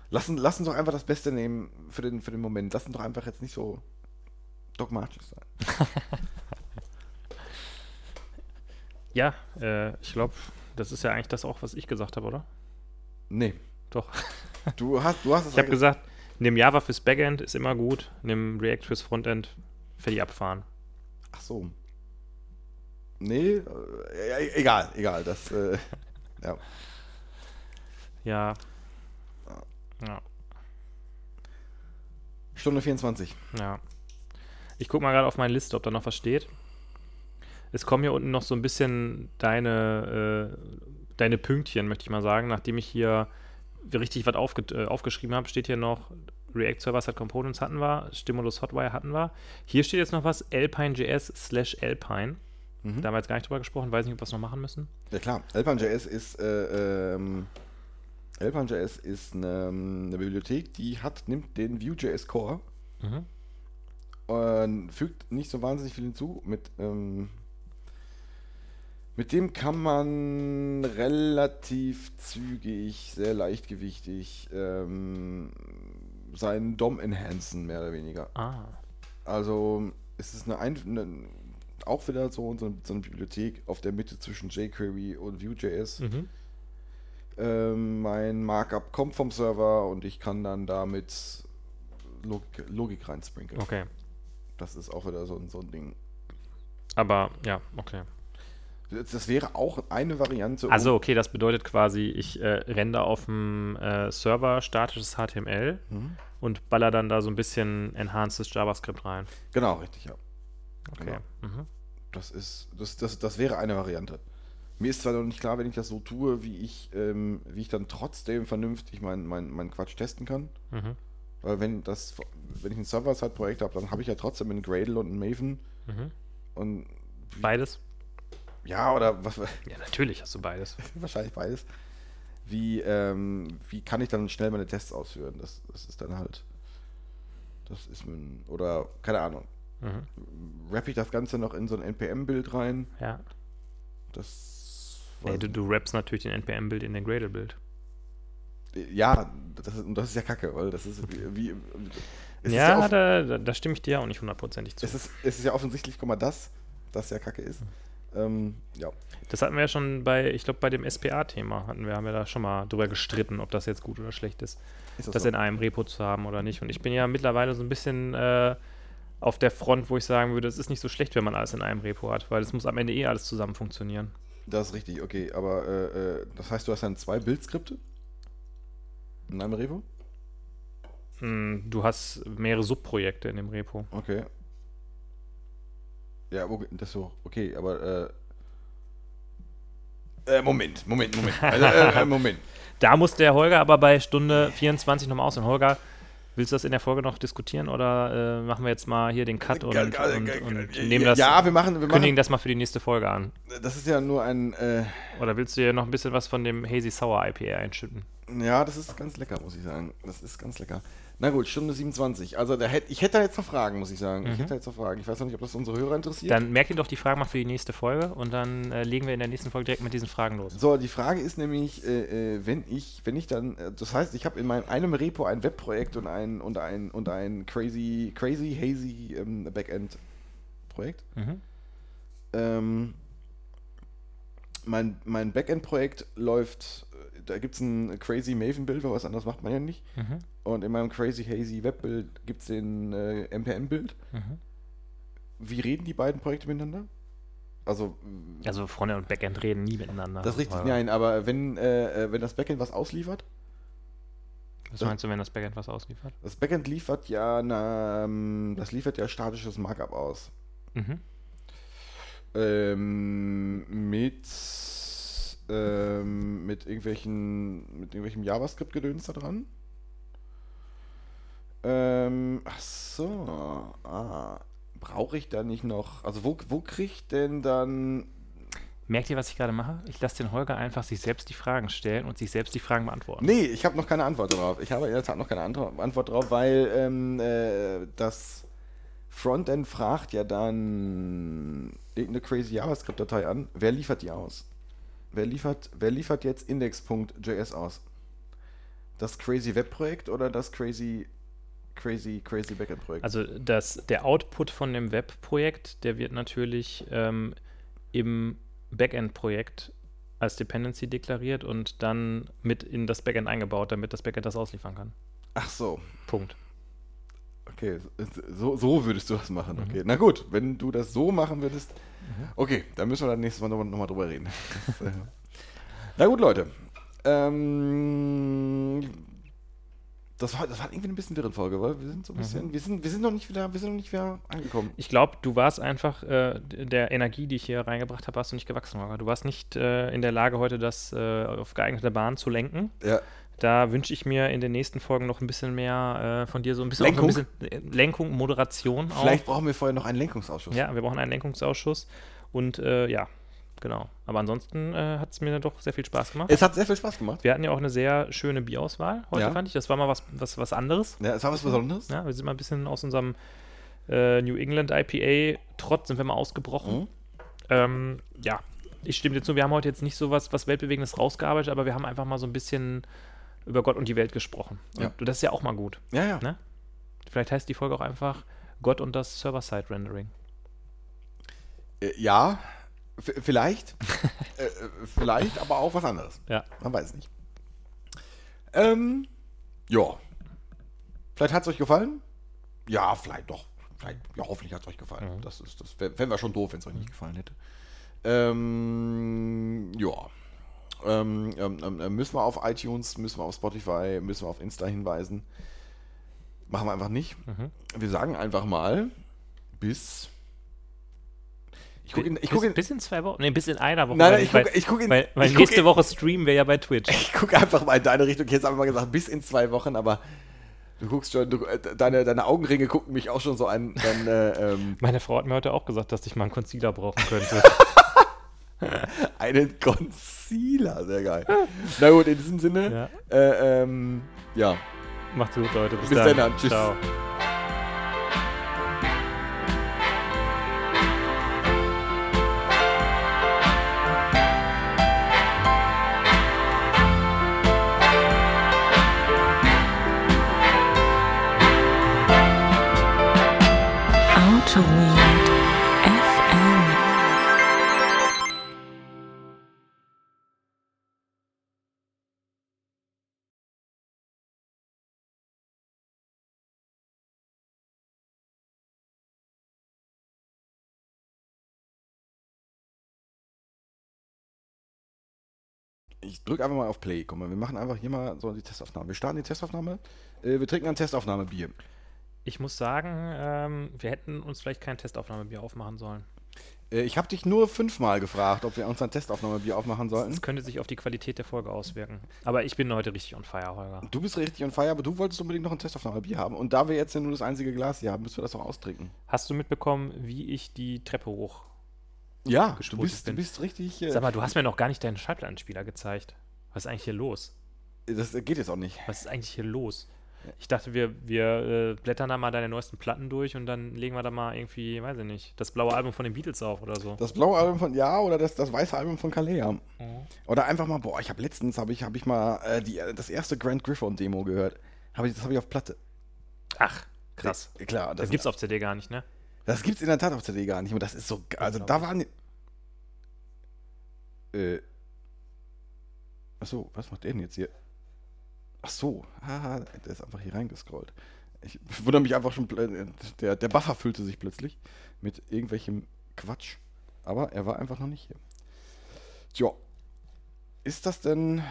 Lass, uns- doch einfach das Beste nehmen für den, für den Moment. Lass uns doch einfach jetzt nicht so dogmatisch sein. Ja, äh, ich glaube, das ist ja eigentlich das auch, was ich gesagt habe, oder? Nee. Doch. Du hast, du hast es Ich habe gesagt, nimm Java fürs Backend, ist immer gut. Nimm React fürs Frontend, fertig abfahren. Ach so. Nee, äh, e- egal, egal. Das, äh, ja. Ja. Ja, Stunde 24. ja. Ich gucke mal gerade auf meine Liste, ob da noch was steht. Es kommen hier unten noch so ein bisschen deine, äh, deine Pünktchen, möchte ich mal sagen. Nachdem ich hier richtig was aufge äh, aufgeschrieben habe, steht hier noch React Server-Side Components hatten wir, Stimulus Hotwire hatten wir. Hier steht jetzt noch was, Alpine.js slash Alpine. Mhm. Da haben wir jetzt gar nicht drüber gesprochen, weiß nicht, ob wir es noch machen müssen. Ja klar, Alpine.js ist, äh, ähm, Alpine.js ist eine, eine Bibliothek, die hat, nimmt den Vue.js Core Mhm. und fügt nicht so wahnsinnig viel hinzu. Mit, ähm, mit dem kann man relativ zügig, sehr leichtgewichtig ähm, seinen DOM enhancen, mehr oder weniger. Ah. Also es ist eine, Ein eine auch wieder so, so, so eine Bibliothek auf der Mitte zwischen jQuery und Vue.js. Mhm. Ähm, mein Markup kommt vom Server und ich kann dann damit Logik, Logik reinsprinkeln. Okay. Das ist auch wieder so, ein- so ein Ding. Aber ja, okay. Das, das wäre auch eine Variante. um- Also, okay, das bedeutet quasi, ich äh, render auf dem äh, Server statisches HTML Mhm. und baller dann da so ein bisschen enhancedes JavaScript rein. Genau, richtig, ja. Okay. Genau. Mhm. Das ist, das, das, das wäre eine Variante. Mir ist zwar noch nicht klar, wenn ich das so tue, wie ich, ähm, wie ich dann trotzdem vernünftig meinen mein, mein Quatsch testen kann. Mhm. Weil wenn das, wenn ich ein Server-Side-Projekt habe, dann habe ich ja trotzdem einen Gradle und einen Maven Mhm. und Beides? ja, oder was, Ja, natürlich hast du beides. wahrscheinlich beides. Wie, ähm, wie kann ich dann schnell meine Tests ausführen? Das, das ist dann halt, das ist mein, oder keine Ahnung. Mhm. Wrap ich das Ganze noch in so ein NPM-Bild rein? Ja. Das, weiß du, du rappst natürlich den NPM-Bild in den Gradle-Bild. Ja, das ist, das ist ja kacke, weil das ist wie. wie Ja, ist ja da, da, da stimme ich dir auch nicht hundertprozentig zu. es, ist, es ist ja offensichtlich, guck mal, das, das ja kacke ist. Ähm, ja. Das hatten wir ja schon bei, ich glaube, bei dem SPA-Thema hatten wir, haben wir da schon mal drüber gestritten, ob das jetzt gut oder schlecht ist, Ist das das so? in einem Repo zu haben oder nicht. Und ich bin ja mittlerweile so ein bisschen äh, auf der Front, wo ich sagen würde, es ist nicht so schlecht, wenn man alles in einem Repo hat, weil es muss am Ende eh alles zusammen funktionieren. Das ist richtig, okay. Aber äh, äh, das heißt, du hast dann zwei Bildskripte? In einem Repo? Hm, Du hast mehrere Subprojekte in dem Repo. Okay. Ja, okay, das so, okay, aber äh, äh, Moment, Moment, Moment. Also, äh, äh, Moment. Da muss der Holger aber bei Stunde 24 nochmal aus. Und Holger, willst du das in der Folge noch diskutieren oder äh, machen wir jetzt mal hier den Cut und, und, und nehmen das, ja, wir machen, wir kündigen machen das mal für die nächste Folge an? das ist ja nur ein, äh, Oder willst du hier noch ein bisschen was von dem Hazy Sour IPA einschütten? Ja, das ist ganz lecker, muss ich sagen. Das ist ganz lecker. Na gut, Stunde 27. Also da hätt, ich hätte da jetzt noch Fragen, muss ich sagen. Ich Mhm. hätte da jetzt noch Fragen. Ich weiß noch nicht, ob das unsere Hörer interessiert. Dann merkt ihr doch die Fragen mal für die nächste Folge und dann äh, legen wir in der nächsten Folge direkt mit diesen Fragen los. so, die Frage ist nämlich, äh, äh, wenn ich, wenn ich dann, äh, das heißt, ich habe in meinem einem Repo ein Webprojekt und ein und ein und ein crazy, crazy, hazy ähm, Backend-Projekt. Mhm. Ähm, mein mein Backend-Projekt läuft, äh, da gibt es ein crazy Maven-Bild, weil was anderes macht man ja nicht. Mhm. Und in meinem crazy hazy Webbild gibt es den äh, NPM-Bild. Mhm. Wie reden die beiden Projekte miteinander? Also, Also Frontend und Backend reden nie miteinander. das ist richtig, Holger. nein, aber wenn, äh, äh, wenn das Backend was ausliefert, Was meinst du, wenn das Backend was ausliefert? das Backend liefert ja, na, ähm, das liefert ja statisches Markup aus. Mhm. Ähm, mit, ähm, mit irgendwelchen, mit irgendwelchem JavaScript-Gedöns da dran. Ähm, ach so, ah, brauche ich da nicht noch, also wo, wo kriegt denn dann, Merkt ihr, was ich gerade mache? Ich lasse den Holger einfach sich selbst die Fragen stellen und sich selbst die Fragen beantworten. Nee, ich habe noch keine Antwort drauf. Ich habe in der Tat noch keine Antwort drauf, weil ähm, äh, das Frontend fragt ja dann irgendeine crazy JavaScript-Datei an. Wer liefert die aus? Wer liefert, wer liefert jetzt index.js aus? Das crazy Web-Projekt oder das crazy, crazy, crazy Backend-Projekt? Also das, der Output von dem Webprojekt, der wird natürlich ähm, im Backend-Projekt als Dependency deklariert und dann mit in das Backend eingebaut, damit das Backend das ausliefern kann. Ach so. Punkt. Okay, so, so würdest du das machen. Okay, na gut, wenn du das so machen würdest. Okay, dann müssen wir dann nächstes Mal nochmal noch mal drüber reden. Das, äh, na gut, Leute. Ähm, das, war, das war irgendwie ein bisschen wirre Folge, weil wir sind so ein bisschen, wir, sind, wir sind noch nicht wieder, wir sind noch nicht wieder angekommen. Ich glaube, du warst einfach äh, der Energie, die ich hier reingebracht habe, hast du nicht gewachsen, Holger. Du warst nicht äh, in der Lage, heute das äh, auf geeigneter Bahn zu lenken. Ja, Da wünsche ich mir in den nächsten Folgen noch ein bisschen mehr äh, von dir, so ein bisschen, Lenkung? Ein bisschen äh, Lenkung, Moderation auch. vielleicht brauchen wir vorher noch einen Lenkungsausschuss. Ja, wir brauchen einen Lenkungsausschuss. Und äh, ja, genau. Aber ansonsten äh, hat es mir doch sehr viel Spaß gemacht. Es hat sehr viel Spaß gemacht. Wir hatten ja auch eine sehr schöne Bierauswahl heute, Ja. fand ich. Das war mal was, was, was anderes. Ja, es war was Besonderes. Ja, wir sind mal ein bisschen aus unserem äh, New England IPA Trotz sind wir mal ausgebrochen. Mhm. Ähm, ja, ich stimme dir zu. Wir haben heute jetzt nicht so was, was Weltbewegendes rausgearbeitet, aber wir haben einfach mal so ein bisschen über Gott und die Welt gesprochen. Ja. Und das ist ja auch mal gut. Ja, ja. Ne? Vielleicht heißt die Folge auch einfach Gott und das Server-Side-Rendering. Äh, ja, vielleicht. äh, vielleicht, aber auch was anderes. Ja. Man weiß es nicht. Ähm, ja. Vielleicht hat es euch gefallen? Ja, vielleicht doch. Vielleicht, ja, hoffentlich hat es euch gefallen. Mhm. Das ist, das fänden wir schon doof, wenn es euch nicht gefallen hätte. Ähm, ja. Ähm, ähm, ähm, müssen wir auf iTunes, müssen wir auf Spotify, müssen wir auf Insta hinweisen. Machen wir einfach nicht. Mhm. Wir sagen einfach mal bis. Ich gucke in, ich guck in, bis in zwei Wochen. Nee, bis in einer Woche. Nein, nein, ich gucke ich guck in, weil, weil ich nächste in, Woche streamen wir ja bei Twitch. Ich gucke einfach mal in deine Richtung. Jetzt habe ich mal gesagt, bis in zwei Wochen, aber du guckst schon, du, äh, deine, deine Augenringe gucken mich auch schon so an. Dann, äh, ähm, Meine Frau hat mir heute auch gesagt, dass ich mal einen Concealer brauchen könnte. einen Concealer, sehr geil. Na gut, in diesem Sinne, ja. äh, ähm, ja. Macht's gut, Leute. Bis, Bis dann. dann, tschüss. Ciao. Ich drücke einfach mal auf Play. Guck mal, wir machen einfach hier mal so die Testaufnahme. Wir starten die Testaufnahme. Äh, wir trinken ein Testaufnahmebier. Ich muss sagen, ähm, wir hätten uns vielleicht kein Testaufnahmebier aufmachen sollen. Äh, ich habe dich nur fünfmal gefragt, ob wir uns ein Testaufnahmebier aufmachen sollten. Das könnte sich auf die Qualität der Folge auswirken. Aber ich bin heute richtig on fire, Holger. Du bist richtig on fire, aber du wolltest unbedingt noch ein Testaufnahmebier haben. Und da wir jetzt ja nur das einzige Glas hier haben, müssen wir das auch austrinken. Hast du mitbekommen, wie ich die Treppe hoch. Ja, du bist, du bin. bist richtig. Äh, Sag mal, du hast mir noch gar nicht deinen Schallplattenspieler gezeigt. Was ist eigentlich hier los? das geht jetzt auch nicht. Was ist eigentlich hier los? Ich dachte, wir, wir äh, blättern da mal deine neuesten Platten durch und dann legen wir da mal irgendwie, weiß ich nicht, das blaue Album von den Beatles auf oder so. Das blaue Album von Ja oder das, das weiße Album von Kalea. Oder einfach mal, boah, ich habe letztens habe ich, hab ich mal äh, die, äh, das erste Grant Griffon Demo gehört. Hab ich, das habe ich auf Platte. Ach, krass. Äh, klar, Das gibt's auf CD gar nicht, ne? Das gibt's in der Tat auf CD gar nicht. Und das ist so, also da waren. Äh. Achso, was macht der denn jetzt hier? Ach so, haha, der ist einfach hier reingescrollt. Ich wundere mich einfach schon, pl- der, der Buffer füllte sich plötzlich mit irgendwelchem Quatsch. Aber er war einfach noch nicht hier. Tja, ist das denn.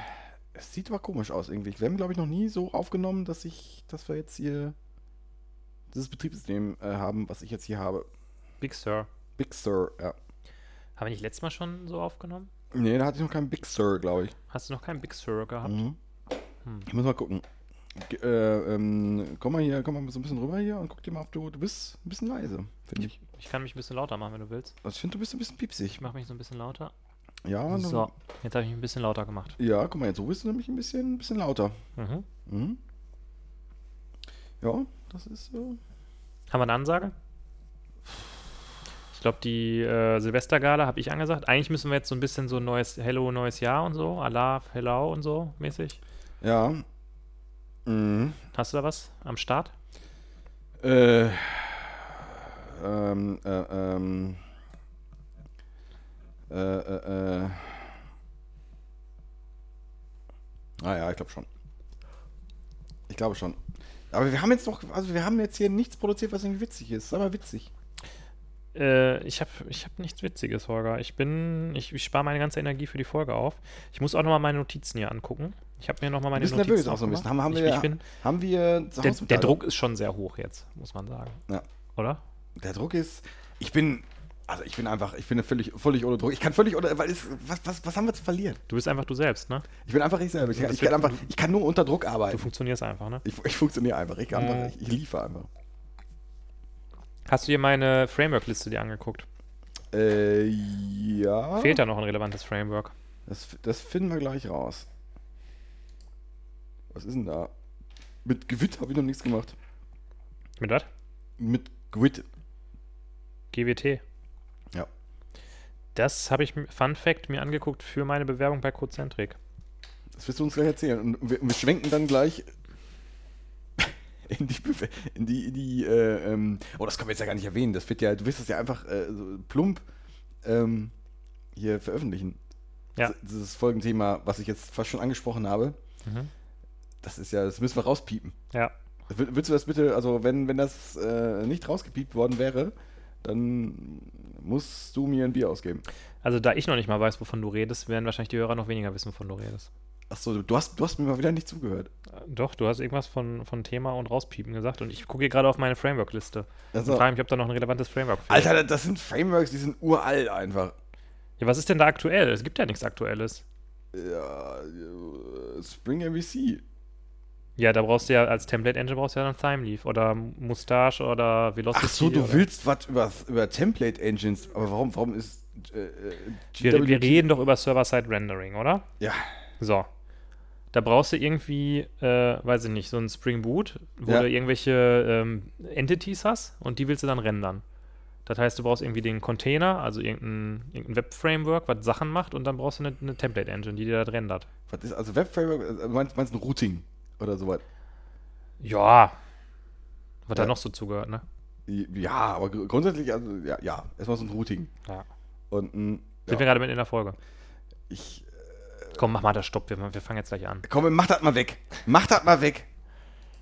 Es sieht aber komisch aus irgendwie. Wir haben, glaube ich, noch nie so aufgenommen, dass ich, dass wir jetzt hier dieses Betriebssystem äh, haben, was ich jetzt hier habe. Big Sur. Big Sur, ja. Haben wir nicht letztes Mal schon so aufgenommen? Nee, da hatte ich noch keinen Big Sur, glaube ich. Hast du noch keinen Big Sur gehabt? Mhm. Hm. Ich muss mal gucken. Ge- Äh, ähm, komm mal hier, komm mal so ein bisschen rüber hier und guck dir mal, ob du. Du bist ein bisschen leise, finde ich. Ich kann mich ein bisschen lauter machen, wenn du willst. Also ich finde, du bist ein bisschen piepsig. Ich mache mich so ein bisschen lauter. Ja, So, jetzt habe ich mich ein bisschen lauter gemacht. ja, guck mal, jetzt so bist du nämlich ein bisschen, ein bisschen lauter. Mhm. Mhm. Ja, das ist so. Haben wir eine Ansage? Ich glaube, die äh, Silvestergala habe ich angesagt. Eigentlich müssen wir jetzt so ein bisschen so ein neues Hello, neues Jahr und so, Allah, Hello und so mäßig. Ja. Mhm. Hast du da was am Start? Äh, ähm, äh, ähm, äh, äh, äh. Ah ja, ich glaube schon. Ich glaube schon. Aber wir haben jetzt noch, also wir haben jetzt hier nichts produziert, was irgendwie witzig ist. Sag mal witzig. Äh, ich habe ich hab nichts Witziges, Holger. Ich bin, ich, ich spare meine ganze Energie für die Folge auf. Ich muss auch nochmal meine Notizen hier angucken. Ich habe mir nochmal meine Notizen nervös auch so ein bisschen. Haben, haben, ich, wir, ich bin, haben wir der, der Druck ist schon sehr hoch jetzt, muss man sagen. Ja. Oder? Der Druck ist, ich bin, also ich bin einfach, ich bin völlig, völlig ohne Druck. Ich kann völlig ohne, weil es, was, was, was haben wir zu verlieren? Du bist einfach du selbst, ne? Ich bin einfach ich selber. Ich, ich kann einfach, ich kann nur unter Druck Du arbeiten. funktionierst einfach, ne? Ich, ich funktioniere einfach. Ich, kann Mhm. einfach, ich, ich liefere einfach. Hast du dir meine Framework-Liste dir angeguckt? Äh, ja. Fehlt da noch ein relevantes Framework? Das, das finden wir gleich raus. Was ist denn da? Mit Gwit habe ich noch nichts gemacht. Mit was? Mit Gwit. GWT. Das habe ich, Fun Fact, mir angeguckt für meine Bewerbung bei Codecentric. Das wirst du uns gleich erzählen. Und wir, wir schwenken dann gleich in die, in die, in die äh, ähm, oh, das können wir jetzt ja gar nicht erwähnen. Das wird ja, du wirst das ja einfach äh, so plump ähm, hier veröffentlichen. Ja. Das, dieses Folgenthema, was ich jetzt fast schon angesprochen habe, Mhm. das ist ja, das müssen wir rauspiepen. Ja. Würdest du das bitte, also wenn, wenn das äh, nicht rausgepiept worden wäre, dann musst du mir ein Bier ausgeben. Also da ich noch nicht mal weiß, wovon du redest, werden wahrscheinlich die Hörer noch weniger wissen, wovon du redest. Achso, du hast, du hast mir mal wieder nicht zugehört. Äh, Doch, du hast irgendwas von, von Thema und rauspiepen gesagt und ich gucke hier gerade auf meine Framework-Liste Also, und frage mich, ob da noch ein relevantes Framework fehlt. Alter, das sind Frameworks, die sind uralt einfach. Ja, was ist denn da aktuell? Es gibt ja nichts Aktuelles. Ja, äh, Spring MVC. Ja, da brauchst du ja als Template-Engine brauchst du ja dann Thymeleaf oder Mustache oder Velocity. Ach so, du oder willst was über, über Template Engines, aber warum, warum ist äh, äh, Wir, wir reden doch über Server-Side-Rendering, oder? Ja, So. Da brauchst du irgendwie, äh, weiß ich nicht, so ein Spring Boot, wo Ja. du irgendwelche ähm, Entities hast und die willst du dann rendern. Das heißt, du brauchst irgendwie den Container, also irgendein, irgendein Web-Framework, was Sachen macht und dann brauchst du eine, eine Template-Engine, die dir das rendert. was ist also Web-Framework? äh, Meinst, meinst du ein Routing oder sowas? Ja. Was da Ja. noch so zugehört, ne? Ja, aber gr- grundsätzlich, also, ja, ja, erstmal so ein Routing. Ja. Und ein, Sind ja, wir gerade mit in der Folge? ich, Komm, mach mal das Stopp, wir, wir fangen jetzt gleich an. komm, mach das mal weg. Mach das mal weg.